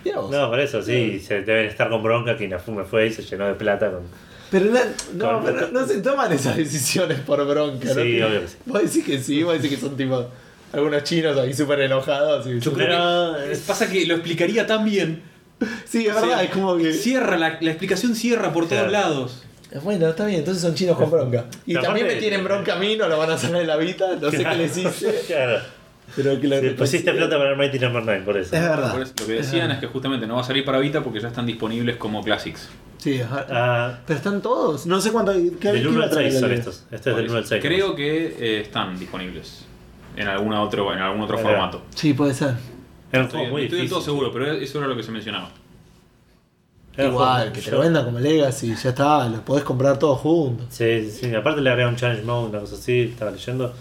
No, por eso, sí, se deben estar con bronca que Inafume fue y se llenó de plata con...
Pero no, no,
Con-
pero no se toman esas decisiones por bronca. ¿no?
Sí, obvio sí.
Vos decís que sí, vos decís que son tipo algunos chinos ahí súper enojados. y-
Yo creo que- pasa que lo explicaría tan bien.
sí, es
O sea,
verdad, es como que...
Cierra, la, la explicación cierra por
Claro.
todos lados.
Bueno, está bien, entonces son chinos con bronca. Y también me
aparte-
tienen bronca a mí, no lo van a hacer en la vida, no sé qué les hice.
Claro.
Pero que lo
Sí, pusiste plata para el Mighty Number 9, por eso.
Es verdad.
Por eso, lo que decían es que justamente no va a salir para Vita porque ya están disponibles como Classics.
Sí.
Ah,
Pero están todos. No sé cuánto. ¿qué,
del 1
iba
al
a traer
6 son estos. Este es del 1 al 6.
Creo que eh, están disponibles en alguna otro, en algún otro
va.
formato.
Sí, puede ser.
Era un
Estoy,
juego muy
estoy del
difícil.
todo seguro, pero eso era lo que se mencionaba.
Era
Igual, que te lo vendan como Legacy, ya está, lo podés comprar todos juntos.
Sí, sí, sí. Aparte le agregaron un challenge mode, una cosa así, estaba leyendo.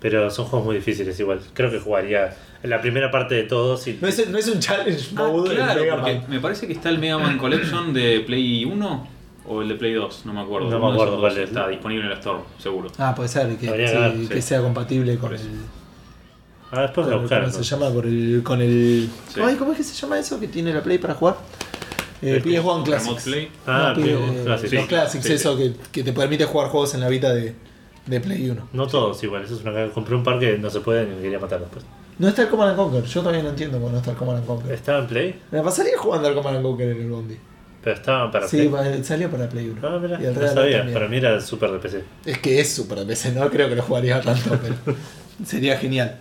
Pero son juegos muy difíciles igual. Creo que jugaría en la primera parte de todos y...
No es, no es un challenge
Ah,
mode
claro,
en Mega
porque
Man.
me parece que está el Mega Man Collection de Play 1 o el de Play 2, no me acuerdo.
No me
de
acuerdo cuál es.
Está disponible en el Store, seguro.
Ah, puede ser que, sí,
que ver,
que
sí.
sea compatible con
Por
el.
eso.
Ah, después
el-
buscaron.
¿Cómo se llama? Con el. Con el
Sí.
Ay, ¿Cómo es que se llama eso que tiene la Play para jugar? Eh,
El
PS1
Remote
Classics.
Play.
Ah,
No,
PS1
P-
Classics.
Los
Sí,
Classics,
sí,
eso Que, que te permite jugar juegos en la Vita de, de Play 1.
No todos igual, eso es una. Compré un par que no se pueden y me quería matar después.
No está el Command and Conquer, yo todavía no entiendo por no está el Command and Conquer.
¿Estaba en Play?
Me pasaría jugando al Command and Conquer en el Bondi.
Pero estaba para
Sí,
Play.
va- salió para Play 1.
Ah, mira,
Y el
no sabía.
también.
Para mí era el super de PC.
Es que es super PC, no creo que lo jugaría tanto, pero sería genial.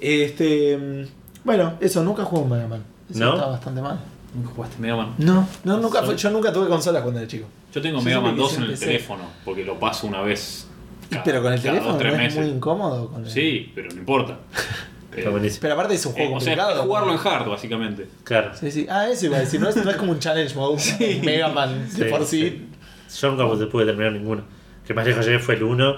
Este, mm, bueno, eso, nunca jugué un Mega Man. Eso
¿No?
está bastante mal.
¿Nunca jugaste Mega Man?
No, no nunca yo nunca tuve consolas cuando era chico.
Yo tengo
Yo
Mega Man 2
quise
en el teléfono, porque lo paso una vez. Cada-
pero con el teléfono
dos,
no es muy incómodo. Con el-
Sí, pero no importa.
Está
Eh.
Pero aparte es un
eh,
juego
o sea,
complicado.
jugarlo en hard, básicamente.
Claro.
Sí, sí. Ah, eso iba a decir, no es, no es como un challenge mode. un Mega Man de
Sí,
por sí.
sí. Yo nunca pude- pude terminar ninguno. Que más lejos llegué fue el 1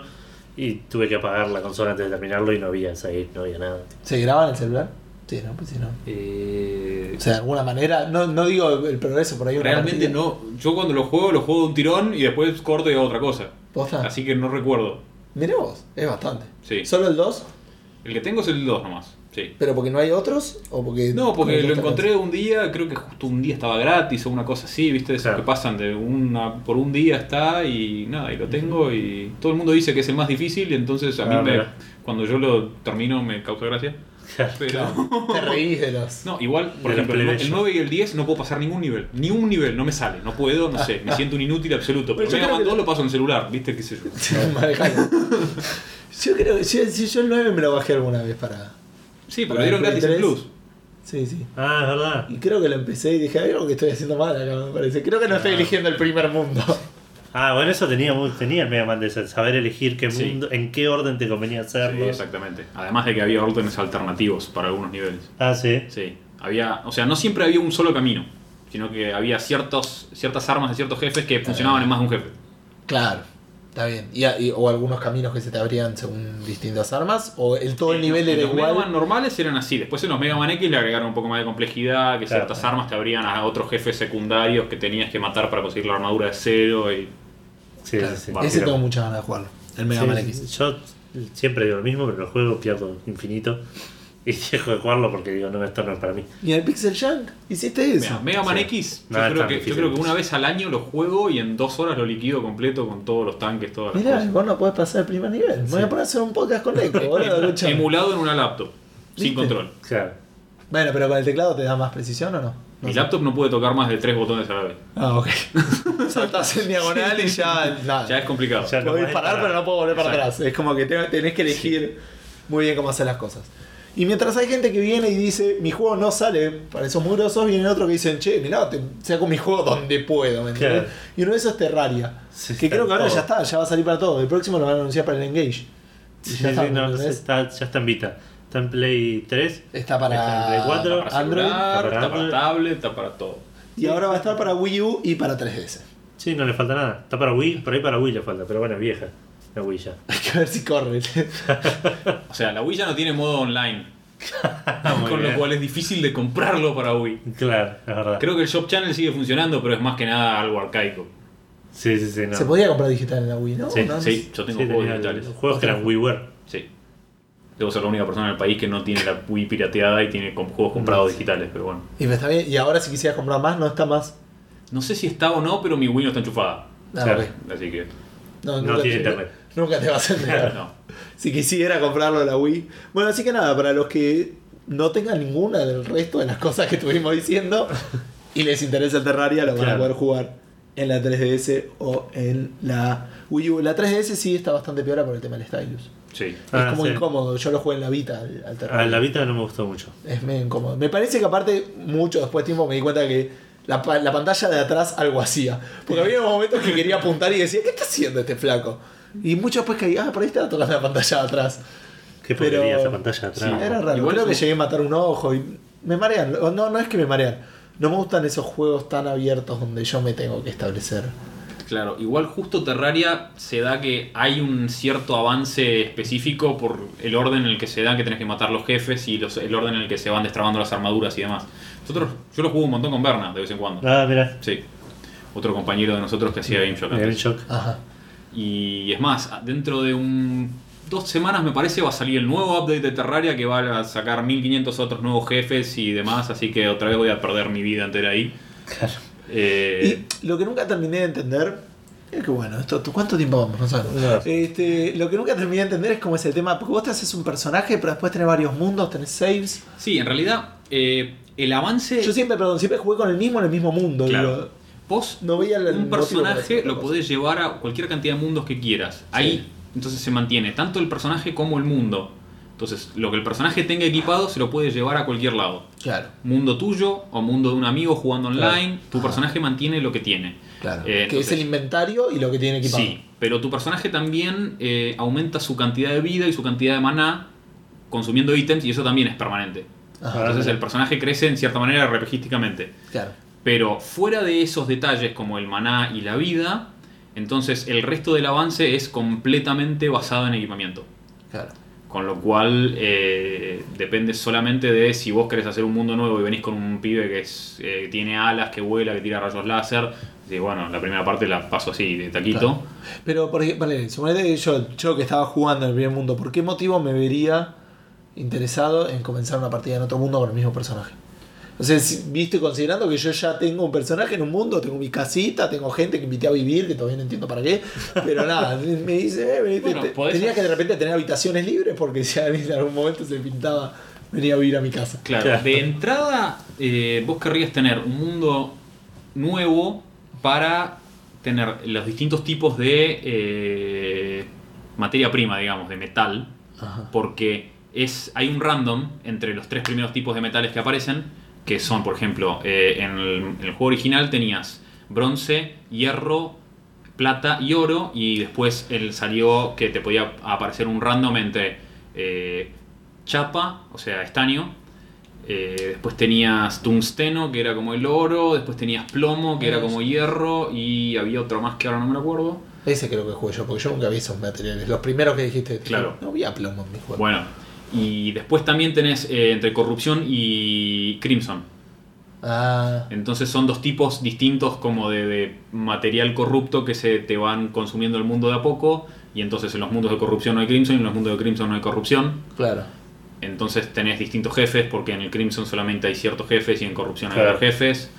y tuve que apagar la consola antes de terminarlo y no había save, no había nada.
¿Se graba en el celular? Sí, no, pues sí, no.
Eh,
O sea, de alguna manera, no, no digo el progreso por ahí.
realmente no. Yo cuando lo juego, lo juego de un tirón y después corto y hago otra cosa.
¿Posta?
Así que no recuerdo.
Mirá vos, es bastante.
Sí.
¿Solo el 2?
El que tengo es el 2 nomás. Sí.
¿Pero porque no hay otros? ¿O porque
No, porque lo encontré un día, creo que justo un día estaba gratis o una cosa así, ¿viste? Eso
Claro.
que pasan de una por un día está y nada, y lo tengo y todo el mundo dice que es el más difícil y entonces a mí
Ah,
me,
mira.
cuando yo lo termino me causa gracia. Pero?
Te reís de los.
no, igual, por
De
ejemplo, el, el
players.
9 y el 10 no puedo pasar ningún nivel, ni un nivel, no me sale, no puedo, no sé, me siento un inútil absoluto. Pero
Pero yo
Mega
creo
Man
que-
2 lo paso en celular, ¿viste? ¿Qué sé yo?
Yo creo que yo, si yo el 9 me lo bajé alguna vez para.
Sí, porque dieron
el Play
gratis en
3.
Plus.
Sí, sí.
Ah, es verdad.
Y creo que lo empecé y dije, hay algo que estoy haciendo mal acá, me parece. Creo que no estoy eligiendo el primer mundo.
Ah, bueno, eso tenía, muy- tenía el Mega Man de saber elegir qué
Sí.
mundo, en qué orden te convenía
Sí,
hacerlo.
exactamente. Además de que había órdenes alternativos para algunos niveles.
ah, sí.
Sí, había, o sea, no siempre había un solo camino, sino que había ciertos, ciertas armas de ciertos jefes que funcionaban en más de un jefe.
Claro. Está bien. Y, y- o algunos caminos que se te abrían según distintas armas. O el, todo el
En
nivel
en
era
los Mega Man
igual.
normales eran así. Después en los Mega Man X le agregaron un poco más de complejidad, que
Claro.
ciertas armas te abrían a otros jefes secundarios que tenías que matar para conseguir la armadura de cero. Y...
Sí,
Claro.
sí, sí.
Vale.
Ese tengo muchas ganas de jugarlo. El Mega
Sí,
Man X.
Yo siempre digo lo mismo, pero el juego pierdo infinito. Y dejo de jugarlo porque digo, no, esto no es para mí.
¿Y en el Pixel Junk? ¿Hiciste eso?
Mira, Mega Man
Sí.
X, yo,
No,
creo que, yo creo que una vez al año lo juego y en dos horas lo liquido completo con todos los tanques, todas las
Mirá,
cosas.
vos no podés pasar el primer nivel. Me voy a poner a hacer un podcast con Eco, boludo. escuchame.
Emulado en una laptop, sin control.
Claro.
Bueno, pero con el teclado te da más precisión o no? No
Mi
sé.
laptop no puede tocar más de tres botones a la vez.
Ah, ok. Saltás en diagonal y ya. Nada.
Ya es complicado.
Ya
Puedo disparar,
parar.
pero no puedo volver para
Exacto.
atrás. Es como que te- tenés que elegir muy bien cómo hacer las cosas. Y mientras hay gente que viene y dice, mi juego no sale para esos mugrosos, vienen otros que dicen, che, mirá, te saco mi juego donde puedo. ¿me?
Claro.
Y uno de esos es Terraria.
Sí,
que creo que ahora
todo.
ya está, ya va a salir para todo. El próximo lo van a anunciar para el Engage.
Sí,
ya está,
sí, no,
¿entendés?
está, ya está en Vita. Está en Play 3.
Está para,
Está en Play 4.
Está para
Android,
celular,
está para
está para
Android.
tablet, está para todo.
Y ahora va a estar para Wii U y para 3DS.
Sí, no le falta nada. Está para Wii, por ahí para Wii le falta, pero bueno, es vieja. La Wii ya.
Hay que ver si corre.
O sea, la Wii ya no tiene modo online.
Muy
con
bien.
lo cual es difícil de comprarlo para Wii.
Claro, es verdad.
Creo que el Shop Channel sigue funcionando, pero es más que nada algo arcaico.
Sí, sí, sí. No.
Se podía comprar digital en la Wii, ¿no?
Sí,
¿No?
Sí, yo tengo
Sí,
juegos digitales.
los juegos que eran WiiWare.
Sí. Debo ser la única persona en el país que no tiene la Wii pirateada y tiene juegos comprados
No.
digitales, pero bueno.
Y, me está bien. y ahora si quisieras comprar más, no está más.
No sé si está o no, pero mi Wii no está enchufada.
Ah.
Así que.
No,
No
nunca
tiene
te-
internet.
Nunca te vas a enterar.
No.
Si quisiera comprarlo la Wii. Bueno, así que nada, para los que no tengan ninguna del resto de las cosas que estuvimos diciendo y les interesa el Terraria, lo van a poder jugar en la 3DS o en la Wii U. La 3DS sí está bastante peor por el tema del stylus.
Sí.
Ah,
es como
sí.
incómodo. Yo lo jugué en la Vita al, al Terraria.
A la Vita no me gustó mucho.
Es medio incómodo. Me parece que aparte, mucho después de tiempo me di cuenta que la, la pantalla de atrás algo hacía. Porque había momentos que quería apuntar y decía, ¿qué está haciendo este flaco? Y mucho después caí, ah, por ahí estaba tocando la pantalla de atrás.
Qué
Pero-
esa pantalla atrás.
Sí,
Era raro.
Igual
Creo que llegué a matar un ojo y me marean. No, no es que me marean. No me gustan esos juegos tan abiertos donde yo me tengo que establecer.
Claro, igual justo Terraria se da que hay un cierto avance específico por el orden en el que se da que tenés que matar los jefes y los- el orden en el que se van destrabando las armaduras y demás. Nosotros, yo lo juego un montón con Berna de vez en cuando.
Ah, mira.
Sí. Otro compañero de nosotros que hacía Game Shock
Game. Shock.
Ajá.
Y es más, dentro de un dos semanas me parece va a salir el nuevo update de Terraria que va a sacar 1500 otros nuevos jefes y demás, así que otra vez voy a perder mi vida entera ahí.
Claro.
Eh,
Y lo que nunca terminé de entender. Es que bueno, esto, ¿cuánto tiempo vamos? No sabemos.
No.
Este, lo que nunca terminé de entender es cómo es el tema. Porque vos te haces un personaje, pero después tenés varios mundos, tenés saves.
sí, en realidad eh, el avance...
Yo siempre, perdón, siempre jugué con el mismo en el mismo mundo.
Claro.
digo,
Vos,
No veía el-
un personaje lo podés llevar a cualquier cantidad de mundos que quieras. Ahí, entonces se mantiene tanto el personaje como el mundo. Entonces, lo que el personaje tenga equipado se lo puede llevar a cualquier lado.
Claro,
Mundo tuyo o mundo de un amigo jugando
Claro.
online, tu
Ajá.
personaje mantiene lo que tiene.
claro.
Eh,
que
entonces-
es el inventario y lo que tiene equipado.
Sí, pero tu personaje también eh, aumenta su cantidad de vida y su cantidad de maná consumiendo ítems y eso también es permanente.
Ajá,
Entonces el personaje crece en cierta manera RPGísticamente.
claro.
Pero fuera de esos detalles como el maná y la vida, entonces el resto del avance es completamente basado en equipamiento.
claro.
Con lo cual eh, depende solamente de si vos querés hacer un mundo nuevo y venís con un pibe que es, eh, tiene alas, que vuela, que tira rayos láser. Y bueno, la primera parte la paso así, de taquito.
Pero, por ejemplo, vale, suponete que yo, yo que estaba jugando en el primer mundo, ¿por qué motivo me vería interesado en comenzar una partida en otro mundo con el mismo personaje? O sea, si- viste, considerando que yo ya tengo un personaje en un mundo, tengo mi casita, tengo gente que invité a vivir, que todavía no entiendo para qué, pero nada, me dice, eh, venite,
Bueno,
te- tenía que de repente tener habitaciones libres porque si en algún momento se pintaba venir a vivir a mi casa.
Claro,
Claro.
de entrada eh, vos querrías tener un mundo nuevo para tener los distintos tipos de eh, materia prima, digamos, de metal,
Ajá.
porque es, hay un random entre los tres primeros tipos de metales que aparecen, que son, por ejemplo, eh, en, el, en el juego original tenías bronce, hierro, plata y oro, y después él salió que te podía aparecer un random entre eh, chapa, o sea, estaño, eh, después tenías tungsteno, que era como el oro, después tenías plomo, que era como hierro, y había otro más que ahora no me acuerdo.
Ese creo que jugué yo, porque yo nunca vi esos materiales. Los primeros que dijiste,
Claro.
no vi a plomo en mi juego.
Bueno, y después también tenés eh, entre corrupción y Crimson.
Ah,
Entonces son dos tipos distintos como de, de material corrupto que se te van consumiendo el mundo de a poco. Y entonces en los mundos de corrupción no hay Crimson y en los mundos de Crimson no hay corrupción.
claro.
Entonces tenés distintos jefes porque en el Crimson solamente hay ciertos jefes y en corrupción hay
Claro.
otros jefes.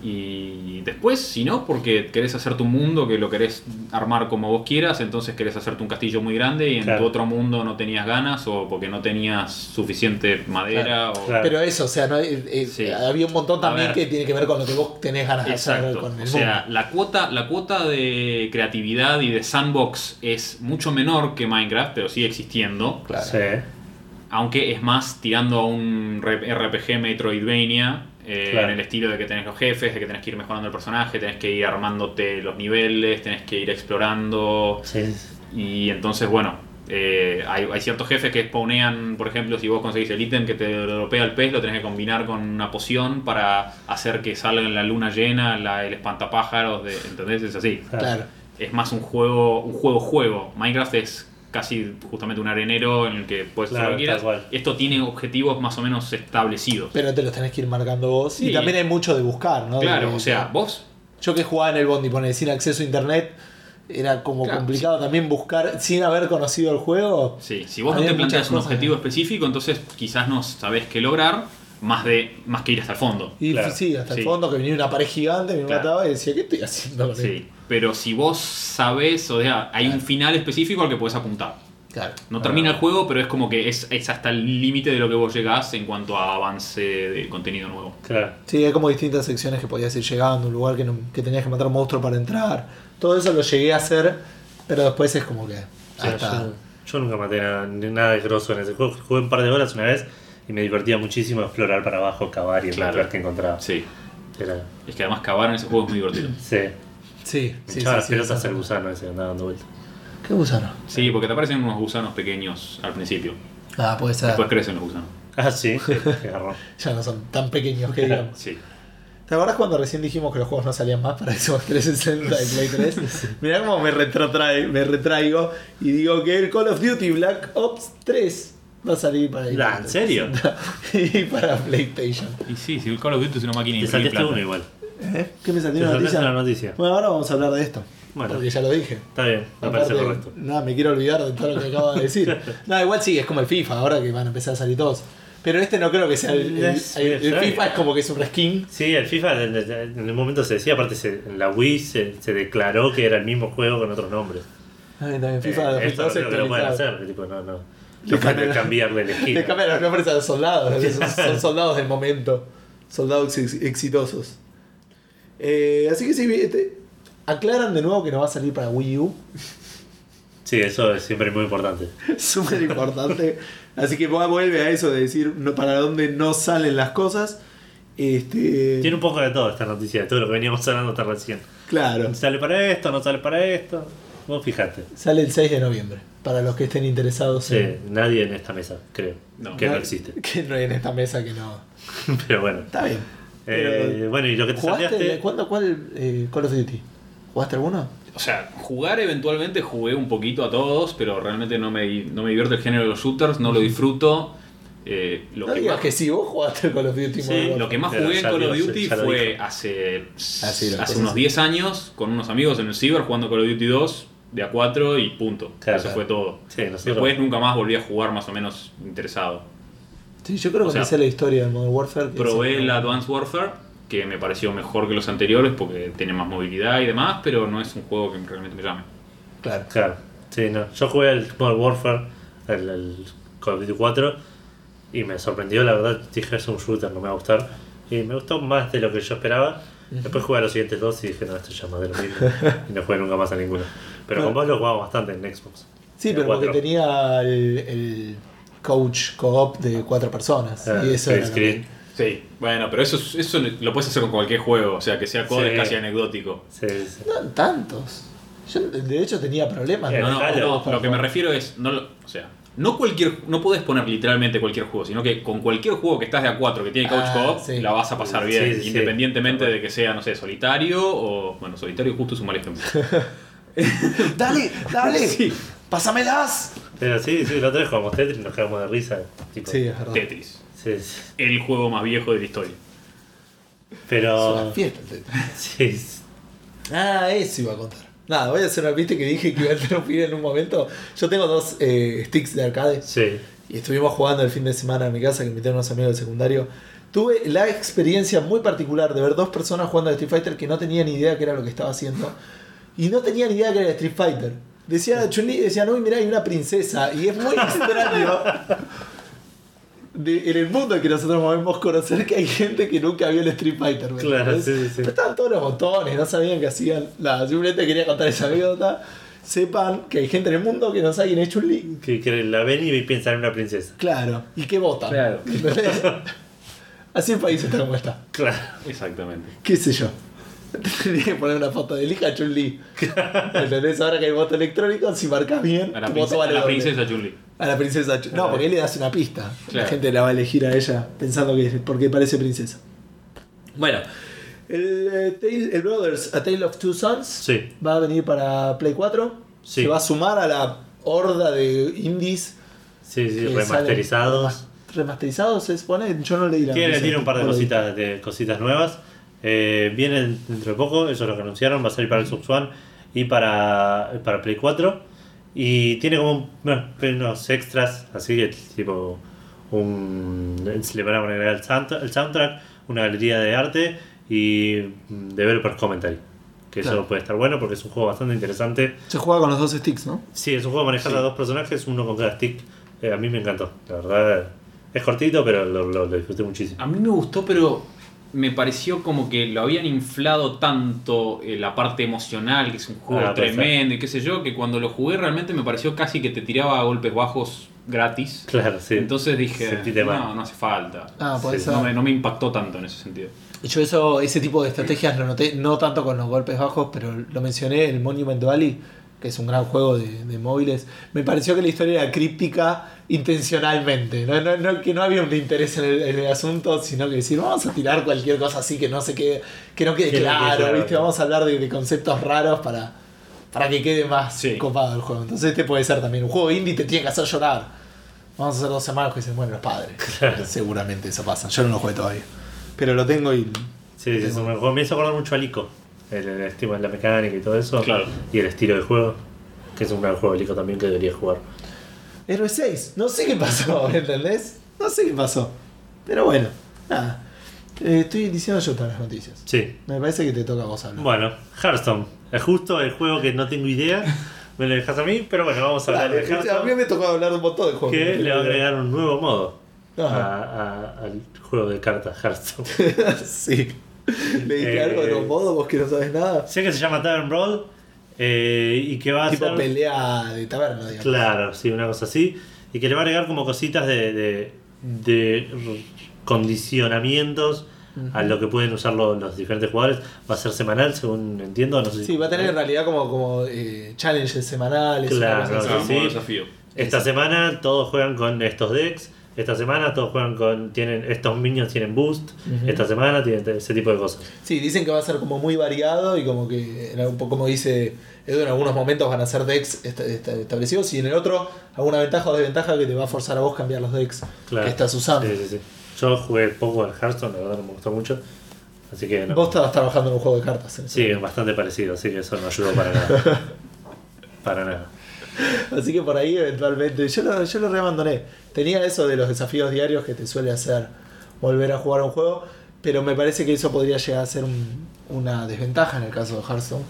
Y después, si no, porque querés hacer tu mundo, que lo querés armar como vos quieras, entonces querés hacerte un castillo muy grande y en
Claro.
tu otro mundo no tenías ganas o porque no tenías suficiente madera. o...
Claro.
Pero eso, o sea, no, eh, eh,
Sí.
había un montón también que tiene que ver con lo que vos tenés ganas de hacer
Exacto.
con el
O sea,
mundo.
la cuota, la cuota de creatividad y de sandbox es mucho menor que Minecraft, pero sigue existiendo.
Claro.
Sí.
Aunque es más tirando a un RPG Metroidvania. Eh,
Claro.
En el estilo de que tenés los jefes, de que tenés que ir mejorando el personaje, tenés que ir armándote los niveles, tenés que ir explorando.
Sí.
Y entonces, bueno, eh, hay, hay ciertos jefes que spawnean, por ejemplo, si vos conseguís el ítem que te dropea el pez, lo tenés que combinar con una poción para hacer que salga en la luna llena la- el espantapájaros, de, ¿entendés? Es así.
Claro.
Es más un juego, un juego juego. Minecraft es casi justamente un arenero en el que puedes hacer
Claro,
lo que quieras.
cual.
Esto tiene objetivos más o menos establecidos.
Pero te los tenés que ir marcando vos.
Sí.
Y también hay mucho de buscar, ¿no?
Claro,
De-
o sea, vos
Yo que jugaba en el Bondi, poner sin acceso a internet, era como
Claro,
complicado también buscar, sin haber conocido el juego.
Sí, si vos no te planteas un objetivo específico, entonces quizás no sabés qué lograr, más de más que ir hasta el fondo.
Y
Claro.
sí, hasta
Sí.
el fondo que venía una pared gigante, me
Claro.
mataba y decía, ¿qué estoy haciendo con
Sí,
esto?
pero si vos sabés, o sea, hay un final específico al que puedes apuntar.
Claro.
No termina el juego, pero es como que es, es hasta el límite de lo que vos llegás en cuanto a avance de contenido nuevo.
Claro.
Sí, hay como distintas secciones que podías ir llegando, un lugar que, no- que tenías que matar un monstruo para entrar. Todo eso lo llegué a hacer, pero después es como que. Hasta-
yo, yo nunca maté nada, ni nada de grosso en ese juego. Jugué un par de horas una vez y me divertía muchísimo explorar para abajo, cavar y
Claro.
encontrar que encontraba.
Sí.
Era,
Es que además cavar en ese juego es muy divertido.
sí.
Sí, sí,
echaba
sí,
las
sí,
pelotas
sí.
al gusano ese andaba dando vueltas.
¿Qué gusano?
Sí, porque te aparecen unos gusanos pequeños al principio.
Ah, puede ser.
Después crecen los gusanos.
Ah, sí.
Ya no son tan pequeños que digamos.
Sí.
¿Te acordás cuando recién dijimos que los juegos no salían más para Xbox 360 y Play 3? Mirá cómo me, retrotrae, me retraigo y digo que el Call of Duty Black Ops 3 va a salir para
Ah, ¿en serio?
y para PlayStation.
Y sí, si el Call of Duty es una máquina
Te saltaste uno igual.
¿Eh? ¿Qué me salió una noticia?
una noticia.
Bueno, ahora vamos a hablar de esto.
Bueno.
Porque ya lo dije.
Está bien, me
Aparte,
parece correcto.
Nada, me quiero olvidar de todo lo que acabo de decir. no, igual sí, es como el FIFA, ahora que van a empezar a salir todos. Pero este no creo que sea el, el- el-. FIFA, es como que es un reskin.
Sí, el FIFA en el, en el momento se decía, aparte se- en la Wii se, se declaró que era el mismo juego con otros nombres.
También, también FIFA
Eh, esto no
2012
creo que lo pueden hacer, tipo, no, no.
Le cambian-
cambiarle el skin.
Le cambian los nombres a los soldados, son, son soldados del momento. Soldados ex- exitosos. Eh, así que sí, este, aclaran de nuevo que no va a salir para Wii U.
Sí, eso es siempre muy importante.
Súper importante. Así que vuelve a eso de decir no, para dónde no salen las cosas. Este,
Tiene un poco de todo esta noticia, de todo lo que veníamos hablando hasta recién.
Claro,
Sale para esto, no sale para esto. Vos fijate.
sale el 6 de noviembre. Para los que estén interesados
Sí,
en-
nadie en esta mesa, creo.
No.
que no existe.
Que no hay en esta mesa que no.
Pero bueno.
Está bien.
Eh,
Pero,
bueno, y lo que te
¿Jugaste?
salteaste.
¿Cuándo, ¿Cuál eh, Call of Duty? ¿Jugaste alguno?
O sea, jugar eventualmente jugué un poquito a todos, pero realmente no me, no me divierte el género de los shooters, no lo disfruto. Eh, lo,
no
que
digas
más,
que sí, vos jugaste Call of Duty.
Sí,
lo que más jugué en Call of Duty fue hace,
Ah,
hace
cosas
unos
así.
10 años con unos amigos en el Ciber jugando Call of Duty 2 de a 4 y punto.
Claro,
Eso
claro.
fue todo.
Sí, nosotros.
Después nunca más volví a jugar más o menos interesado.
Sí, yo creo que
sea,
me sé la historia del Modern Warfare.
Probé
es-
el Advanced Warfare, que me pareció mejor que los anteriores porque tiene más movilidad y demás, pero no es un juego que realmente me llame.
Claro.
Claro, sí, no. Yo jugué el Modern Warfare, el, el Call of Duty 4, y me sorprendió, la verdad. Dije, es un shooter, no me va a gustar. Y me gustó más de lo que yo esperaba. Después jugué a los siguientes dos y dije, no, esto ya es más de lo mismo. y no jugué nunca más a ninguno. Pero con vos lo jugaba bastante en Xbox.
Sí, pero porque
4.
tenía el, el coach co-op de cuatro personas.
Ah,
y eso era que-
Sí, bueno, pero eso, eso lo puedes hacer con cualquier juego, o sea, que sea code
Sí.
es casi anecdótico.
Sí, sí.
No tantos. Yo, de hecho, tenía problemas.
Eh,
No, no, no, lo que me refiero es, no, o sea, no cualquier, no puedes poner literalmente cualquier juego, sino que con cualquier juego que estás de A4 que tiene Couch
Ah,
Co-op,
sí.
la vas a pasar bien,
sí, sí.
independientemente de que sea, no sé, solitario o, bueno, solitario justo es un mal ejemplo.
dale, dale,
Sí.
pásamelas.
Pero sí, sí, la otra vez jugamos Tetris y nos quedamos de risa. Tipo,
Sí, es verdad.
Tetris.
sí, sí.
El juego más viejo de la historia.
Es
Pero.
una fiesta. el Tetris.
Sí.
Ah, eso iba a contar. Nada, voy a hacer una viste que dije que iba a interrumpir en un momento. Yo tengo dos eh, sticks de arcade
Sí.
y estuvimos jugando el fin de semana en mi casa que invité a unos amigos del secundario. Tuve la experiencia muy particular de ver dos personas jugando al Street Fighter que no tenían ni idea qué era lo que estaba haciendo y no tenían ni idea que era el Street Fighter. Decía Chun-Li y decían, uy, mirá, hay una princesa. Y es muy extraño de- en el mundo que nosotros movemos conocer que hay gente que nunca vio el Street Fighter. ¿me
Claro, sí, sí, sí.
Pero estaban todos los botones, no sabían qué hacían. Nada, simplemente quería contar esa anécdota. Sepan que hay gente en el mundo que no sabe quién es Chun-Li.
Que, que la ven y piensan en una princesa.
Claro, y que vota.
Claro.
Así el país está como está.
Claro.
Exactamente.
¿Qué sé yo? Tendría que poner una foto de Lija Chun-Li. ¿Entendés? Ahora que hay voto electrónico, si marcas bien,
A la,
tu
prince-
voto vale
a la
doble.
princesa Chun-Li.
A la princesa Chun- No, porque él le das una pista. La
Claro.
gente la va a elegir a ella pensando que es porque parece princesa. Bueno, el, eh, Tale- el Brothers A Tale of Two Sons
Sí.
va a venir para Play 4.
Sí.
Se va a sumar a la horda de indies
Sí, sí,
que
remasterizados.
Remasterizados se supone. Yo no leí la
Tiene,
noticia.
tiene un par de
No lo vi.
cositas, de cositas nuevas. Eh, vienen dentro de poco, eso es lo que anunciaron. Va a salir para el Xbox One y para, para Play 4. Y tiene como unos extras, así que tipo un. Le van a poner el sound- el soundtrack, una galería de arte y mm, developer commentary. Que
Claro.
eso puede estar bueno porque es un juego bastante interesante.
Se juega con los dos sticks, ¿no?
Sí, es un juego manejar a dos personajes, uno con cada stick. Eh, a mí me encantó, la verdad. Es cortito, pero lo, lo- lo disfruté muchísimo.
A mí me gustó, pero me pareció como que lo habían inflado tanto eh, la parte emocional, que es un juego
Ah,
tremendo y qué sé yo, que cuando lo jugué realmente me pareció casi que te tiraba golpes bajos gratis.
Claro, sí.
Entonces dije,
Sentite mal.
no, no hace falta.
Ah,
Sí.
No me, no me impactó tanto en ese sentido.
Yo eso, ese tipo de estrategias lo noté, no tanto con los golpes bajos, pero lo mencioné, el Monument Valley, que es un gran juego de, de móviles. Me pareció que la historia era críptica intencionalmente, no, no, no- que no había un interés en el, en el asunto, sino que decir, vamos a tirar cualquier cosa así que no se quede, que no quede
Que
claro. ¿viste? Vamos a hablar de, de conceptos raros para, para que quede más
Sí.
copado el juego. Entonces este puede ser también un juego indie te tiene que hacer llorar. Vamos a hacer dos semanas que se mueren los padres. Seguramente eso pasa. Yo no lo jugué todavía. Pero lo tengo y
Sí, sí, es un buen juego. Me hizo acordar mucho a Lico. El, el estilo de la mecánica y todo eso.
Claro.
Y el estilo de juego. Que es un gran juego de Lico también que debería jugar.
Héroe 6. No sé qué pasó, ¿entendés? No sé qué pasó. Pero bueno, nada. Eh, estoy diciendo yo todas las noticias.
Sí.
Me parece que te toca a vos hablar.
Bueno, Hearthstone. Es justo el juego que no tengo idea. Me lo dejas a mí, pero bueno, vamos a hablar de
a mí
Hearthstone.
me tocó hablar un montón de juegos.
Que le va a agregar un nuevo modo a-
Ajá.
a- al juego de cartas Hearthstone.
sí. Le dije
Eh,
algo de los modos, vos que no sabes nada.
sé que se llama Tavern Brawl. eh, y que va a
Tipo
ser.
pelea de taberna, digamos.
Claro, sí, una cosa así. Y que le va a agregar como cositas de, de, condicionamientos a lo que pueden usar los, los diferentes jugadores. Va a ser semanal, según entiendo. No sé si-
Sí, va a tener en realidad como, como eh, challenges semanales.
Claro.
Ah,
sí.
desafío.
Esta semana todos juegan con estos decks. Esta semana todos juegan con. tienen Estos minions tienen boost. Esta semana tienen ese tipo de cosas.
Sí, dicen que va a ser como muy variado y como que, en un poco como dice Edu, en algunos momentos van a ser decks est- est- establecidos y en el otro alguna ventaja o desventaja que te va a forzar a vos cambiar los decks
Claro.
que estás usando.
Sí, sí, sí. Yo jugué poco al Hearthstone, la verdad no me gustó mucho. Así que no.
Vos estabas trabajando en un juego de cartas. en ese
Sí,
momento.
bastante parecido, así que eso no ayudó para nada. para nada.
Así que por ahí eventualmente, yo lo, yo lo reabandoné. Tenía eso de los desafíos diarios que te suele hacer volver a jugar a un juego, pero me parece que eso podría llegar a ser un- una desventaja en el caso de Hearthstone.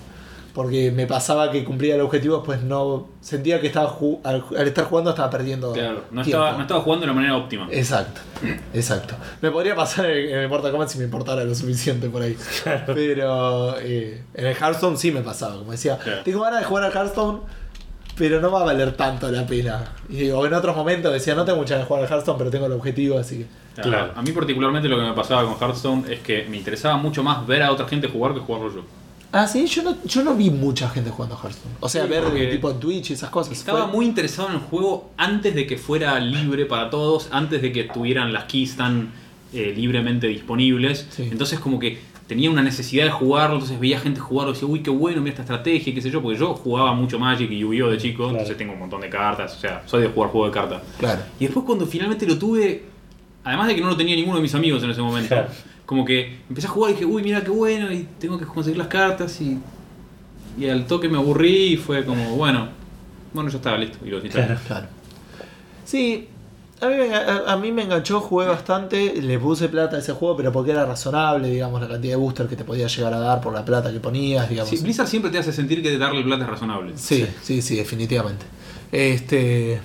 Porque me pasaba que cumplía el objetivo, pues no sentía que estaba al, al estar jugando estaba perdiendo.
Claro, no estaba, no estaba jugando de la manera óptima.
Exacto, exacto. Me podría pasar en, en el Mortal Kombat si me importara lo suficiente por ahí. Pero eh, en el Hearthstone sí me pasaba. Como decía,
Claro.
tengo ganas de jugar al Hearthstone, pero no va a valer tanto la pena. Y, o en otros momentos decía, no tengo mucha ganas de jugar al Hearthstone, pero tengo el objetivo, así que.
Claro.
A mí particularmente lo que me pasaba con Hearthstone es que me interesaba mucho más ver a otra gente jugar que jugarlo yo.
Ah, sí, yo no, yo no vi mucha gente jugando a Hearthstone. O sea,
Sí,
ver tipo en Twitch y esas cosas.
Estaba
Fue-
muy interesado en el juego antes de que fuera libre para todos, antes de que tuvieran las keys tan eh, libremente disponibles.
Sí.
Entonces como que tenía una necesidad de jugarlo, entonces veía gente jugarlo y decía, uy, qué bueno, mira esta estrategia, qué sé yo, porque yo jugaba mucho Magic y Yu-Gi-Oh! de chico, entonces tengo un montón de cartas, o sea, soy de jugar juego de cartas.
Claro.
Y después cuando finalmente lo tuve, además de que no lo tenía ninguno de mis amigos en ese momento,
Claro.
como que empecé a jugar y dije, uy, mira qué bueno, y tengo que conseguir las cartas y, y al toque me aburrí y fue como, bueno, bueno, ya estaba listo y lo.
Claro.
Claro. Sí, a mí, me, enga- a, a mí me enganchó, jugué bastante, le puse plata a ese juego, pero porque era razonable, digamos, la cantidad de booster que te podía llegar a dar por la plata que ponías, digamos.
Sí, Blizzard siempre te hace sentir que darle plata es razonable.
Sí, sí, sí, definitivamente. Este.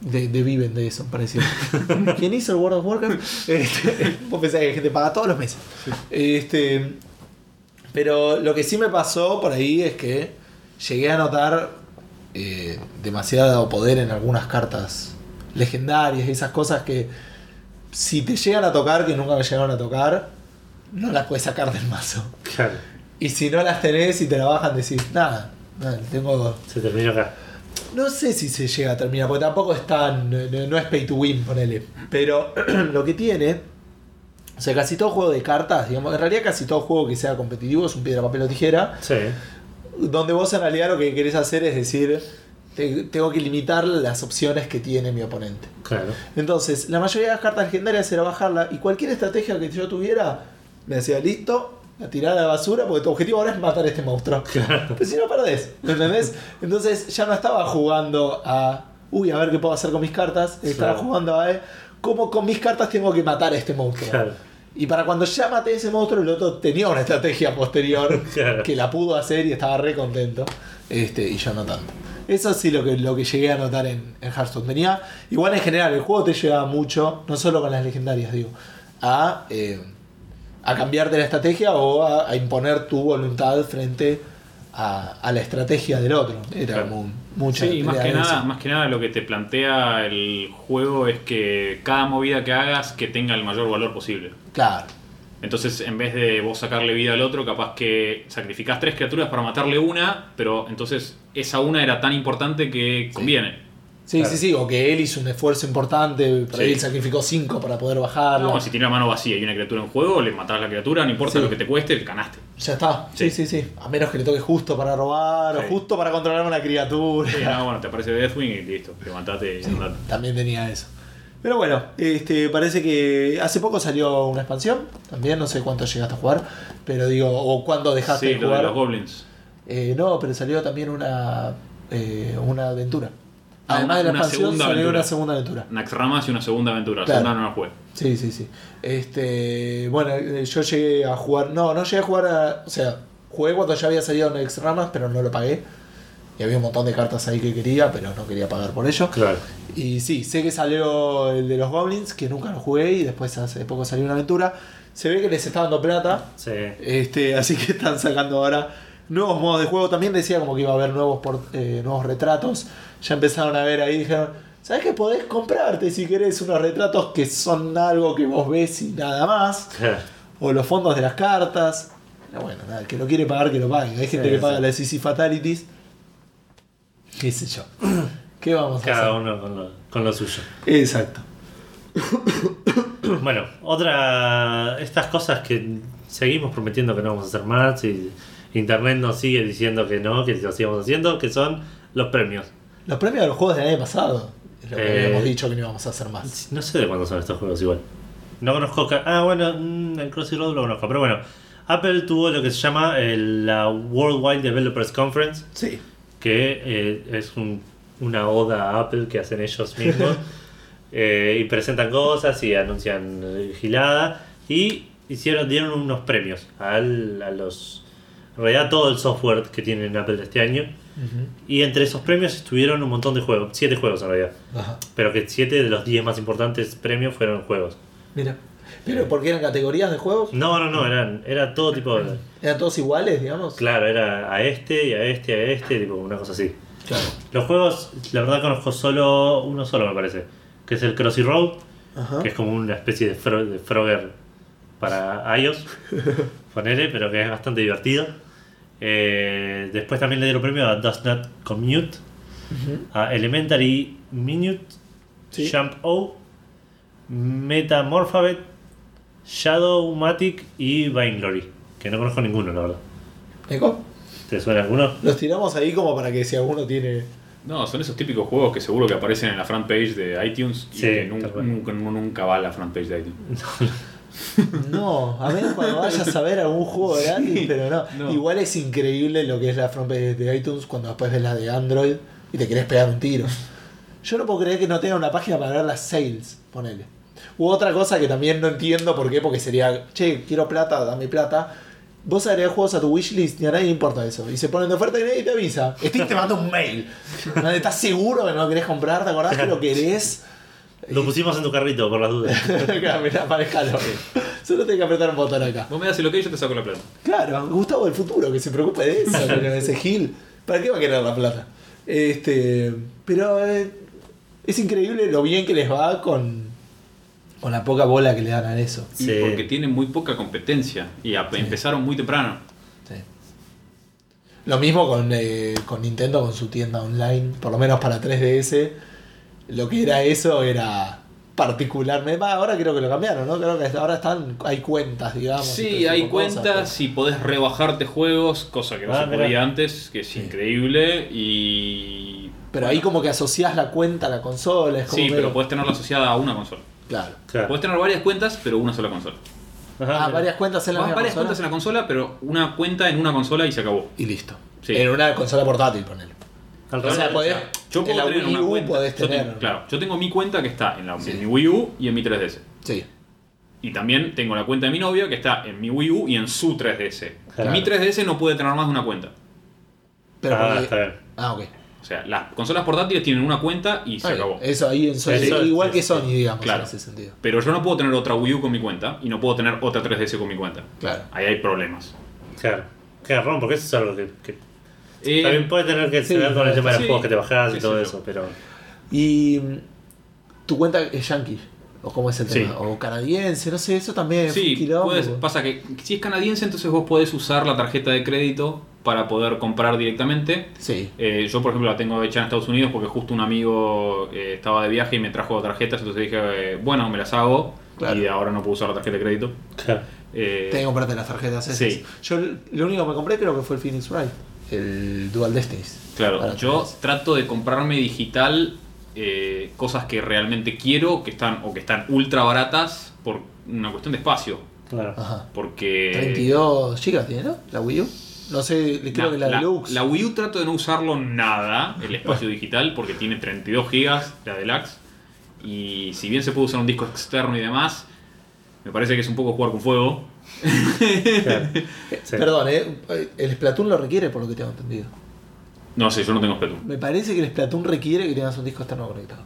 De, de viven de eso, parecido. ¿Quién hizo el World of Warcraft? Este, vos pensás que gente paga todos los meses. Este. Pero lo que sí me pasó por ahí es que llegué a notar eh, demasiado poder en algunas cartas legendarias y esas cosas que si te llegan a tocar, que nunca me llegaron a tocar, no las puedes sacar del mazo.
Claro.
Y si no las tenés y te la bajan, decís, nada, nada, tengo
Se terminó acá.
no sé si se llega a terminar, porque tampoco es tan. No, no es pay to win, ponele. Pero lo que tiene. O sea, casi todo juego de cartas, digamos, en realidad casi todo juego que sea competitivo es un piedra, papel o tijera.
Sí.
Donde vos en realidad lo que querés hacer es decir, te- tengo que limitar las opciones que tiene mi oponente.
Claro.
Entonces, la mayoría de las cartas legendarias era bajarla y cualquier estrategia que yo tuviera, me decía, listo, la tirada a la basura porque tu objetivo ahora es matar a este monstruo. Pero si no perdés, ¿me entendés? Entonces ya no estaba jugando a, uy, a ver qué puedo hacer con mis cartas, estaba
Claro.
jugando a, eh, cómo con mis cartas tengo que matar a este monstruo.
Claro.
Y para cuando ya maté a ese monstruo, el otro tenía una estrategia posterior
Claro.
que la pudo hacer y estaba re contento. Este, y yo no tanto. Eso sí lo que, lo que llegué a notar en, en Hearthstone. Tenía, igual en general, el juego te lleva mucho, no solo con las legendarias, digo, a, eh, a cambiarte la estrategia o a, a imponer tu voluntad frente a, a la estrategia del otro. Era
Claro.
como mucha
Sí, y más que, nada, más que nada lo que te plantea el juego es que cada movida que hagas que tenga el mayor valor posible.
Claro.
Entonces, en vez de vos sacarle vida al otro, capaz que sacrificás tres criaturas para matarle una, pero entonces esa una era tan importante que conviene.
Sí,
Claro.
sí, sí, o que él hizo un esfuerzo importante, por ahí
Sí.
él sacrificó 5 para poder bajarla.
No, si tiene la mano vacía y una criatura en juego, le matás la criatura, no importa
Sí.
lo que te cueste, ganaste.
Ya está. Sí, sí,
Sí.
sí. A menos que le toque justo para robar o justo para controlar una criatura.
Sí, no, bueno, te aparece Deathwing y listo, levantate y
Sí,
andate.
también tenía eso. Pero bueno, este parece que hace poco salió una expansión. También no sé cuánto llegaste a jugar. Pero digo, o cuándo dejaste
Sí,
de
lo de
jugar.
los goblins.
Eh, no, pero salió también una, eh, una aventura. Además de la
una
expansión, salió
aventura.
una segunda aventura.
Naxxramas y una segunda aventura. La
Claro.
segunda no la jugué.
Sí, sí, sí. Este, bueno, eh, yo llegué a jugar. No, no llegué a jugar a. O sea, jugué cuando ya había salido Next Ramas, pero no lo pagué. Y había un montón de cartas ahí que quería, pero no quería pagar por ello.
Claro.
Y sí, sé que salió el de los Goblins, que nunca lo jugué, y después hace poco salió una aventura. Se ve que les está dando plata.
Sí.
Este, así que están sacando ahora nuevos modos de juego. También decía como que iba a haber nuevos, por- eh, nuevos retratos. Ya empezaron a ver ahí, dijeron, ¿sabes que podés comprarte si querés unos retratos que son algo que vos ves y nada más? O los fondos de las cartas. Pero bueno, nada, el que lo quiere pagar, que lo pague. Hay gente
Sí,
que paga
sí.
las CC Fatalities. ¿Qué sé yo? ¿Qué vamos a
Cada
hacer?
uno con lo, con lo suyo.
Exacto.
Bueno, otra. Estas cosas que seguimos prometiendo que no vamos a hacer más y Internet nos sigue diciendo que no, que lo sigamos haciendo, que son los premios.
Los premios de los juegos del año pasado. Lo que
Eh,
habíamos dicho que no íbamos a hacer más.
No sé de cuándo son estos juegos igual. No conozco. Ah, bueno, mm, el Crossy Road lo conozco. Pero bueno, Apple tuvo lo que se llama el- la Worldwide Developers Conference,
Sí.
que eh, es un- una oda a Apple que hacen ellos mismos. Eh, y presentan cosas y anuncian gilada. Y hicieron, dieron unos premios al- a los. En realidad, todo el software que tienen Apple este año. Y entre esos premios estuvieron un montón de juegos, siete juegos en realidad.
Ajá.
Pero que 7 de los 10 más importantes premios fueron juegos.
Mira. ¿Pero por qué eran categorías de juegos?
No, no, no, eran, era todo tipo de...
¿Eran todos iguales, digamos?
Claro, era a este y a este y a este, tipo una cosa así.
Claro.
Los juegos, la verdad conozco solo uno solo me parece, que es el Crossy Road,
Ajá.
que es como una especie de, Fro- de Frogger para iOS, ponele, pero que es bastante divertido. Eh, después también le dieron premio a Does Not Commute, a Elementary Minute,
Sí.
Jump O, Metamorphabet, Shadowmatic y Vainglory. Que no conozco ninguno, la verdad.
¿Eco?
¿Te suena alguno?
Los tiramos ahí como para que si alguno tiene.
No, son esos típicos juegos que seguro que aparecen en la front page de iTunes y
Sí,
que nun-
tal cual.
nunca, nunca va a la front page de iTunes.
No, a menos cuando vayas a ver algún juego gratis, pero no.
no.
Igual es increíble lo que es la frontpage de iTunes cuando después ves la de Android y te querés pegar un tiro. Yo no puedo creer que no tenga una página para ver las sales, ponele. U otra cosa que también no entiendo por qué, porque sería, che, quiero plata, dame plata. Vos agregás juegos a tu wishlist y a nadie le importa eso. Y se ponen de oferta y nadie te avisa. Steam te manda un mail. ¿Estás seguro que no lo querés comprar? ¿Te acordás que lo querés?
Lo pusimos en tu carrito, por las dudas.
Claro, mirá, manejalo. Solo tenés que apretar un botón acá.
Vos me das el ok y yo te saco la plata.
Claro, Gustavo del futuro, que se preocupe de eso, con ese Gil. ¿Para qué va a querer la plata? Este, pero eh, es increíble lo bien que les va con, con la poca bola que le dan a eso.
Y
Sí.
porque tienen muy poca competencia y empezaron muy temprano.
Sí. Lo mismo con, eh, con Nintendo con su tienda online, por lo menos para 3DS. Lo que era eso era particularmente. ahora creo que lo cambiaron, ¿no? Creo que ahora están, hay cuentas, digamos.
Sí, hay
de cosas,
cuentas y podés rebajarte juegos, cosa que no
Ah,
se podía antes, que es
Sí.
increíble. Y.
Pero ahí como que asociás la cuenta a la consola. Es como
Sí,
medio-
pero podés tenerla asociada a una consola.
Claro.
Claro.
Podés tener varias cuentas, pero una sola consola.
Ajá,
Ah, varias cuentas en la
varias
consola.
cuentas en la consola, pero una cuenta en una consola y se acabó.
Y listo.
Sí.
En una consola portátil, ponele.
Al
O
revés.
sea, podés,
Yo
en
puedo
la
tener
Wii
una
U
cuenta.
podés
yo
tener.
tengo- claro, yo tengo mi cuenta que está en, la,
Sí.
en mi Wii U y en mi 3DS.
Sí.
Y también tengo la cuenta de mi novia que está en mi Wii U y en su 3DS.
Claro.
Mi 3DS no puede tener más de una cuenta.
Pero
ah,
porque-
está bien.
Ah, ok.
O sea, las consolas portátiles tienen una cuenta y se acabó.
Eso ahí en Sony.
Eso es-
igual que Sony, digamos,
Claro.
en ese sentido.
Pero yo no puedo tener otra Wii U con mi cuenta y no puedo tener otra 3DS con mi cuenta.
Claro.
Ahí hay problemas.
Claro. Qué garrón, porque eso es algo que. que-
Eh,
También puede tener que
sí,
ver con el tema de los
sí.
juegos que te bajás
Sí,
y todo
sí,
eso,
yo.
pero.
Y mm, tu cuenta es yankee. ¿O cómo es el
Sí.
tema? O canadiense, no sé, eso también
Sí, puedes- pasa que si es canadiense, entonces vos podés usar la tarjeta de crédito para poder comprar directamente.
Sí.
Eh, yo, por ejemplo, la tengo hecha en Estados Unidos porque justo un amigo eh, estaba de viaje y me trajo tarjetas, entonces dije, eh, bueno, me las hago
Claro.
y ahora no puedo usar la tarjeta de crédito.
Claro.
Eh,
Tenés que comprarte las tarjetas esas.
Sí.
Yo lo único que me compré creo que fue el Phoenix Wright. El Dual Destinies.
Claro, yo
3DS.
trato de comprarme digital eh, cosas que realmente quiero, que están o que están ultra baratas por una cuestión de espacio.
Claro.
Ajá.
Porque
32 GB tiene, ¿no? La Wii U. No sé, creo
la,
que la,
la-
Deluxe.
la Wii U trato de no usarlo nada, el espacio digital, porque tiene 32 GB, la Deluxe. Y si bien se puede usar un disco externo y demás, me parece que es un poco jugar con fuego.
claro. Sí.
Perdón, ¿eh? el Splatoon lo requiere por lo que tengo entendido.
No sé, yo no tengo Splatoon.
Me parece que el Splatoon requiere que tengas un disco externo conectado.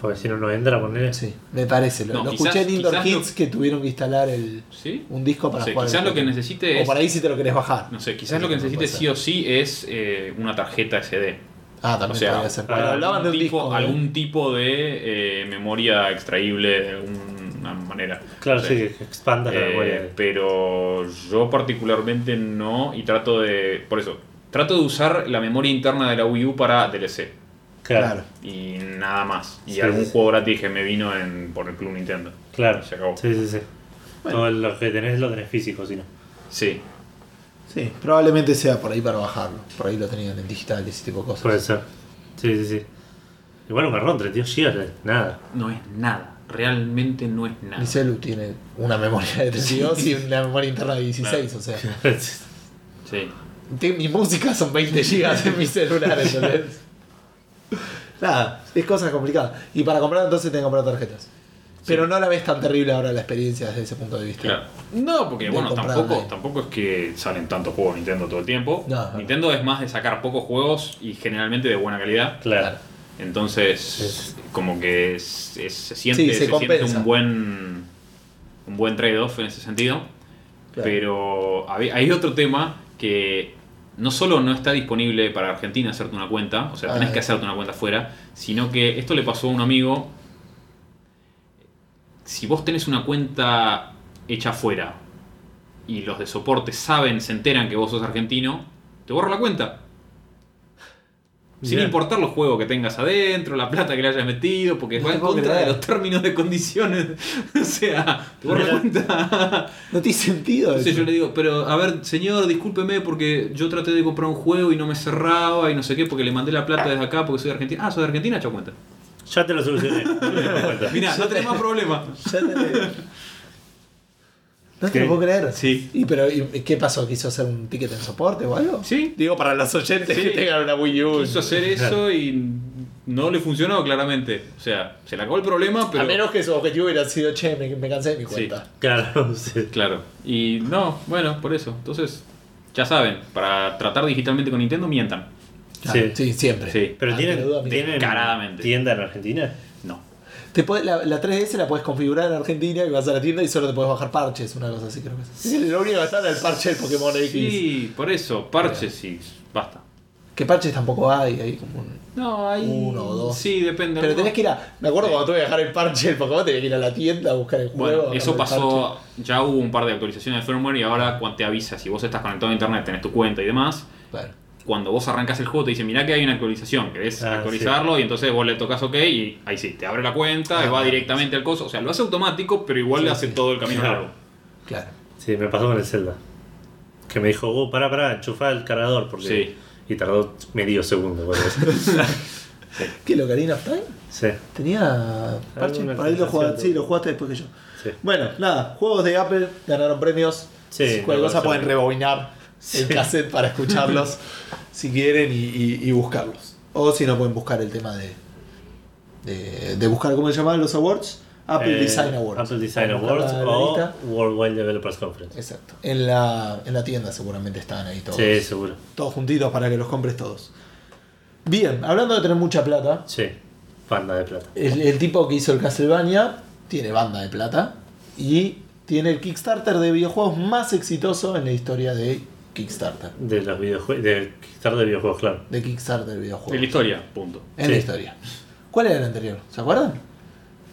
Porque si no, no entra a poner.
Sí, me parece. Lo,
No,
lo
quizás-
escuché en Indoor Kids
lo-
que tuvieron que instalar el,
¿Sí?
un disco para jugar.
quizás
el
lo que necesite
O
es.
por ahí si te lo querés bajar.
No sé, quizás lo que
también
necesite sí o sí es eh, una tarjeta SD.
Ah, también
O sea,
podría ser. hablaban de un
algún tipo,
disco. ¿eh?
algún tipo de eh, memoria extraíble de alguna manera.
Claro,
No
sí,
sé.
que expandas la
Eh,
memoria.
pero yo particularmente no y trato de por eso trato de usar la memoria interna de la Wii U para DLC
Claro.
Y nada más y
Sí,
algún
sí.
juego gratis que me vino en, por el Club Nintendo
Claro.
Se acabó.
Sí, sí, sí. Todo lo que tenés lo tenés físico, si no.
sí
Sí, probablemente sea por ahí para bajarlo. Por ahí lo tenían en digital y ese tipo de cosas.
Puede ser. Sí, sí, sí. Igual un garrón, 32 GB, nada.
no es nada realmente no es nada
Mi celu tiene una memoria de 32 y una memoria interna de 16, o sea.
sí
Mi música son 20 gigas en mi celular, ¿entendés? Nada, es cosa complicada. Y para comprar entonces tengo que comprar tarjetas. Pero no la ves tan terrible ahora la experiencia desde ese punto de vista.
Claro. No, porque
De
bueno, tampoco, tampoco es que salen tantos juegos Nintendo todo el tiempo.
No, no.
Nintendo es más de sacar pocos juegos y generalmente de buena calidad.
Claro.
Entonces, como que es- es- se siente,
Sí, se
se siente
compensa.
un buen un buen trade-off en ese sentido.
Claro.
Pero hay, hay otro tema que no solo no está disponible para Argentina hacerte una cuenta, o sea, tenés
Ah.
que hacerte una cuenta afuera, sino que esto le pasó a un amigo. Si vos tenés una cuenta hecha afuera y los de soporte saben, se enteran que vos sos argentino, te borra la cuenta. Sin importar los juegos que tengas adentro, la plata que le hayas metido, porque
No
va en contra
creer.
de los términos de condiciones. o sea, por cuenta.
No tiene sentido.
Entonces yo le digo, pero a ver, señor, discúlpeme porque yo traté de comprar un juego y no me cerraba y no sé qué, porque le mandé la plata desde acá porque soy de Argentina. Ah, soy de Argentina, chao cuenta.
Ya te lo solucioné.
Mira, no tenés más problema.
Ya te- No te
¿Qué?
lo puedo creer.
Sí.
¿Y pero y qué pasó? ¿Quiso hacer un ticket en soporte o algo?
Sí.
Digo, para los oyentes
Sí.
que tengan una Wii U.
Quiso hacer eso y no le funcionó claramente. O sea, se le acabó el problema, pero.
A menos que su objetivo hubiera sido, che, me, me cansé de mi
Sí.
cuenta.
Claro, sí.
Claro. Y no, bueno, por eso. Entonces, ya saben, para tratar digitalmente con Nintendo, mientan.
Claro,
Sí.
sí. siempre.
Sí.
Pero
Ah,
tienen,
duda,
tienen tienda en Argentina.
Te puede- la, la 3DS la puedes configurar en Argentina y vas a la tienda y solo te puedes bajar parches, una cosa así creo que es. Sí, lo único que está es el parche del Pokémon X.
Sí, por eso, parches y basta.
Que parches tampoco hay, hay como un...
No, hay.
Uno o dos.
Sí, depende.
Pero tenés que ir a... Me acuerdo cuando tuve que dejar el parche del Pokémon, tenía que ir a la tienda a buscar el juego.
Bueno, eso pasó, ya hubo un par de actualizaciones de firmware y ahora cuando te avisa, si vos estás conectado a internet, tenés tu cuenta y demás,
parche.
Cuando vos arrancas el juego te dice, mirá que hay una actualización, querés
Ah,
actualizarlo y entonces vos le tocas OK y ahí sí, te abre la cuenta
Ah,
va directamente al coso, o sea, lo hace automático, pero igual
Sí,
le hace
sí.
todo el camino
Claro.
largo.
Claro.
Sí, me pasó con el Zelda. Que me dijo, oh, pará, pará, enchufá el cargador. Porque...
Sí.
Y tardó medio segundo. por eso.
¿Qué, lo Ocarina of Time?
sí,
Tenía parche. Por ahí lo jugaste, sí, lo jugaste después que yo.
sí.
Bueno, nada, juegos de Apple ganaron premios.
Sí,
cualquier cosa pueden
bien.
rebobinar el
Sí.
cassette para escucharlos si quieren y, y- y buscarlos. O si no, pueden buscar el tema de, de, de buscar, ¿cómo se llamaban los awards? Apple
Eh,
Design Awards.
Apple Design Awards o
lista.
Worldwide Developers Conference.
Exacto. En la, en la tienda seguramente están ahí todos.
Sí, seguro.
Todos juntitos para que los compres todos. Bien, hablando de tener mucha plata,
Sí, banda de plata.
el, el tipo que hizo el Castlevania tiene banda de plata y tiene el Kickstarter de videojuegos más exitoso en la historia de Kickstarter.
De los videojuegos, de Kickstarter de videojuegos, claro.
De Kickstarter de
En
videojuegos.
la historia, punto.
En
Sí.
la historia. ¿Cuál era el anterior? ¿Se acuerdan?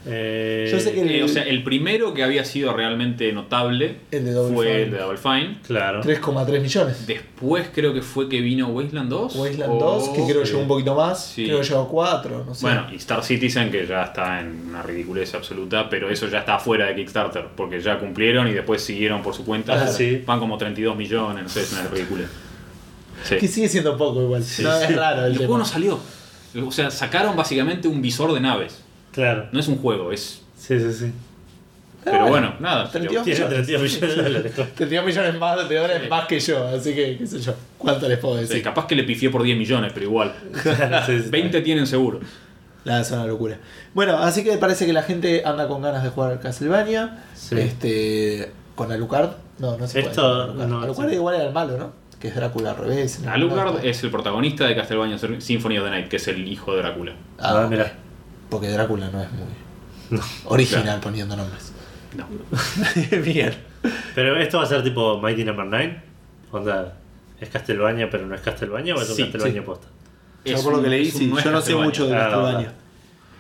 Eh,
Yo sé que- El-
Eh, o sea, el primero que había sido realmente notable
El de Double
fue
Fine.
el de Double Fine.
Claro.
3,3 millones.
Después creo que fue que vino Wasteland 2.
Wasteland
o-
2, que creo que
sí.
llegó un poquito más.
Sí.
Creo que llegó a 4, no sé.
Bueno, y Star Citizen, que ya está en una ridiculez absoluta, pero eso ya está fuera de Kickstarter, porque ya cumplieron y después siguieron por su cuenta.
Ah, sí.
Van como 32 millones, no sé, es una ridiculez. Sí.
que sigue siendo poco igual. no, es raro el,
el juego no salió. O sea, sacaron básicamente un visor de naves.
Claro.
No es un juego, es.
Sí, sí, sí.
Pero bueno, nada.
32
Tiene
millones.
32 millones de dólares. claro.
32 millones más de dólares
Sí.
más que yo, así que, qué sé yo. ¿Cuánto les puedo
Sí,
decir?
capaz que le pifié por 10 millones, pero igual.
Sí, sí.
20 tienen seguro.
Nada, es una locura. Bueno, así que parece que la gente anda con ganas de jugar al Castlevania.
Sí.
Este. Con Alucard. No, no se puede.
Esto,
con Alucard.
no,
Alucard
sí.
igual era el malo, ¿no? Que es Drácula al revés.
Alucard
No,
es el protagonista de Castlevania Symphony of the Night, que es el hijo de Drácula.
Ah,
Ah,
ok.
mirá.
Porque Drácula no es muy original poniendo nombres.
No.
Bien.
Pero esto va a ser tipo Mighty Number 9. Onda, es Castlevania, pero no es Castlevania o es un
Sí,
posta.
Yo por lo que leí, sí,
no
yo no sé mucho de
Ah,
Castlevania.
va.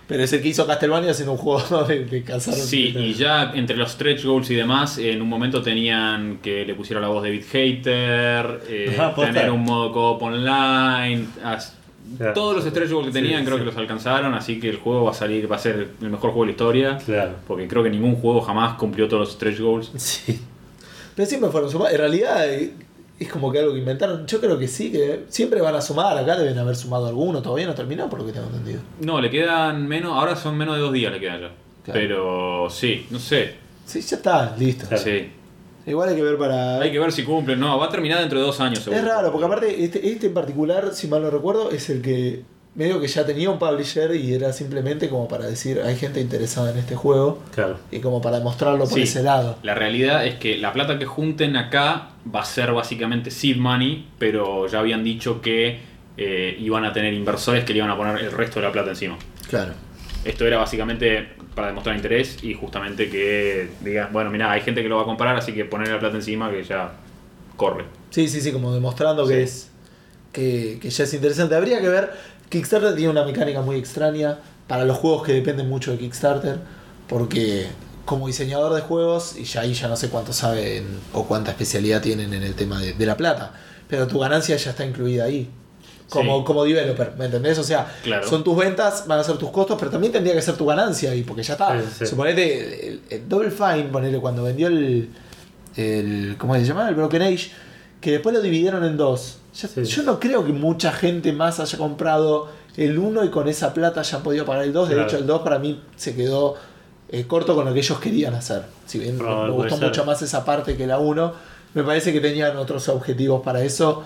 Pero es el que hizo Castlevania haciendo un juego de, de cazar.
Sí, y ya entre los stretch goals y demás, en un momento tenían que le pusiera la voz de David Hater, eh,
Ah,
tener un modo co-op online. as-
Claro.
Todos los stretch goals que
Sí,
tenían creo
sí.
que los alcanzaron, así que el juego va a salir, va a ser el mejor juego de la historia.
Claro.
Porque creo que ningún juego jamás cumplió todos los stretch goals.
Sí.
Pero siempre fueron sumados. En realidad eh, es como que algo que inventaron. Yo creo que sí, que siempre van a sumar. Acá deben haber sumado alguno. Todavía no terminó, por lo que tengo entendido.
No, le quedan menos, ahora son menos de dos días le quedan ya.
Claro.
Pero sí, no sé.
Sí, ya está, listo.
Claro.
Sí.
Igual hay que ver para.
Hay que ver si cumplen. No, va a terminar dentro de dos años seguro.
Es raro, porque aparte, este, este en particular, si mal no recuerdo, es el que medio que ya tenía un publisher y era simplemente como para decir, hay gente interesada en este juego
Claro.
y como para mostrarlo por
Sí.
ese lado.
La realidad es que la plata que junten acá va a ser básicamente seed money, pero ya habían dicho que eh, iban a tener inversores que le iban a poner el resto de la plata encima.
Claro.
Esto era básicamente para demostrar interés y justamente que digan, bueno, mira, hay gente que lo va a comprar, así que poner la plata encima que ya corre.
Sí, sí, sí, como demostrando
Sí.
que es que, que ya es interesante. Habría que ver. Kickstarter tiene una mecánica muy extraña para los juegos que dependen mucho de Kickstarter, porque como diseñador de juegos, y ya ahí ya no sé cuánto saben o cuánta especialidad tienen en el tema de, de la plata, pero tu ganancia ya está incluida ahí. Como,
Sí.
como developer, ¿me entendés? O sea,
Claro.
son tus ventas, van a ser tus costos, pero también tendría que ser tu ganancia ahí, porque ya está.
Sí, sí.
Suponete, el, el Double Fine, ponele, cuando vendió el, el. ¿Cómo se llama? El Broken Age, que después lo dividieron en dos. Ya-
Sí.
Yo no creo que mucha gente más haya comprado el 1 y con esa plata hayan podido pagar el 2. De
Claro.
hecho, el 2 para mí se quedó eh, corto con lo que ellos querían hacer. Si bien me-
Probable,
me
puede
gustó mucho más esa parte que la 1, me parece que tenían otros objetivos para eso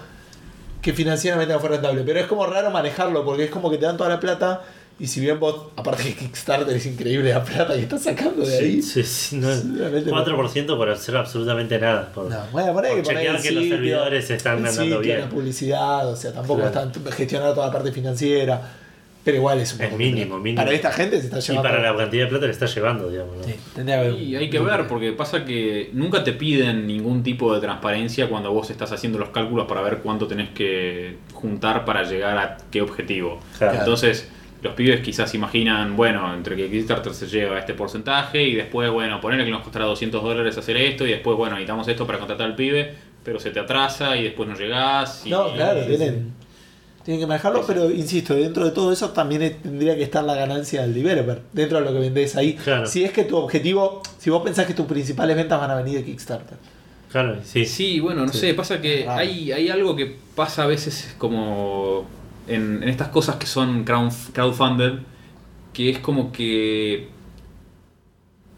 que financieramente no fue rentable. Pero es como raro manejarlo porque es como que te dan toda la plata y si bien vos, aparte que Kickstarter es increíble la plata que estás sacando de ahí.
Sí, sí, no,
Sí, realmente no.
4% por hacer absolutamente nada. Por,
No, bueno,
por
poner
chequear que los
sitio,
servidores están andando
sitio,
bien.
la publicidad, o sea, tampoco
Claro.
están gestionar toda la parte financiera. Pero igual es un
Es
poco
mínimo.
Para esta gente se está
Y
llevando.
para la cantidad de plata que está llevando, digamos. ¿no?
Sí, que
Y hay que ver, porque pasa que nunca te piden ningún tipo de transparencia cuando vos estás haciendo los cálculos para ver cuánto tenés que juntar para llegar a qué objetivo.
Claro.
Entonces, los pibes quizás imaginan, bueno, entre que Kickstarter se lleva este porcentaje y después, bueno, ponerle que nos costará 200 dólares hacer esto y después, bueno, necesitamos esto para contratar al pibe, pero se te atrasa y después no llegás. Y,
No, claro,
y-
tienen, tienen que manejarlo,
Sí, sí.
pero insisto, dentro de todo eso también tendría que estar la ganancia del developer, dentro de lo que vendés ahí.
Claro.
Si es que tu objetivo, si vos pensás que tus principales ventas van a venir de Kickstarter.
Claro, sí.
Sí, bueno, no
Sí.
sé, pasa que
Raro.
hay, hay algo que pasa a veces como en, en estas cosas que son crowd, crowdfunded, que es como que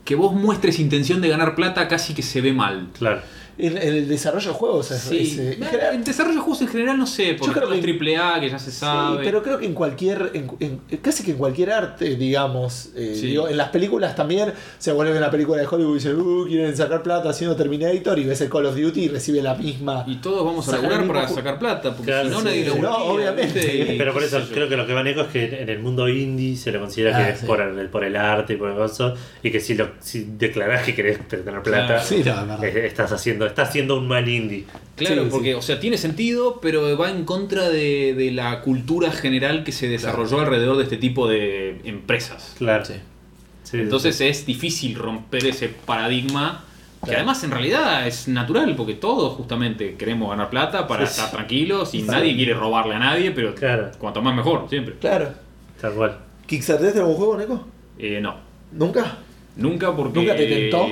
que vos muestres intención de ganar plata casi que se ve mal.
Claro.
El desarrollo de juegos es,
Sí,
es, eh, en general-
el desarrollo de juegos en general no sé, porque
creo
todo es
que-
triple A, que ya se
Sí,
sabe.
pero creo que en cualquier, en- en- casi que en cualquier arte, digamos, eh,
Sí.
digo, en las películas también, se vuelve una película de Hollywood y dicen, uh, quieren sacar plata haciendo Terminator y ves el Call of Duty y recibe la misma.
Y todos vamos a laburar para sacar plata, porque
Claro,
si no
sí,
nadie lo
No, obviamente.
Pero por eso creo que lo que va Neko es que en el mundo indie se le considera
Ah,
que es por, el, por el arte y por el gozo, y que si, lo, si declarás que querés tener plata,
Claro.
Sí, no, es verdad.
eh, estás haciendo estás haciendo un mal indie.
Claro,
Sí,
porque,
sí.
o sea, tiene sentido, pero va en contra de, de la cultura general que se desarrolló alrededor de este tipo de empresas.
Claro.
Sí.
Sí,
Entonces
sí.
es difícil romper ese paradigma, que
Claro.
además en realidad es natural, porque todos justamente queremos ganar plata para estar tranquilos y
Sí.
nadie quiere robarle a nadie, pero
Claro.
cuanto más mejor, siempre.
Claro.
tal cual.
¿Kickstarter algún juego, Neko?
Eh, no,
¿Nunca?
nunca porque...
¿Nunca te tentó?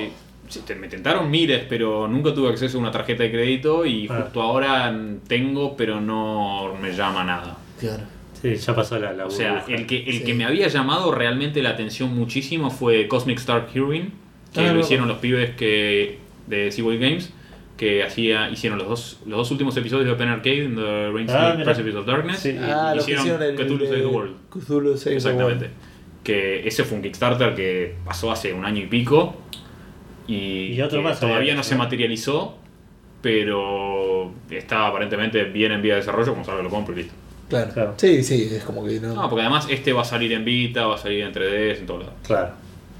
Sí, te- me tentaron miles, pero nunca tuve acceso a una tarjeta de crédito y
Ah.
justo ahora tengo, pero no me llama nada.
Claro.
Sí, ya pasó la, la
O sea, el que, el
Sí.
que me había llamado realmente la atención muchísimo fue Cosmic Star Heroine, que
Ah,
lo hicieron los pibes que de Seaway Games, que hacía, hicieron los dos, los dos últimos episodios de Open Arcade, en The Reigns
Ah.
Precipice of Darkness,
Sí.
y
Ah, lo que
hicieron
el.
Cthulhu Save the World.
Cthulhu Save the
Exactamente.
World.
Que ese fue un Kickstarter que pasó hace un año y pico. Y,
Y otro
que
más
todavía
había,
no se
¿no?
materializó, pero está aparentemente bien en vía de desarrollo, como salga lo compro y listo.
Claro.
Claro.
Sí, sí, es como que no.
No, porque además este va a salir en Vita, va a salir en 3DS, en todo lado.
Claro.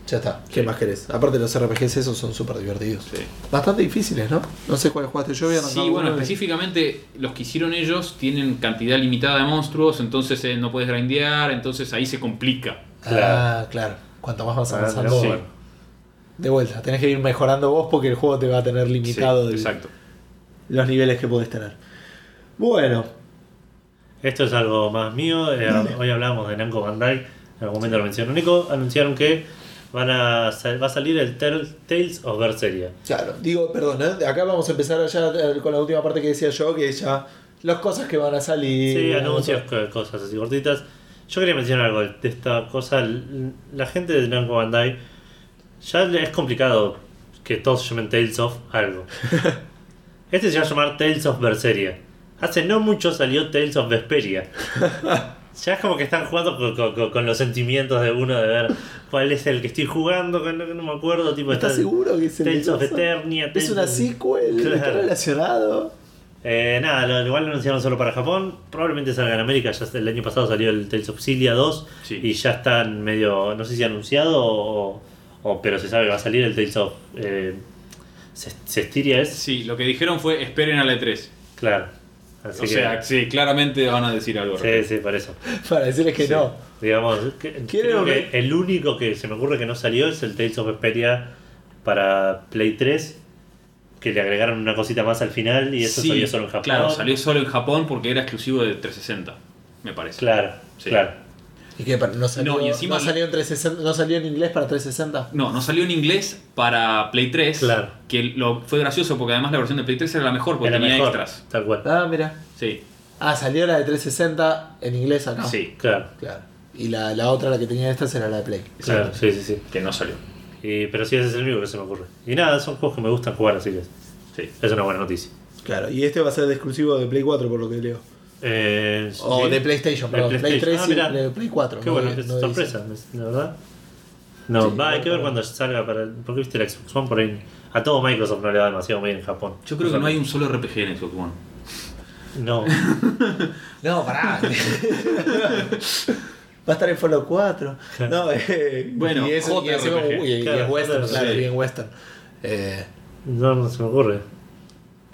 Ya está. ¿Qué
Sí.
más querés? Aparte, los RPGs esos son súper divertidos.
Sí.
Bastante difíciles, ¿no? No sé cuál jugaste yo. voy a
Sí, bueno, específicamente los que hicieron ellos tienen cantidad limitada de monstruos, entonces eh, no puedes grindear, entonces ahí se complica.
Ah, claro. Cuanto más vas
Ah,
avanzando,
Sí.
De vuelta. Tenés que ir mejorando vos porque el juego te va a tener limitado
Sí, exacto.
los niveles que podés tener. Bueno,
Esto es algo más mío. eh, hoy hablamos de Namco Bandai. En algún momento lo mencionó Nico. Anunciaron que van a sal- va a salir el Tel- Tales of Berseria.
claro. Digo, perdón, ¿eh? acá vamos a empezar ya eh, con la última parte que decía yo, que es ya las cosas que van a salir.
Sí, anuncios,
cosas-
co- cosas así cortitas. Yo quería mencionar algo de esta cosa. La gente de Namco Bandai ya es complicado que todos llamen Tales of algo. Este se va a llamar Tales of Berseria. Hace no mucho salió Tales of Vesperia. Ya es como que están jugando con, con- los sentimientos de uno de ver cuál es el que estoy jugando, que no, no me acuerdo. Tipo,
¿Estás
está-
seguro que es el
Tales of? Eternia.
Es
Tales
una sequel, está relacionado.
Eh, nada, lo, igual lo anunciaron solo para Japón. Probablemente salga en América. Ya el año pasado salió el Tales of Cilia 2.
Sí.
Y ya están medio. No sé si anunciado o. o- pero se sabe que va a salir el Tales of. Eh, Cestiria es.
Sí, lo que dijeron fue esperen a la E3.
Claro. Así
o
que.
sea, sí, claramente van a decir algo. al
sí, sí, por eso.
Para decirles que
Sí.
no.
Digamos, que-
¿Quieren
creo que el único que se me ocurre que no salió es el Tales of Vesperia para Play 3. que le agregaron una cosita más al final y eso
Sí,
salió solo en Japón.
Claro, salió solo en Japón porque era exclusivo de 360, me parece.
Claro,
Sí.
claro.
¿No salió,
No, y encima-
no salió en 360 ¿No salió en inglés para 360?
No, no salió en inglés para Play 3.
Claro.
Que lo, fue gracioso porque además la versión de Play 3 era la mejor porque
Era
tenía
mejor,
extras.
Tal cual.
Ah, mira.
Sí,
Ah, salió la de 360 en inglés acá.
sí,
Claro,
Claro. Y la, la otra, la que tenía estas, era la de Play.
claro, sí, sí, sí.
que no salió.
Y- pero sí, ese es el único que se me ocurre. Y nada, son juegos que me gustan jugar, así que
Sí.
es una buena noticia.
Claro, y este va a ser de exclusivo de Play 4, por lo que leo.
Eh,
O
sí.
de PlayStation,
De
perdón. Play
PlayStation.
3
Ah,
y de Play 4.
Qué
no
bueno, es
no
sorpresa, la verdad. No,
Sí,
va, hay que ver cuando salga para el, Porque viste la Xbox One por ahí. A todo Microsoft no le va demasiado bien en Japón.
Yo creo que no hay un solo RPG en Xbox One.
No,
No, pará. Va a estar en Fallout 4. No, eh,
Bueno,
y es, y encima- uy, y
Claro,
es western, claro, es bien western. Eh,
no, no se me ocurre.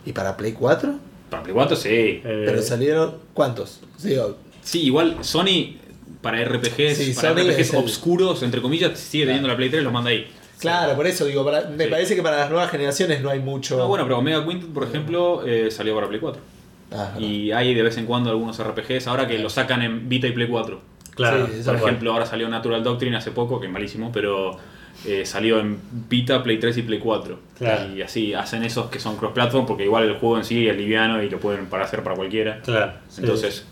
¿Y para Play 4?
Para Play 4 sí.
Eh,
Pero salieron. ¿Cuántos? Sí, o-
Sí, igual Sony para RPGs,
Sí,
para
Sony
RPGs
es el-
obscuros, entre comillas, sigue teniendo la Play 3 los manda ahí.
Claro, por eso digo, para- me
Sí.
parece que para las nuevas generaciones no hay mucho.
No, bueno, pero Omega Quintet, por ejemplo, eh, salió para Play 4.
Ah,
Y hay de vez en cuando algunos RPGs, ahora que lo sacan en Vita y Play 4.
Claro,
Sí,
Por ejemplo, ahora salió Natural Doctrine hace poco, que es malísimo, pero eh, salió en Vita, Play 3 y Play 4.
Claro.
Y así hacen esos que son cross-platform, porque igual el juego en sí es liviano y lo pueden para hacer para cualquiera.
Claro. sí.
Entonces,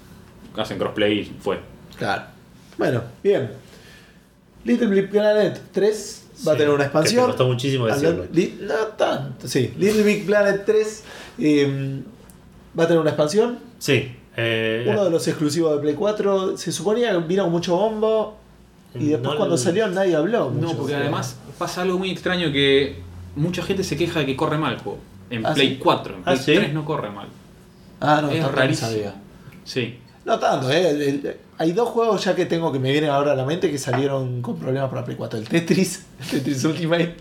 hacen crossplay y fue.
Claro. Bueno, bien. Little Big Planet 3 va a tener una
que
expansión.
te costó muchísimo decirlo.
No tanto, sí. Little Big Planet 3 eh, va a tener una expansión.
Sí. eh,
Uno de los exclusivos de Play 4. Se suponía que vino con mucho bombo. Y después
no
cuando salió nadie habló.
No, porque además pasa algo muy extraño que mucha gente se queja de que corre mal el juego. En
Ah,
Play
¿sí?
4, en
Ah,
Play
¿sí?
3 no corre mal.
Ah, no,
es rarísimo.
sabía.
Sí.
No tanto, ¿eh? El- el- hay dos juegos ya que tengo que me vienen ahora a la mente que salieron con problemas para Play 4. El Tetris, el Tetris Ultimate,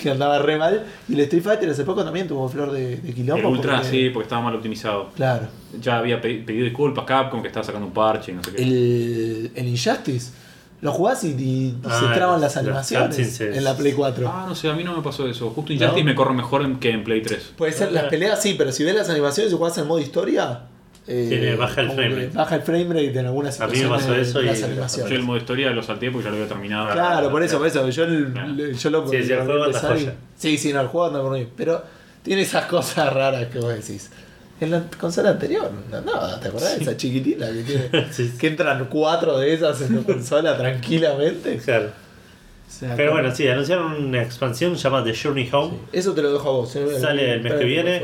que andaba re mal. Y el Street Fighter hace poco también tuvo flor de, de quilombo.
el Ultra
porque-
sí, porque estaba mal optimizado.
Claro.
Ya había pe- pedido disculpas Capcom que estaba sacando un parche y no sé qué.
El, el Injustice, lo jugás y, y
Ah,
se traban las
las
animaciones en la Play 4.
Ah, no sé, a mí no me pasó eso. Justo Injustice
¿No?
me corre mejor que en Play 3.
Puede ser las peleas, sí, pero si ves las animaciones y jugás en modo historia. eh,
Tiene- baja el frame rate.
Baja el frame rate en algunas
A mí me
situaciones.
pasó eso
de
y-
las
Yo
animaciones.
el modo historia lo salteé porque ya lo había terminado.
Claro, por eso, por eso. Yo, el-
Claro.
yo lo
Sí, sí, el
lo
juego anda
empezar y-
joya.
Sí, sí, no, el juego anda por mí. Pero tiene esas cosas raras que vos decís. En la consola anterior, no, no, ¿te acordás de esa chiquitita que tiene?
Sí, sí.
Que entran cuatro de esas en la consola tranquilamente.
Claro.
O sea,
Pero
como-
bueno, sí, anunciaron una expansión llamada The Journey Home.
Eso te lo dejo a vos. eh.
Sale el mes que viene.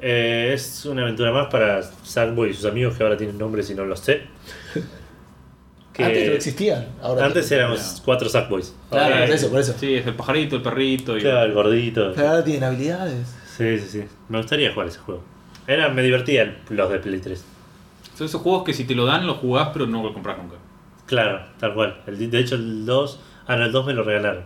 Eh, es una aventura más para Sackboy y sus amigos que ahora tienen nombres y no los sé. Que
Antes no existían. Ahora
antes
tienen.
éramos cuatro Sackboys.
Claro, por eso, por eso.
Sí, es el pajarito, el perrito. Y...
Claro, el gordito.
Ahora tienen habilidades.
Sí, sí, sí. Me gustaría jugar ese juego. Era, me divertía el- los de Play 3.
Son esos juegos que si te lo dan, los jugás, pero no lo compras nunca.
Claro, tal cual. El- de hecho, el 2. Ah, no, el 2 me lo regalaron.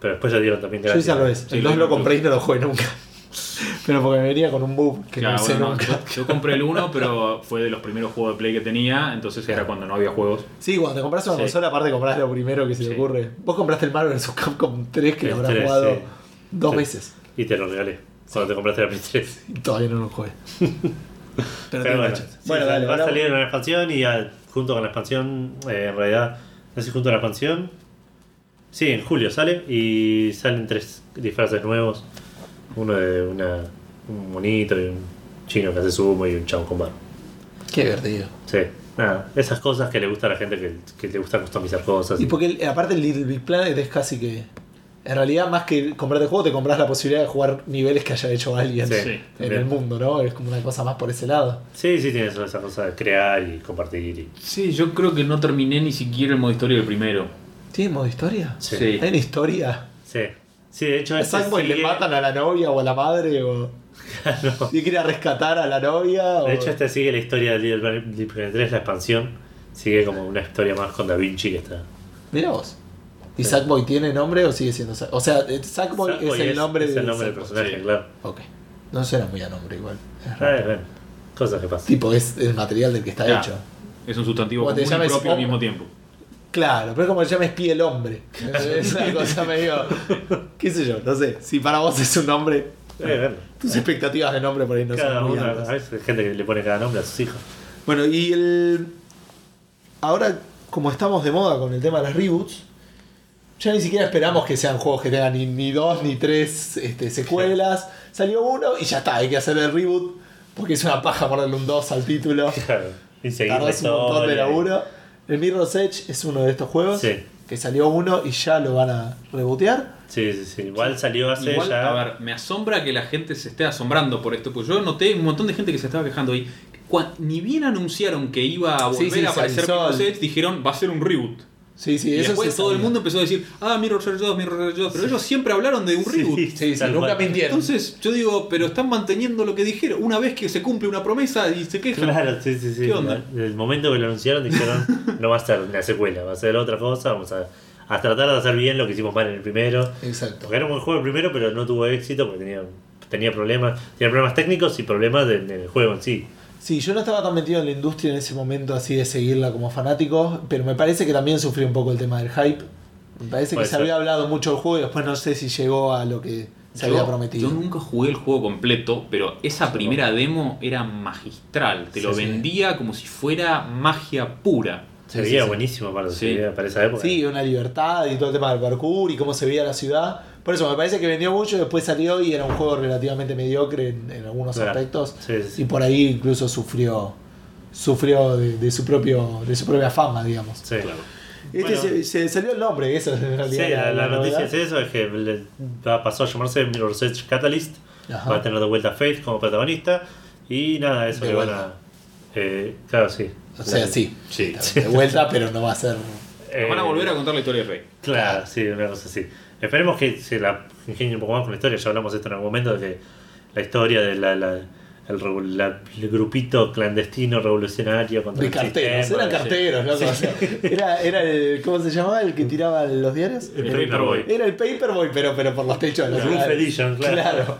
Pero después lo dieron también
Yo
gratis.
hice al revés.
Sí,
el 2
lo-
lo compré y no lo jugué nunca. Pero porque me venía con un bug que
Claro,
no usé
bueno,
nunca.
yo, yo compré el 1, pero fue de los primeros juegos de Play que tenía, entonces era cuando no había juegos.
Sí, cuando te compras una
Sí.
consola, aparte compras lo primero que se te
Sí.
ocurre. Vos compraste el Marvel vs. Capcom 3 que
El
lo habrás
3,
jugado
sí.
dos
Sí.
veces.
Y te lo regalé. Cuando te compraste la Play 3.
Y todavía no lo jugué. Pero,
Pero bueno, sí,
bueno, dale,
va a salir una expansión y ya, junto con la expansión, eh, en realidad, no sé si junto a la expansión. Sí, en julio sale y salen tres disfraces nuevos. Uno de una, un monito y un chino que hace sumo y un chavo con barro.
Qué divertido.
Sí, nada, esas cosas que le gusta a la gente que, que le gusta customizar cosas.
Y porque el- aparte el Little Big Planet es casi que. En realidad, más que comprarte el juego, te compras la posibilidad de jugar niveles que haya hecho alguien
Sí,
en
también.
el mundo, ¿no? Es como una cosa más por ese lado.
Sí, sí, tiene esa cosa de crear y compartir. Y...
Sí, yo creo que no terminé ni siquiera el modo historia del primero.
¿Tiene modo historia?
Sí.
Sí.
¿Hay una historia?
Sí, sí de hecho,
¿A
este
Sackboy le
sigue-
matan a la novia o a la madre? O...
No.
¿Tiene que ir a rescatar a la novia? o-
De hecho, este sigue la historia de Little Planet 3, la expansión. Sigue como una historia más con Da Vinci que está.
Mira vos. ¿Y
Sí.
Sackboy tiene nombre o sigue siendo Sackboy? O sea, eh, Sackboy,
Sackboy
es el nombre,
es
de
el nombre del personaje,
Sí.
claro.
Ok. No suena muy a nombre igual. Es
Ah,
raro.
cosas que pasan.
Tipo, es el material del que está
Ya.
hecho.
Es un sustantivo común y propio al mismo tiempo.
Claro, pero es como le llames pie el hombre. Es una cosa medio. ¿Qué sé yo? No sé. Si para vos es un nombre,
Eh, bueno,
Tus expectativas de nombre por ahí no
cada
son muy
uno,
altas.
a veces hay gente que le pone cada nombre a sus hijos.
Bueno, y el. Ahora, como estamos de moda con el tema de las reboots, ya ni siquiera esperamos que sean juegos que tengan ni, ni dos ni tres este, secuelas. Salió uno y ya está, hay que hacer el reboot. Porque es una paja ponerle un 2 al título.
Claro. Y seguir
Tardás un montón de laburo. El Mirror's Edge es uno de estos juegos.
Sí.
Que salió uno y ya lo van a rebotear.
Sí, sí, sí. Igual salió hace
Igual,
ya.
a ver, me asombra que la gente se esté asombrando por esto, porque yo noté un montón de gente que se estaba quejando. Cuan- ni bien anunciaron que iba a volver
sí,
a aparecer Mirror's Edge, dijeron va a ser un reboot.
Sí, sí,
y
eso
después todo el mundo empezó a decir, ah, Mirror's Edge 2, Mirror's Edge 2, pero ellos siempre hablaron de un reboot.
Sí, sí,
Tal
nunca
cual.
mintieron.
Entonces, yo digo, pero están manteniendo lo que dijeron. Una vez que se cumple una promesa y se quejan.
Claro, sí, sí, sí.
¿Qué onda?
Desde el momento que lo anunciaron dijeron, no va a ser la secuela, va a ser otra cosa, vamos a, a tratar de hacer bien lo que hicimos mal en el primero.
Exacto.
Porque era un buen juego el primero, pero no tuvo éxito porque tenía, tenía problemas, tenía problemas técnicos y problemas de- en el juego en sí.
Sí, yo no estaba tan metido en la industria en ese momento así de seguirla como fanático, pero me parece que también sufrió un poco el tema del hype. Me parece que se había hablado mucho del juego y después no sé si llegó a lo que se había prometido.
yo nunca jugué el juego completo, pero esa primera demo era magistral. Te lo
sí.
vendía como si fuera magia pura.
Se veía
sí, sí.
buenísimo para, para esa época.
Sí, una libertad y todo el tema del parkour y cómo se veía la ciudad. Por eso me parece que vendió mucho, después salió y era un juego relativamente mediocre en, en algunos
Claro.
aspectos.
Sí, sí, sí.
Y por ahí incluso sufrió sufrió de, de su propio de su propia fama, digamos.
Sí.
Este
Bueno.
se, se salió el nombre, eso es en realidad.
Sí, la, la noticia
novedad.
es eso, es que le- pasó a llamarse Mirror's Edge Catalyst,
Ajá.
va a tener de vuelta a Faith como protagonista y nada, eso
De
le van
vuelta.
a... eh, claro, sí.
O sea, sí.
Sí.
De vuelta, pero no va a ser.
Eh,
Van a volver a contar la historia de Rey.
Claro, sí, una cosa así. Esperemos que se la ingenien un poco más con la historia, ya hablamos de esto en algún momento, de que la historia del el, la- el grupito clandestino revolucionario contra
De
el
carteros,
sistema,
eran
sí.
carteros, loco. o sea, era, era el. ¿Cómo se llamaba el que tiraba los diarios?
El Paperboy.
Era el Paperboy, pero, pero por los techos la
El Roof. Edition, claro.
Claro.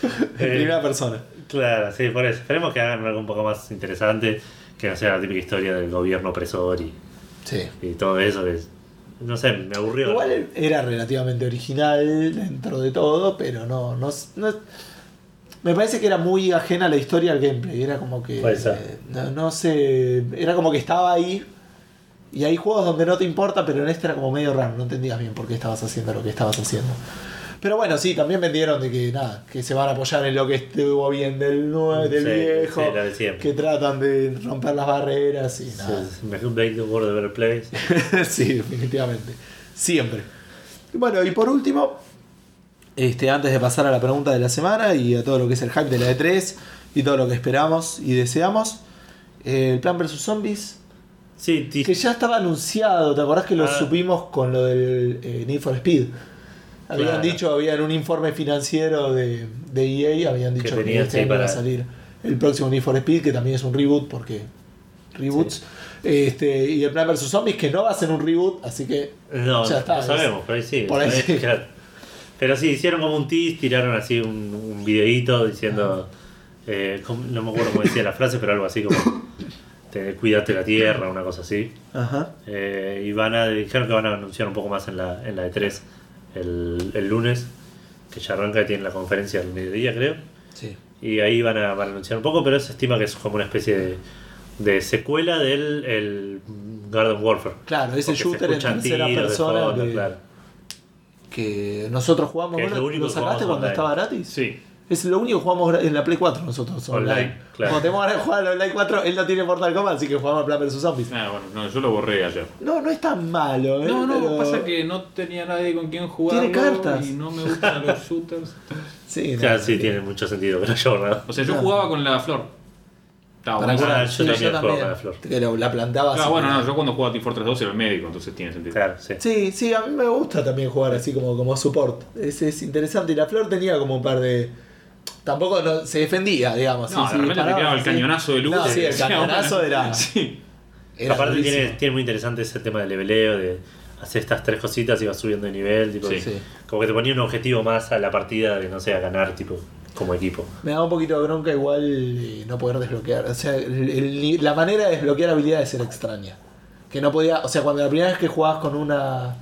En
Eh,
primera persona.
Claro, sí, por eso. Esperemos que hagan algo un poco más interesante, que no sea la típica historia del gobierno opresor y,
Sí.
y todo eso, que es- no sé, me aburrió.
Igual era relativamente original dentro de todo, pero no, no, no- me parece que era muy ajena a la historia al gameplay. Era como que. Eh, no, no sé. Era como que estaba ahí. Y hay juegos donde no te importa, pero en este era como medio raro. No entendías bien por qué estabas haciendo lo que estabas haciendo. Pero bueno, sí, también vendieron de que nada, que se van a apoyar en lo que estuvo bien del, nue- del
Sí,
viejo,
sí, de siempre.
que tratan de romper las barreras y nada.
the world a better place.
sí, definitivamente. Siempre. Bueno, y por último, este, antes de pasar a la pregunta de la semana y a todo lo que es el hype de la E3 y todo lo que esperamos y deseamos, eh, el plan versus zombies,
Sí,
que ya estaba anunciado, ¿te acordás que lo
Ah.
supimos con lo del eh, Need for Speed? Habían
Claro.
dicho, había en un informe financiero de, de EA, habían dicho que,
tenían,
este año iba a
para-
salir el próximo Need for Speed, que también es un reboot, porque reboots. Este, y el plan versus zombies, que no va a ser un reboot, así que
no,
ya está,
no sabemos, por ahí sí.
por ahí sí.
claro. Pero sí, hicieron como un tease, tiraron así un, un videíto diciendo, eh, ¿cómo- no me acuerdo cómo decía la frase, pero algo así como, te, cuídate la tierra, una cosa así.
Ajá.
Eh, y van a, dijeron que van a anunciar un poco más en la, en la E3 el, el lunes, que ya arranca y tienen la conferencia al mediodía, creo.
Sí.
Y ahí van a, van a anunciar un poco, pero se estima que es como una especie de, de secuela del el Garden Warfare.
Claro, ese
Porque se
shooter en tercera
tiros de
persona
fondo,
que,
claro.
que nosotros jugamos.
Que es
¿Vos
lo
¿Lo, sacaste cuando
online.
estaba gratis?
Sí.
Es lo único que jugamos en la Play 4 nosotros online.
Online, claro.
Cuando tenemos ganas de jugar al Online 4, él no tiene Mortal Kombat, así que jugamos a Plan vs Zombies.
Ah, bueno, no, yo lo borré ayer.
No, no es tan malo, ¿eh?
No, no,
Pero-
pasa que no tenía nadie con quien jugar.
Tiene cartas.
Y no me gustan los shooters.
Sí, no,
Claro, sí,
no.
tiene mucho sentido que no haya borrado.
O sea, yo
No.
jugaba con la flor. Estaba
Para.
Ah, yo
Sí,
también juego con la flor.
Pero la plantaba
Claro,
así.
bueno, no, yo cuando jugaba Team Fortress 2 era el médico, entonces tiene sentido.
Claro, sí.
Sí, sí, a mí me gusta también jugar así como, como support. Es, es interesante. Y la flor tenía como un par de. Tampoco no, se defendía, digamos.
No,
sí,
de
sí,
repente te
paraba,
tiraba el
sí.
cañonazo de luz.
No, sí, el cañonazo era.
Sí.
era
Aparte
durísimo.
tiene, tiene muy interesante ese tema del leveleo, de hacer estas tres cositas y vas subiendo de nivel, tipo,
Sí.
Sí.
como que te ponía un objetivo más a la partida de, no sé, a ganar, tipo, como equipo.
Me da un poquito de bronca igual no poder desbloquear. O sea, el- el- la manera de desbloquear habilidades era extraña. Que no podía, o sea, cuando la primera vez que jugabas con una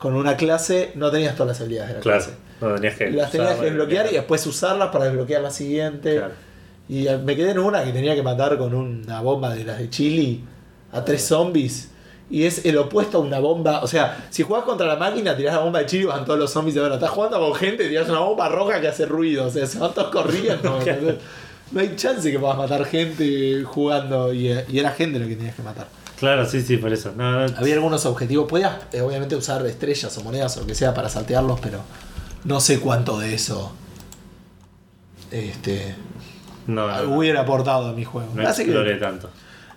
con una clase no tenías todas las habilidades de la
Claro.
clase.
No tenías que.
Las tenías que
y
desbloquear y después usarlas para desbloquear la siguiente.
Claro.
Y me quedé en una que tenía que matar con una bomba de las de Chili a tres zombies. Y es el opuesto a una bomba. O sea, si jugás contra la máquina, tirás la bomba de Chili y van todos los zombies de ahora. Estás jugando con gente, tirás una bomba roja que hace ruido. O sea, se van todos corriendo. no hay chance que puedas matar gente jugando. Y, y era gente lo que tenías que matar.
Claro, sí, sí, por eso. No, no,
Había algunos objetivos. Podías, eh, obviamente, usar estrellas o monedas o lo que sea para saltearlos, pero no sé cuánto de eso. Este.
no,
hubiera aportado a mi juego.
No
Así que-
exploré tanto.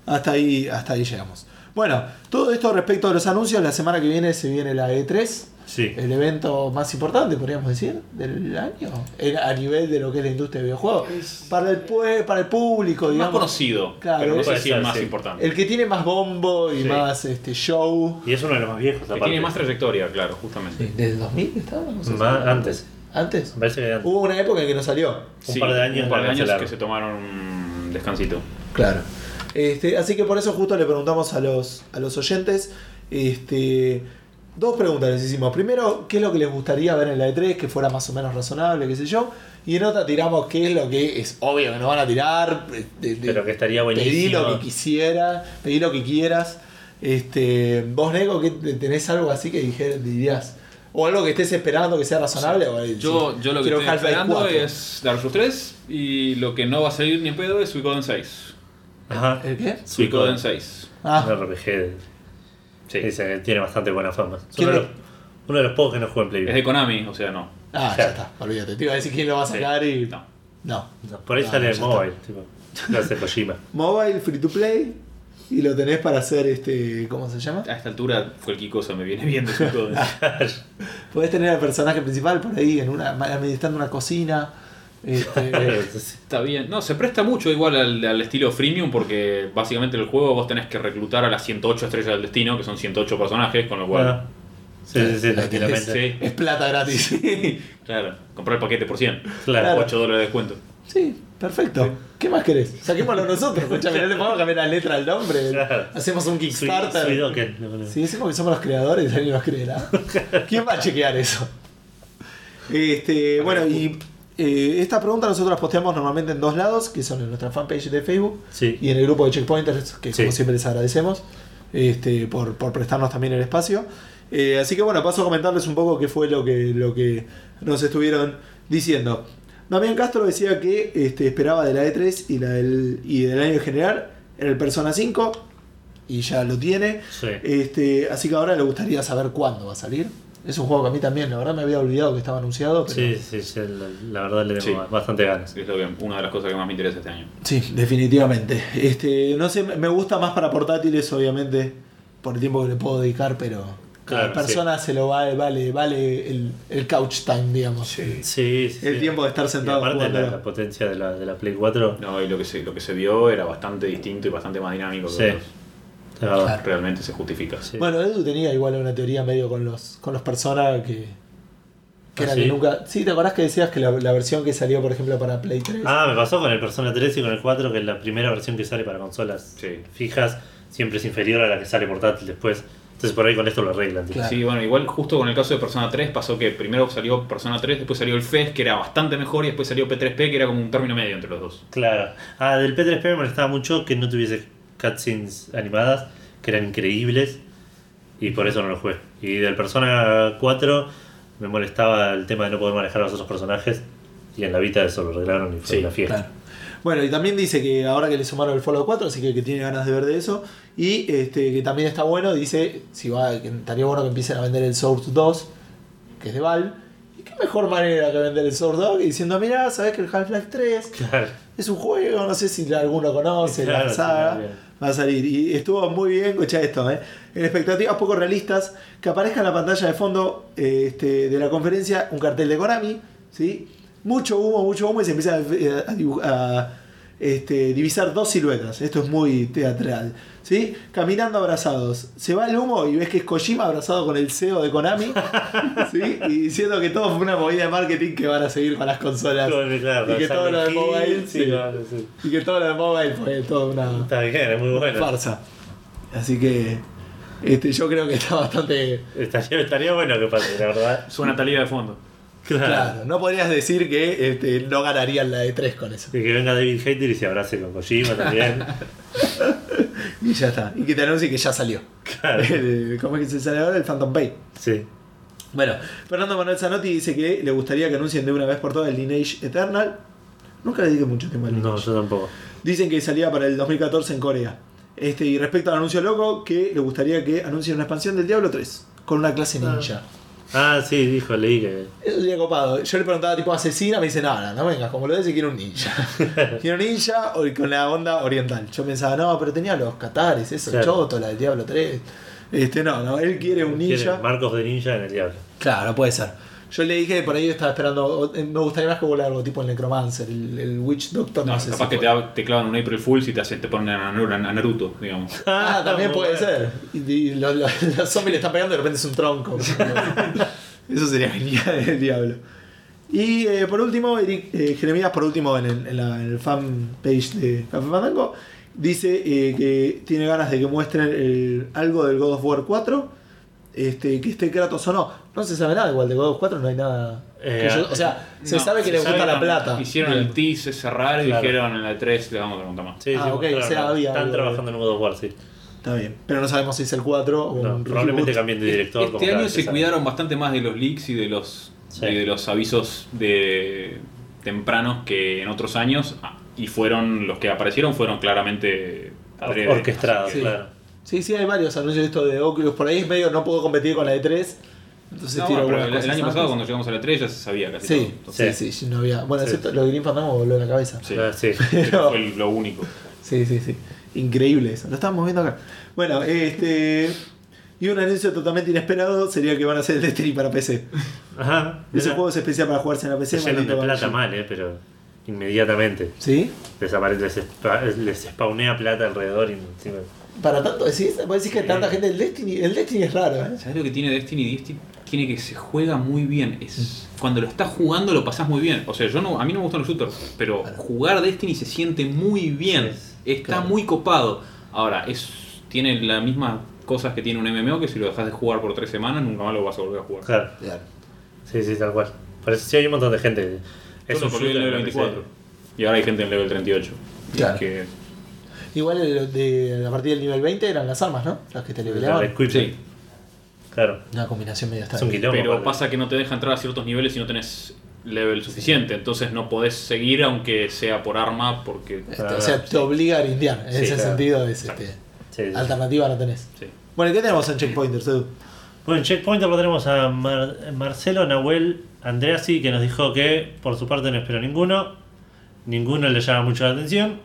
hasta ahí, hasta ahí llegamos. Bueno, todo esto respecto a los anuncios, la semana que viene se viene la E3,
Sí.
el evento más importante, podríamos decir, del año, en- a nivel de lo que es la industria de videojuegos. Para el, para el público,
Más
digamos.
conocido,
Claro,
pero no
puede
sé si el
ser,
más
sí.
importante.
El que tiene más bombo y
Sí.
más este show.
Y es uno de los más viejos,
que
aparte.
tiene más trayectoria, claro, justamente.
¿Desde el 2000 estaba? No sé si-
Más- antes.
¿Antes?
Me parece que antes.
Hubo una época en que no salió.
Un par de años
un par de
la
años que se tomaron un descansito.
Claro. Este, así que por eso justo le preguntamos a los, a los oyentes. Este, dos preguntas les hicimos. Primero, ¿qué es lo que les gustaría ver en la E3? Que fuera más o menos razonable, qué sé yo. Y en otra tiramos qué es lo que es obvio que nos van a tirar. de- de-
Pero que estaría
Pedí
buenísimo.
lo que quisiera, pedí lo que quieras. Este, vos, Nego, ¿qué- ¿tenés algo así que dijer- dirías? O algo que estés esperando que sea razonable. o, eh,
Yo,
sí,
yo lo que estoy esperando
4.
es Dark Souls 3 y lo que no va a salir ni en pedo es Suicoden 6.
Ajá.
¿El qué?
Suicoden 6.
Ah,
Un RPG.
Sí.
Dice que tiene bastante buena fama. Es
¿Quién
uno, de los, uno de los pocos que no juega en Play.
Es de Konami, o sea, no.
ah, ya está, olvídate. Te iba a decir quién lo va a sacar y.
No.
No.
No, Por ahí
No,
sale mobile. Tipo, lo hace Kojima.
Mobile, free to play. Y lo tenés para hacer este. ¿Cómo se llama?
A esta altura cualquier cosa me viene bien de.
Podés tener al personaje principal por ahí en una. administrando una cocina. Este,
Está bien. No, se presta mucho igual al, al estilo freemium porque básicamente en el juego vos tenés que reclutar a las 108 estrellas del destino, que son 108 personajes, con lo cual...
Bueno, sí, sí, sí,
es,
tranquilamente.
Sí.
es plata gratis.
Claro, comprar el paquete por 100.
Claro.
8 dólares de descuento.
Sí, perfecto. ¿Qué más querés? Saquémoslo nosotros. Escuchame, no le podemos cambiar la letra al nombre.
Claro.
Hacemos un Kickstarter.
Suidoken.
Si decimos que somos los creadores, alguien nos creerá. ¿Quién va a chequear eso? Este, bueno, y eh, esta pregunta nosotros la posteamos normalmente en dos lados, que son en nuestra fanpage de Facebook
Sí.
y en el grupo de Checkpointers, que como siempre les agradecemos este, por, por prestarnos también el espacio. Eh, así que bueno, paso a comentarles un poco qué fue lo que, lo que nos estuvieron diciendo. Damián Castro decía que este, esperaba de la E3 y, la del, y del año en general en el Persona 5 y ya lo tiene.
Sí.
Este, así que ahora le gustaría saber cuándo va a salir. Es un juego que a mí también, la verdad me había olvidado que estaba anunciado, pero
Sí, sí, sí, la, la verdad le tengo
Sí.
bastante ganas.
Es lo que- una de las cosas que más me interesa este año.
Sí, definitivamente. Este, no sé, me gusta más para portátiles, obviamente, por el tiempo que le puedo dedicar, pero cada
Claro,
persona se lo vale, vale, vale el, el couch time, digamos.
Sí, sí,
El
sí.
tiempo de estar
Y
sentado
aparte la,
jugando.
la potencia de la, de la Play 4.
No, y lo que se, lo que se vio era bastante distinto y bastante más dinámico que
Sí.
otros.
Verdad.
Claro.
Realmente se justifica.
Sí.
Bueno, Edu tenía igual una teoría medio con los con los personas que, que
¿Ah,
era
sí?
que nunca. Sí, ¿te acordás que decías que la, la versión que salió, por ejemplo, para Play 3?
Ah, me pasó con el Persona 3 y con el 4 que la primera versión que sale para consolas
Sí.
fijas siempre es inferior a la que sale portátil después. Entonces por ahí con esto lo arreglan.
Claro.
Sí, bueno, igual justo con el caso de Persona 3 pasó que primero salió Persona 3, después salió el FES, que era bastante mejor, y después salió P3P, que era como un término medio entre los dos.
Claro. Ah, del P3P me molestaba mucho que no tuviese cutscenes animadas, que eran increíbles, y por eso no lo jugué. Y del Persona 4 me molestaba el tema de no poder manejar a los otros personajes, y en la Vita eso lo arreglaron y fue
Sí,
una fiesta.
Claro. Bueno, y también dice que ahora que le sumaron el Fallout 4, así que, que tiene ganas de ver de eso. Y este, que también está bueno, dice, si va, que estaría bueno que empiecen a vender el Source 2, que es de Valve. Y qué mejor manera que vender el Source 2 que diciendo, mirá, sabes que el Half-Life 3
Claro.
es un juego, no sé si alguno conoce,
Claro,
la saga. Va a salir. Y estuvo muy bien, escucha esto, ¿eh? En expectativas poco realistas, que aparezca en la pantalla de fondo eh, este, de la conferencia un cartel de Konami, ¿sí? Mucho humo, mucho humo y se empieza a, este, divisar dos siluetas. Esto es muy teatral, ¿sí? Caminando abrazados. Se va el humo y ves que es Kojima abrazado con el CEO de Konami, ¿sí? Y diciendo que todo fue una movida de marketing que van a seguir con las consolas.
Claro,
y que todo lo de mobile,
Hill,
sí.
sí, claro, sí.
Y que todo lo de mobile fue toda una
Está bien, es muy bueno.
farsa. Así que, Este, yo creo que está bastante.
Estaría, estaría bueno que pase, la verdad.
Suena talía de fondo.
Claro.
Claro, no podrías decir que este, no ganarían la E3 con eso.
Y que venga David Hater y se abrace con Kojima también.
Y ya está. Y que te anuncie que ya salió.
Claro.
¿Cómo es que se sale ahora? El Phantom Pain.
Sí.
Bueno, Fernando Manuel Zanotti dice que le gustaría que anuncien de una vez por todas el Lineage Eternal. Nunca le dediqué mucho tiempo al
No,
Lineage.
yo tampoco.
Dicen que salía para el 2014 en Corea. Este, y respecto al anuncio loco, que le gustaría que anuncien una expansión del Diablo 3 con una clase ninja.
Ah, sí, dijo, leí que.
Eso sería copado. Yo le preguntaba tipo asesina, me dice, no, no, no vengas, como lo dice, quiero un ninja. quiero un ninja o con la onda oriental. Yo pensaba, no, pero tenía los catares, eso,
Claro.
choto, la del Diablo 3. Este, no, no, él quiere un ninja.
Quiere Marcos de Ninja en el Diablo.
Claro, puede ser. Yo le dije que por ahí estaba esperando. eh, Me gustaría más que vuelva algo tipo el Necromancer, el, el Witch Doctor. No,
No,
sé
capaz
si
que te,
puede.
ha- te clavan un April Fools y te, hacen, te ponen a Naruto, a Naruto, digamos.
Ah, también puede
bueno.
ser. Y, y los, los- los zombies le están pegando y de repente es un tronco. Eso sería genial el diablo. Y eh, por último, Eric eh, Jeremías, por último en el, en la- en el fan page de Café Fandango, dice eh, que tiene ganas de que muestren el- algo del God of War 4. Este, que esté Kratos o no. No se sabe nada igual de God of 4, no hay nada.
Eh,
que yo- o sea, se sabe que
se
le gusta la plata.
Hicieron
Bien.
el tease ese raro y
Claro.
dijeron en la 3 le vamos a preguntar más.
Ah,
Sí, sí,
ok,
claro,
o sea, había
Están
algo.
trabajando en God of War, sí.
Está bien. Pero no sabemos si es el 4 o
No,
un
probablemente
reboot.
cambien de director. como
Este año se cuidaron bastante más de los leaks y de los,
Sí.
y de los avisos de tempranos que en otros años ah, y fueron los que aparecieron fueron claramente.
Orquestados,
Sí.
claro.
Sí, sí, hay varios anuncios de esto de Oculus. Por ahí es medio, no puedo competir con la E3. Entonces
No,
tiro
bueno, pero el, año pasado
antes.
cuando llegamos a la 3 ya se sabía casi
Sí,
todo.
sí, sí, sí, no había. Bueno,
Sí.
excepto lo de Green Fandango voló en la cabeza.
Sí.
Ah, sí.
Pero fue lo único.
Sí, sí, sí. Increíble eso. Lo estamos viendo acá. Bueno, este. Y un anuncio totalmente inesperado sería que van a hacer el Destiny para PC.
Ajá.
Ese juego es especial para jugarse en la PC.
Se llenan de plata mal, eh, pero inmediatamente.
¿Sí?
Desaparece, les, spa- les spawnea plata alrededor y encima-
Para tanto, decís, vos decís que hay tanta gente del Destiny. El Destiny es raro, ¿eh?
¿Sabes lo que tiene Destiny? Destiny tiene que se juega muy bien. Es, cuando lo estás jugando lo pasás muy bien. O sea, yo no, a mí no me gustan los shooters, pero jugar Destiny se siente muy bien. Está
Claro.
muy copado. Ahora, es tiene las mismas cosas que tiene un MMO que si lo dejas de jugar por tres semanas nunca más lo vas a volver a jugar.
Claro.
Claro.
Sí, sí, tal cual. Por eso sí hay un montón de gente. Es
Yo
un shooter
level
en la PC.
24. Y ahora hay gente en level 38.
Claro.
Que,
Igual el de, a partir del nivel 20 eran las armas, ¿no? Las que te.
Equipment.
sí,
Claro.
Una combinación medio
Es
extraña.
un quilombo.
pero
aparte.
pasa que no te deja entrar a ciertos niveles si no tenés level suficiente. Entonces no podés seguir aunque sea por arma porque...
Este, o sea, te obliga a grindear. En
Sí,
ese
claro.
sentido, es, este,
Sí, sí.
alternativa no tenés.
Sí.
Bueno, ¿y qué tenemos en Checkpointers, Edu?
Bueno, en Checkpointer lo tenemos a Mar- Marcelo Nahuel Andreasi que nos dijo que por su parte no espera ninguno. Ninguno le llama mucho la atención.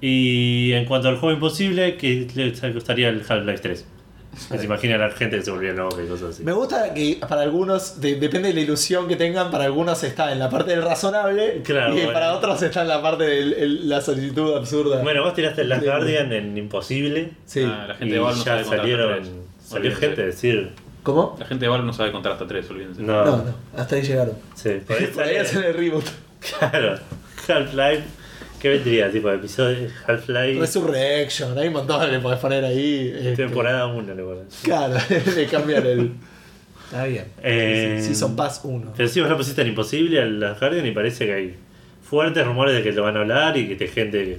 Y en cuanto al juego imposible, que le gustaría el Half-Life 3. Que se imagina la gente que se volvía loca y cosas así.
Me gusta que para algunos, de- depende de la ilusión que tengan, para algunos está en la parte del razonable
Claro,
y
bueno.
para otros está en la parte de la solicitud absurda.
Bueno, vos tiraste el Last. Guardian en Imposible.
sí.
Ah, la gente
y
de Valve no
ya
sabe
salieron.
hasta tres.
Salió
Olvídense.
gente a decir.
¿Cómo?
La gente de Valve no sabe contar hasta 3, olvídense.
No,
No, no, hasta ahí llegaron.
Sí, por ahí
Por ahí
sale-
hacen el reboot.
Claro, Half-Life. ¿Qué vendría? Tipo de episodio Half-Life.
Resurrection, hay un montón que le podés poner ahí. este,
Temporada 1, le pones.
Claro, le cambian el. Está bien.
Eh,
Season Pass 1.
Pero sí, vos lo pusiste en imposible al Guardian y parece que hay fuertes rumores de que lo van a hablar y que te gente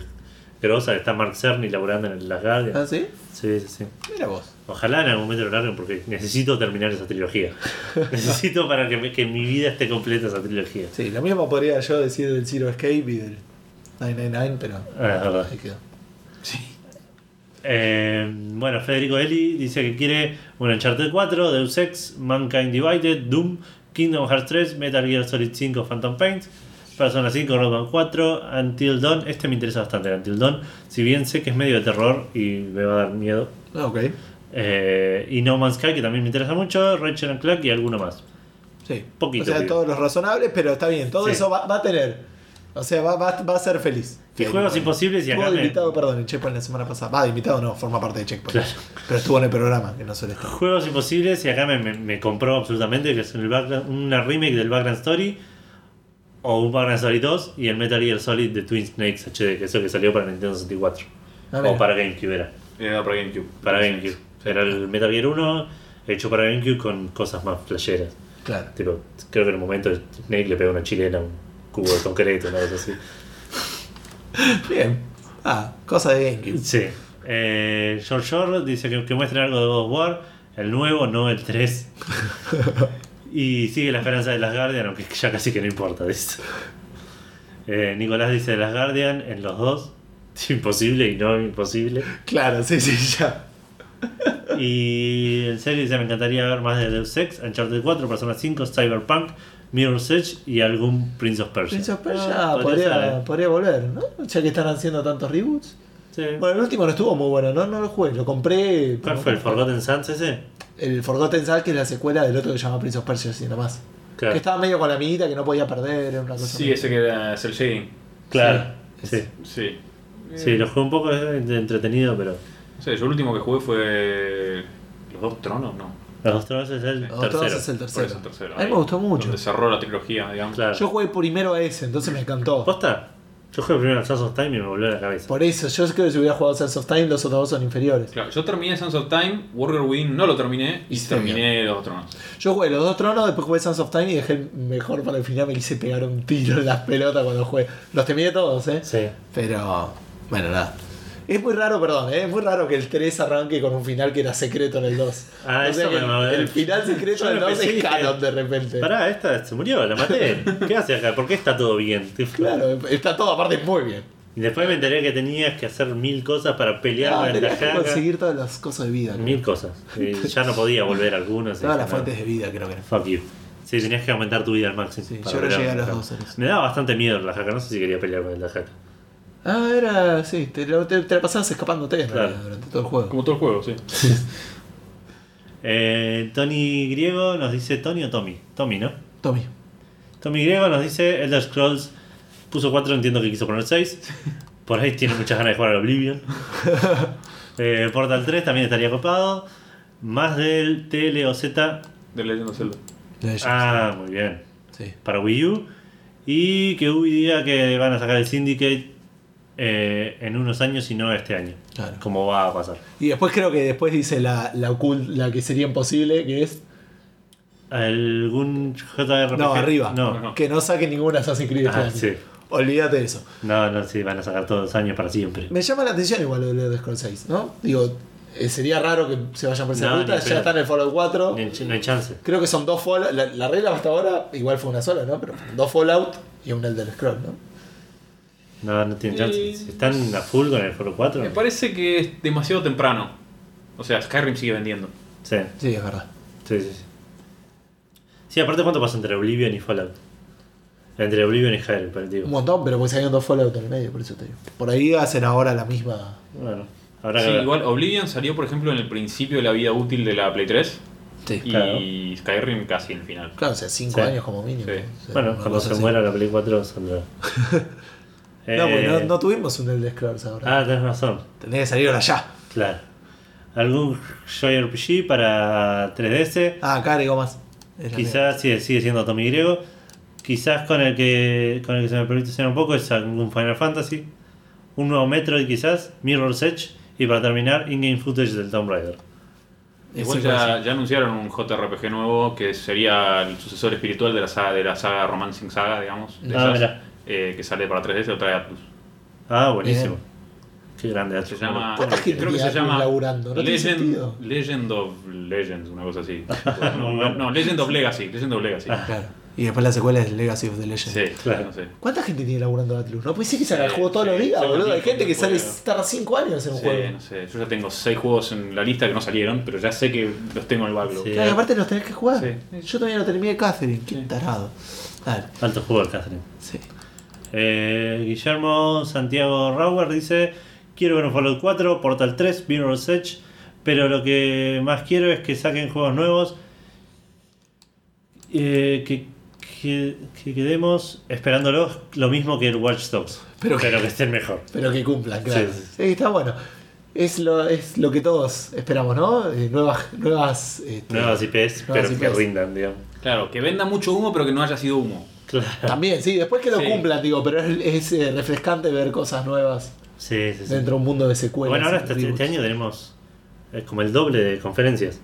grosa que está Mark Cerny laburando en el Last Guardian.
¿Ah, sí?
Sí, sí, sí.
Mira vos.
Ojalá en algún momento lo larguen porque necesito terminar esa trilogía. necesito para que, me- que mi vida esté completa esa trilogía.
Sí, lo mismo podría yo decir del Zero Escape y del 999, pero.
Ah, es verdad.
Ahí quedó.
Eh, bueno, Federico Eli dice que quiere un Uncharted 4, Deus Ex, Mankind Divided, Doom, Kingdom Hearts 3, Metal Gear Solid 5, Phantom Paint, Persona 5, Roadman 4, Until Dawn. Este me interesa bastante, el Until Dawn. Si bien sé que es medio de terror y me va a dar miedo.
Ah, ok.
Eh, y No Man's Sky, que también me interesa mucho, Ratchet and Clank y alguno más.
Sí.
Poquito,
O sea, todos los razonables, pero está bien. Todo
Sí.
eso va, va a tener. O sea, va, va, va a ser feliz.
Y juegos imposibles y acá
Estuvo de
me-
invitado, perdón, en Checkpoint la semana pasada. Va, de invitado no, forma parte de Checkpoint.
Claro.
Pero estuvo en el programa, que no suele estar.
Juegos imposibles y acá me, me, me compró absolutamente que es el background- una remake del Background Story o un Background Story 2 y el Metal Gear Solid de Twin Snakes HD, que es eso que salió para Nintendo 64
Ah, mira.
o para GameCube era.
Era para GameCube.
Para GameCube. Era el Metal Gear 1 hecho para GameCube con cosas más flasheras.
Claro.
Tipo, creo que en el momento Snake le pega una chilena a un cubo de concreto, una cosa así.
Bien. Ah, cosa de GameCube.
Sí. Eh, George Shore dice que, que muestren algo de God of War, el nuevo, no el 3. y sigue la esperanza de las Guardian, aunque ya casi que no importa de eso. Eh, Nicolás dice de las Guardian en los dos. Imposible y no imposible.
Claro, sí, sí, ya.
Y en serio dice me encantaría ver más de Deus Ex, Uncharted 4, Persona 5, Cyberpunk, Mirror's Edge y algún Prince of Persia.
Prince of Persia
Ah, podría ser,
podría,
eh.
podría volver, ¿no? Ya que están haciendo tantos reboots.
Sí.
Bueno, el último no estuvo muy bueno, no, no lo jugué, lo compré.
¿Cuál fue el Forgotten Sands ese?
El Forgotten Sands, que es la secuela del otro que se llama Prince of Persia, así nomás.
Claro.
Que estaba medio con la amiguita que no podía perder, era una cosa.
Sí, ese que era Cell Shading.
Claro.
Sí.
Sí.
Sí.
Sí, lo jugué un poco es entretenido, pero.
No sé, yo el último que jugué fue. ¿Los dos tronos? No.
Los dos tronos es el
Los
tercero.
es el
Por
tercero.
eso el tercero.
A mí
ahí,
me gustó mucho.
Donde cerró la trilogía, digamos.
Claro.
Yo jugué primero a ese, entonces me encantó.
¿Posta? Yo jugué primero al Sons of Time y me volvió a la cabeza.
Por eso, yo creo que si hubiera jugado Sense of Time, los otros dos son inferiores.
Claro, yo terminé Sons of Time, Warrior Wing no lo terminé y
Sí,
terminé los dos tronos.
Yo jugué los dos tronos, después jugué Sons of Time y dejé el mejor para el final. Me quise pegar un tiro en las pelotas cuando jugué. Los terminé todos, ¿eh?
Sí.
Pero, bueno, nada. Es muy raro, perdón, ¿eh? es muy raro que el 3 arranque con un final que era secreto en el 2.
Ah,
O sea
eso me-
el, el final secreto del
me
2
pensé
es canon de repente.
Pará, esta se murió, la maté. ¿Qué hace acá? ¿Por qué está todo bien?
Claro, está todo aparte muy bien.
Y después me enteré que tenías que hacer mil cosas para pelear
Ah,
con el
tenías que conseguir todas las cosas de vida. creo.
Mil cosas. Ya no podía volver algunos.
Todas las fuentes de vida, creo que era.
Fuck you. Sí, tenías que aumentar tu vida al máximo.
Sí, yo no llegué a los dos.
Me daba bastante miedo el Tajaka. No sé si quería pelear con el Tajaka.
Ah, era. Sí, te, lo- te, te la pasabas escapándote en
Claro.
realidad, durante todo el juego.
Como todo el juego, sí.
Eh, Tony Griego nos dice. ¿Tony o Tommy? Tommy, ¿no?
Tommy.
Tommy Griego nos dice Elder Scrolls puso 4, entiendo que quiso poner 6. Por ahí tiene muchas ganas de jugar al Oblivion. Eh, Portal 3 también estaría copado. Más del TLOZ.
De Legend of Zelda.
Ah, muy bien.
Sí.
Para Wii U. Y que Ubi diga que van a sacar el Syndicate eh, en unos años y no este año.
Claro.
Como va a pasar.
Y después creo que después dice la, la, ocult- la que sería imposible, que es
¿Algún JRPG?
No, arriba.
No,
No.
que no saquen ninguna Assassin's Creed este
Ah, sí.
Olvídate de eso.
no, no, sí, van a sacar todos los años para siempre.
Me llama la atención igual lo de Elder Scrolls 6, ¿no? Digo, eh, sería raro que se vayan por esa
No,
ruta. Ya
pedo.
está en el Fallout 4.
Ni- No hay chance.
Creo que son dos Fallout. La, la regla hasta ahora igual fue una sola, ¿no? Pero dos Fallout y un Elder Scroll, ¿no?
No, no tienen chance. Están a full con el Foro 4.
Me parece que es demasiado temprano. O sea, Skyrim sigue vendiendo.
Sí,
Sí, es verdad.
sí, sí. sí. Sí, aparte, ¿cuánto pasa entre Oblivion y Fallout? Entre Oblivion y Skyrim, pero digo.
Un montón, pero pues salieron dos Fallout en el medio, por eso te digo. Por ahí hacen ahora la misma.
Bueno, habrá
Sí,
ver.
igual Oblivion salió, por ejemplo, en el principio de la vida útil de la Play 3
Sí.
y Skyrim casi en el final.
Claro, o sea, cinco
Sí.
años como mínimo.
Sí.
O sea,
Bueno,
una
cuando
cosa
se
así.
muera la Play 4 saldrá.
No, pues no,
Eh,
no tuvimos un Elder Scrolls ahora.
Ah, tenés razón.
Tendría que salir ahora ya.
Claro. ¿Algún JRPG para 3DS?
Ah, acá agregó más. Es
Quizás sigue, sigue siendo Tommy Griego. Quizás con el que con el que se me permite ser un poco es algún Final Fantasy. Un nuevo Metroid quizás. Mirror's Edge. Y para terminar, in-game footage del Tomb Raider.
Igual ya, ya anunciaron un JRPG nuevo que sería el sucesor espiritual de la saga, de la saga Romancing Saga, digamos. de
Ah,
esas. Eh, que sale para 3DS, lo trae Atlus.
Ah, buenísimo.
Bien.
Qué grande.
Se
Atlus.
llama.
¿Cuánta gente
creo que
tiene
se llama.
laburando? No tiene sentido.
Legend, Legend of Legends, una cosa así. no, no, Legend of Legacy. Legend of Legacy.
Claro. Y después la secuela es Legacy of the Legend.
Sí,
Claro.
no sé.
¿Cuánta gente tiene laburando Atlus? No puede ser que se haga el juego todos los
sí,
días,
sí,
boludo. Hay gente que sale, tarda 5 años en un
Sí,
juego.
no sé. Yo ya tengo 6 juegos en la lista que no salieron, pero ya sé que los tengo en el backlog.
Sí.
Claro, aparte los tenés que jugar.
Sí.
Yo todavía no terminé Catherine, qué
Sí.
tarado. Dale,
Alto juego el Catherine.
sí.
Eh, Guillermo Santiago Rauer dice: Quiero ver un Fallout 4, Portal 3, Mirror's Edge. Pero lo que más quiero es que saquen juegos nuevos. eh, que, que, que quedemos esperándolos lo mismo que el Watch Dogs.
Pero
Pero,
que-
que estén mejor.
Pero que cumplan, claro.
Sí,
Sí,
sí.
está bueno. Es lo, es lo que todos esperamos, ¿no? Eh, nuevas, nuevas, este,
Nuevas IPs,
nuevas
pero que rindan, digamos.
Claro, que venda mucho humo, pero que no haya sido humo.
Claro.
También, sí, después que lo
Sí.
cumplan, digo, pero es, es, eh, refrescante ver cosas nuevas
Sí, sí, sí.
dentro de un mundo de secuelas.
Bueno, ahora
y
este, este año tenemos es como el doble de conferencias.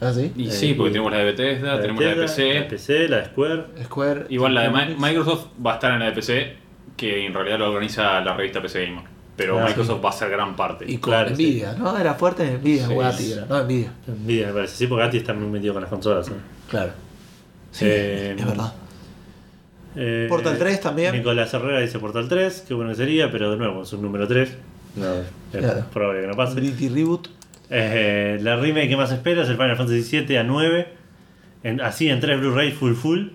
¿Ah, sí?
Y
Eh,
sí, porque
y-
tenemos la de Bethesda,
de
tenemos la de PC.
La de PC, la de Square.
Square.
Igual la de. Microsoft va a estar en la de PC, que en realidad lo organiza la revista PC Gamer. Pero Microsoft va a ser gran parte.
Y con
Claro,
Nvidia, ¿no? Era fuerte en Nvidia,
Sí.
Gatti era, ¿no? Nvidia.
Nvidia, me parece. Sí, porque Gatti está muy metido con las consolas. ¿eh?
Claro. Sí,
Eh,
es verdad.
Eh,
Portal 3 también.
Nicolás Herrera dice Portal 3, qué bueno que sería, pero de nuevo es un número 3. No, es
Claro.
probable que no pase.
Gritty Reboot.
Eh, la remake que más espero es el Final Fantasy 7 a 9. En- así en 3 Blu-ray full full.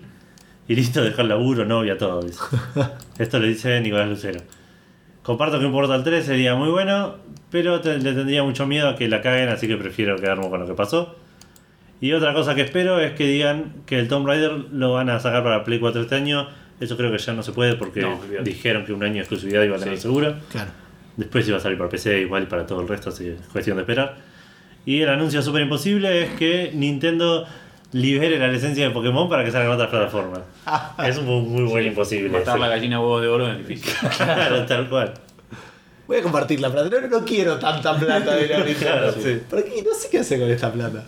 Y listo, dejar laburo, novia, todo. dice. Esto lo dice Nicolás Lucero. Comparto que un Portal 3 sería muy bueno, pero te- le tendría mucho miedo a que la caguen, así que prefiero quedarme con lo que pasó. Y otra cosa que espero es que digan que el Tomb Raider lo van a sacar para Play 4 este año. Eso creo que ya no se puede porque
No,
dijeron que un año de exclusividad iba a tener
Sí.
seguro.
Claro.
Después iba a salir para PC igual y para todo el resto, así que es cuestión de esperar. Y el anuncio súper imposible es que Nintendo libere la licencia de Pokémon para que salgan en otras plataformas. es un muy, muy buen imposible.
Matar la gallina a huevos de oro es difícil.
Claro, tal cual.
Voy a compartir la plata. No, no quiero tanta plata de la.
Claro, sí.
¿Por qué? No sé qué hacer con esta plata.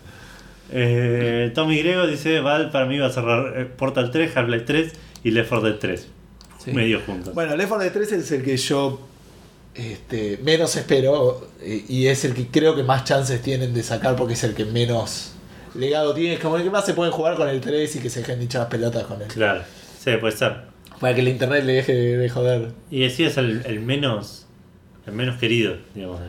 Eh, Tommy Grego dice: Val para mí va a cerrar eh, Portal 3, Half-Life 3 y Left 4 Dead 3.
Sí.
Medio juntos.
Bueno, Left 4 Dead 3 es el que yo este, menos espero eh, y es el que creo que más chances tienen de sacar porque es el que menos legado tiene. Es como el que más se pueden jugar con el 3 y que se dejen hinchar las pelotas con él.
Claro, sí, puede ser.
Para que el internet le deje de joder.
Y así es el, el menos el menos querido, digamos.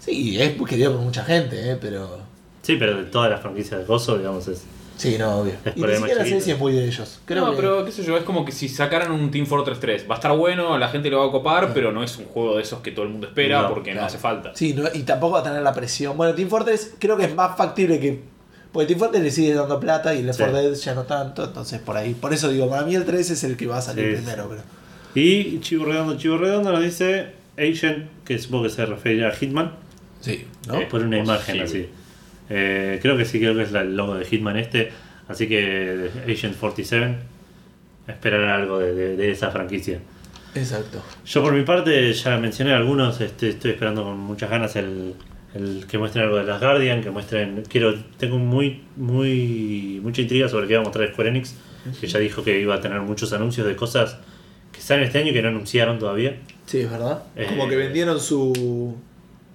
Sí, es querido por mucha gente, eh, pero.
Sí, pero de todas las franquicias de Gozo, digamos, es.
Sí, no, obvio.
Es
Y ni siquiera
chiquito.
si es muy de ellos. Creo
no,
que-
pero qué sé yo, es como que si sacaran un Team Fortress 3, va a estar bueno, la gente lo va a copar, pero no es un juego de esos que todo el mundo espera
No,
porque no hace falta.
Sí, no- y tampoco va a tener la presión. Bueno, Team Fortress creo que es más factible que. Porque Team Fortress le sigue dando plata y Left
Sí.
4 Dead ya no tanto. Entonces, por ahí. Por eso digo, para mí el 3 es el que va a salir
Sí,
primero. Pero...
Y Chivo Redondo, Chivo Redondo nos dice Agent, que supongo que se refiere a Hitman,
Sí, ¿no?
Eh,
por una imagen así. Eh, creo que sí, creo que es la- el logo de Hitman este, así que Agent 47, esperar algo de, de- de esa franquicia.
Exacto.
Yo por mi parte ya mencioné algunos, este, estoy esperando con muchas ganas el, el que muestren algo de las Guardian, que muestren, quiero, tengo muy, muy, mucha intriga sobre qué va a mostrar Square Enix, que ya dijo que iba a tener muchos anuncios de cosas que salen este año y que no anunciaron todavía.
Sí, es verdad.
Eh,
Como que vendieron su.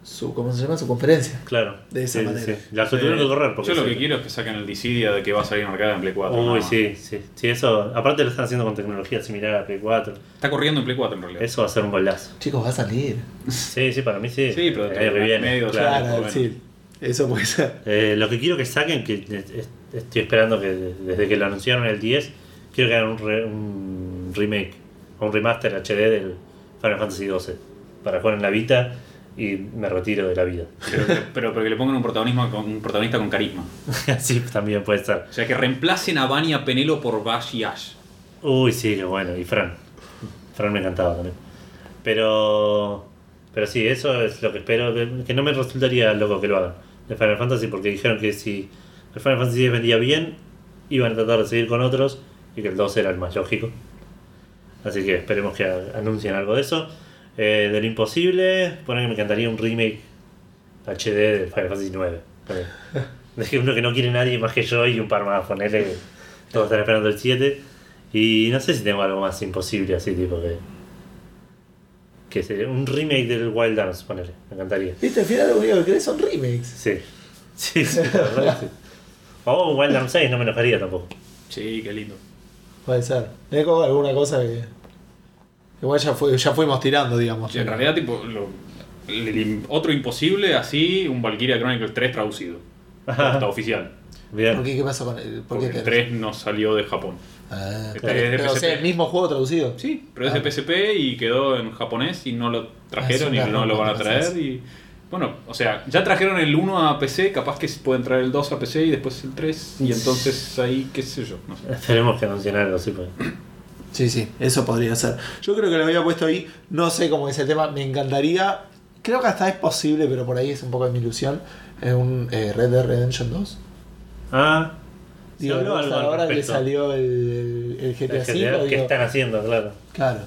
Su ¿Cómo se llama? Su conferencia.
Claro.
De esa
Sí,
manera.
sí. La tuvieron que correr porque
Yo lo que quiero es que saquen el Dissidia de que va a salir en arcade en Play 4.
Uy,
no.
sí, sí. Sí, eso. Aparte lo están haciendo con tecnología similar a Play 4.
Está corriendo en Play 4 en realidad.
Eso va a ser un golazo.
Chicos, va a salir.
Sí, sí, para mí sí.
Sí, pero en
viene.
medio,
claro.
Claro, bueno.
sí. Eso puede ser.
Eh, lo que quiero que saquen, que es- es- estoy esperando que desde que lo anunciaron el 10, quiero que hagan un, re- un remake un remaster HD del Final Fantasy XII para jugar en la Vita y me retiro de la vida.
Pero, pero, pero que le pongan un, protagonismo con, un protagonista con carisma.
Así también puede ser.
O sea, que reemplacen a Vanya y a Penelo por Bash y Ash.
Uy, sí, qué bueno. Y Fran. Fran me encantaba también. Pero. Pero sí, eso es lo que espero. Que no me resultaría loco que lo hagan de Final Fantasy, porque dijeron que si el Final Fantasy X vendía bien, iban a tratar de seguir con otros y que el 2 era el más lógico. Así que esperemos que anuncien algo de eso. Eh, de lo imposible, que me encantaría un remake HD de Final Fantasy 9. Es que uno que no quiere nadie más que yo y un par más, ponerle que todos están esperando el 7. Y no sé si tengo algo más imposible así, tipo que. Que sería un remake del Wild Dance, ponerle. Me encantaría.
Viste, al final lo único que querés son remakes.
Sí. Sí, sí, la verdad sí. O un Wild Dance 6 no me enojaría tampoco.
Sí, qué lindo.
Puede ser. Como alguna cosa que. Igual ya, fue, ya fuimos tirando, digamos.
Sí, en realidad, tipo, lo- el- el- otro imposible, así, un Valkyria Chronicles 3 traducido. Está oficial.
Bien.
¿Por qué? ¿Qué pasó con el.? ¿Por
Porque
qué
el
tenés?
3 no salió de Japón.
Ah,
Este
pero,
es de
pero, o sea,
PSP.
el mismo juego traducido.
Sí, pero es
Ah.
de PSP y quedó en japonés y no lo trajeron
Ah,
y no lo van a traer. Y bueno, o sea, ya trajeron el 1 a PC, capaz que pueden traer el 2 a PC y después el 3. Y entonces ahí, qué sé yo, no sé.
Esperemos que anuncien algo así. Pues.
Sí, sí, eso podría ser. Yo creo que lo había puesto ahí. No sé cómo es el tema. Me encantaría. Creo que hasta es posible, pero por ahí es un poco de mi ilusión. Es un eh, Red Dead Redemption 2.
Ah,
Digo,
algo al
ahora que salió el, el, GTA V.
¿Qué están haciendo? Claro.
Claro.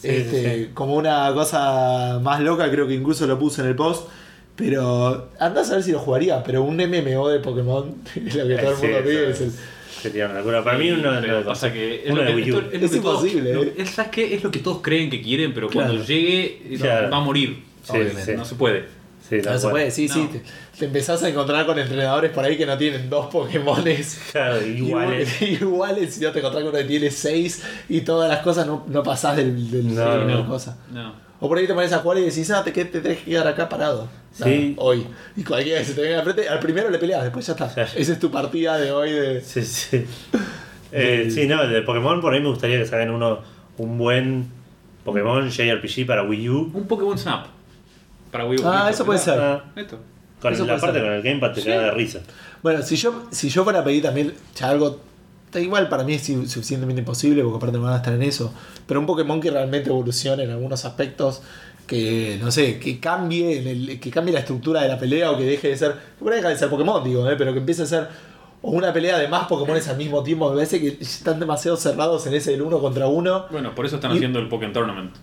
Sí,
este,
sí, sí.
Como una cosa más loca, creo que incluso lo puse en el post. Pero andás a ver si lo jugaría, pero un MMO de Pokémon lo que todo el mundo pide. es el-
es- Sería una locura. Para mí, uno de los.
pasa que es
uno
lo
de Wii U.
esto es lo
Es
que todos-
imposible,
lo-
eh.
es- ¿Sabes qué? Es lo que todos creen que quieren, pero cuando
Claro.
llegue
Claro.
va a morir.
Sí,
Obviamente.
sí.
No se puede.
Sí,
No se puede, sí,
No.
sí. Te, te empezás a encontrar con entrenadores por ahí que no tienen dos Pokémones
Claro, iguales.
iguales y no te encontrás con uno que tiene seis y todas las cosas no, no pasás del, del
No,
de la
no.
cosa.
No.
O por ahí te pones a jugar y decís, ah, te, que- te tenés que quedar acá parado.
Sí.
Nada, hoy. Y cualquiera que se te venga al frente, al primero le peleas, después ya está. Esa es tu partida de hoy de.
Sí, sí. Eh, sí, no, de Pokémon por ahí me gustaría que saquen uno, un buen Pokémon JRPG para Wii U.
Un Pokémon Snap. Para Wii U.
Ah, eso puede ser.
Ah,
Esto.
con
Eso
la parte
ser.
con el Gamepad te
Sí.
de risa.
Bueno, si yo, si yo fuera a pedir también algo. Igual, para mí es su- suficientemente imposible, porque aparte no van a estar en eso. Pero un Pokémon que realmente evolucione en algunos aspectos, que no sé, que cambie, en el- que cambie la estructura de la pelea o que deje de ser. Que ahí deja de ser Pokémon, digo, ¿eh? pero que empiece a ser o una pelea de más Pokémones al mismo tiempo. Me parece que están demasiado cerrados en ese del uno contra uno.
Bueno, por eso están
Y-
haciendo el Pokémon Tournament.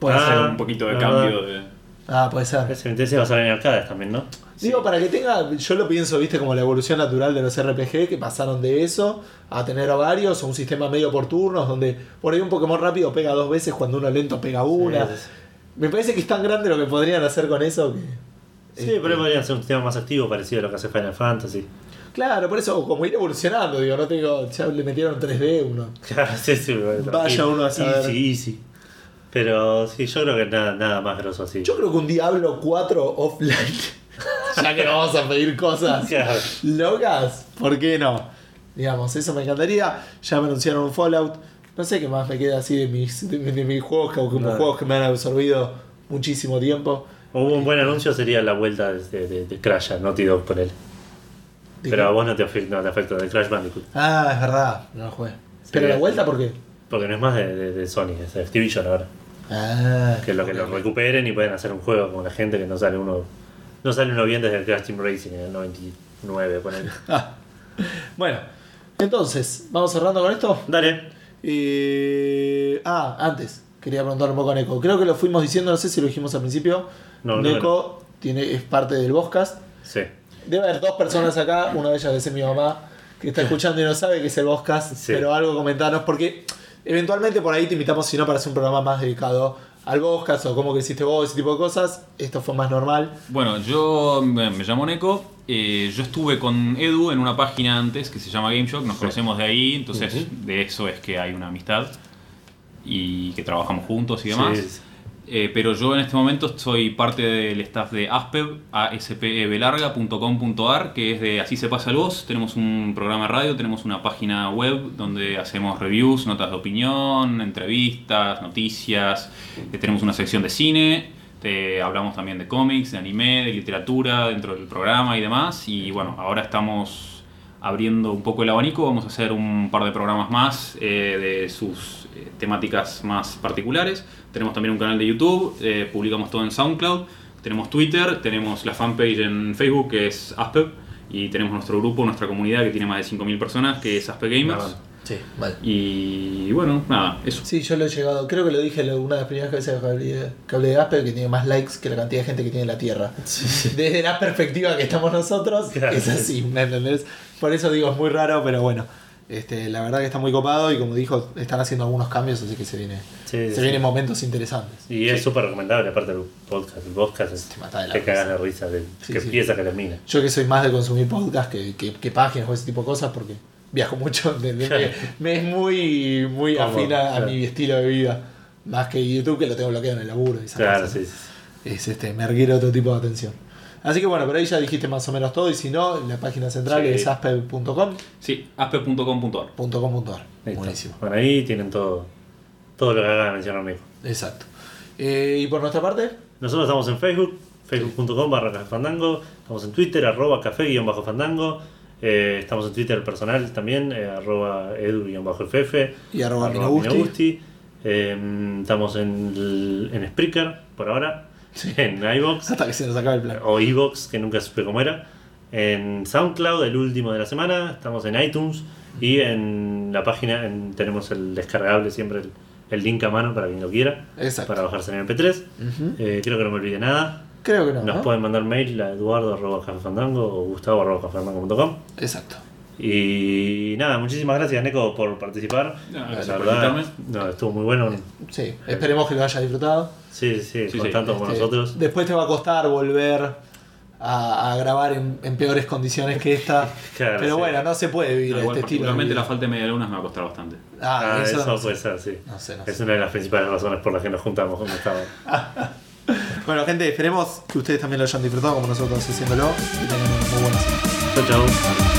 Puede
Ah.
Hacer un poquito de cambio de.
Ah, puede ser.
Ese ese va a salir en arcades también, ¿no?
Digo, para que tenga, yo lo pienso, viste, como la evolución natural de los RPG, que pasaron de eso a tener a varios, o un sistema medio por turnos, donde por ahí un Pokémon rápido pega dos veces, cuando uno lento pega una.
Sí, sí,
Me parece que es tan grande lo que podrían hacer con eso que...
Sí, pero ahí podrían ser un sistema más activo, parecido a lo que hace Final Fantasy.
Claro, por eso, como ir evolucionando, digo, no tengo, ya le metieron 3D uno.
Claro, sí, sí,
Vaya uno a saber.
Easy, easy. Pero sí, yo creo que nada, nada más grosso así.
Yo creo que un Diablo 4 offline, ya que vamos a pedir cosas
Claro.
locas, ¿por qué no? Digamos, eso me encantaría. Ya me anunciaron un Fallout. No sé qué más me queda así de mis, de, de mis juegos, que, como
No.
juegos que me han absorbido muchísimo tiempo.
Hubo un buen anuncio sería la vuelta de, de, de Crash a Naughty Dog con él.
¿De
Pero
qué?
a vos no te afecta, no te afecta de Crash Bandicoot.
Ah, es verdad, no lo jugué. Pero la
sí.
vuelta, ¿por qué?
Porque no es más de, de, de Sony, es de Activision ahora.
Ah,
Que lo que lo
ok.
recuperen y pueden hacer un juego con la gente que no sale uno. No sale uno bien desde el Crash Team Racing en el 99, ponele.
Ah. Bueno, entonces, ¿vamos cerrando con esto?
Dale.
Eh, ah, antes, quería preguntar un poco a Neko. Creo que lo fuimos diciendo, no sé si lo dijimos al principio.
No, no,
Neko tiene, es parte del Boscast.
Sí.
Debe haber dos personas acá, una de ellas debe ser mi mamá, que está escuchando y no sabe que es el Boscast,
Sí.
pero algo comentarnos, porque eventualmente por ahí te invitamos, si no, para hacer un programa más dedicado al Boscast o cómo que hiciste vos, ese tipo de cosas. Esto fue más normal.
Bueno, yo me, llamo Neko. eh, yo estuve con Edu en una página antes que se llama GameShock. Nos conocemos de ahí, entonces de eso es que hay una amistad y que trabajamos juntos y demás.
Sí, sí.
Eh, pero yo en este momento soy parte del staff de Aspev, aspeblarga.com.ar, que es de Así se pasa el voz. Tenemos un programa de radio, tenemos una página web donde hacemos reviews, notas de opinión, entrevistas, noticias. Eh, tenemos una sección de cine, te- hablamos también de cómics, de anime, de literatura dentro del programa y demás. Y bueno, ahora estamos abriendo un poco el abanico, vamos a hacer un par de programas más eh, de sus eh, temáticas más particulares. Tenemos también un canal de YouTube, eh, publicamos todo en SoundCloud, tenemos Twitter, tenemos la fanpage en Facebook que es Aspev y tenemos nuestro grupo, nuestra comunidad que tiene más de 5.000 personas que es Aspev Gamers.
Sí, vale.
Y bueno, nada, eso.
Sí, yo lo he llegado, creo que lo dije una de las primeras veces que hablé, que hablé de Asper, que tiene más likes que la cantidad de gente que tiene en la Tierra. Desde la perspectiva que estamos nosotros,
Claro.
es así, ¿me entendés? Por eso digo, es muy raro, pero bueno. Este, la verdad que está muy copado y como dijo, están haciendo algunos cambios, así que se viene,
Sí,
se
sí.
vienen momentos interesantes.
Y es súper recomendable, aparte del podcast. El podcast es.
Te mata de la
Te cagas de risa, de, que empieza que termina.
Yo que soy más de consumir podcast que, que, que páginas o ese tipo de cosas, porque viajo mucho, me, me es muy, muy
Cómodo,
afín a, mi estilo de vida. Más que YouTube, que lo tengo bloqueado en el laburo. Y
Claro,
cosas.
sí, sí.
es este, me requiere otro tipo de atención. Así que bueno, pero ahí ya dijiste más o menos todo y si no, la página central
Sí.
es aspe.com.com.ar.
Sí, aspev.com.ar.
Listo.
Buenísimo.
Bueno, ahí tienen todo, todo lo que acaba de mencionar Nico.
Exacto. Eh, y por nuestra parte,
Nosotros estamos en Facebook, facebook.com barra Café Fandango. Estamos en Twitter, arroba café guion bajo fandango. Eh, estamos en Twitter personal también, eh, arroba edu guion bajo ff.
Y arroba Minagusti.
Eh, estamos en, en Spreaker por ahora. En iBox.
hasta que se nos acabe el plan.
o Evox, que nunca supe cómo era. En SoundCloud, el último de la semana. Estamos en iTunes. Y en la página en- tenemos el descargable, siempre el, el link a mano para quien lo quiera.
Exacto.
Para bajarse en MP3.
Ujú.
Eh, creo que no me olvide nada.
Creo que no.
Nos
¿no?
pueden mandar mail a eduardo.cafefandango o gustavo.cafefandango.com.
Exacto.
Y nada, muchísimas gracias, Neko, por participar.
No,
la
por
no, estuvo muy bueno.
Sí, esperemos que lo hayas disfrutado.
Sí, sí, sí,
Sí,
con
sí.
tanto como
Este,
nosotros.
Después te va a costar volver a, a grabar en, en peores condiciones que esta.
Claro,
pero
sí.
bueno, no se puede vivir
No, igual,
este estilo. de
particularmente la falta de medialunas me va a costar bastante.
Ah,
Ah,
eso,
eso,
no sé.
puede ser, sí.
No sé, no sé.
Es una de las principales razones por las que nos juntamos con Gustavo.
Bueno, gente, esperemos que ustedes también lo hayan disfrutado como nosotros haciéndolo. Y tengan una muy buena semana.
Chau, chau.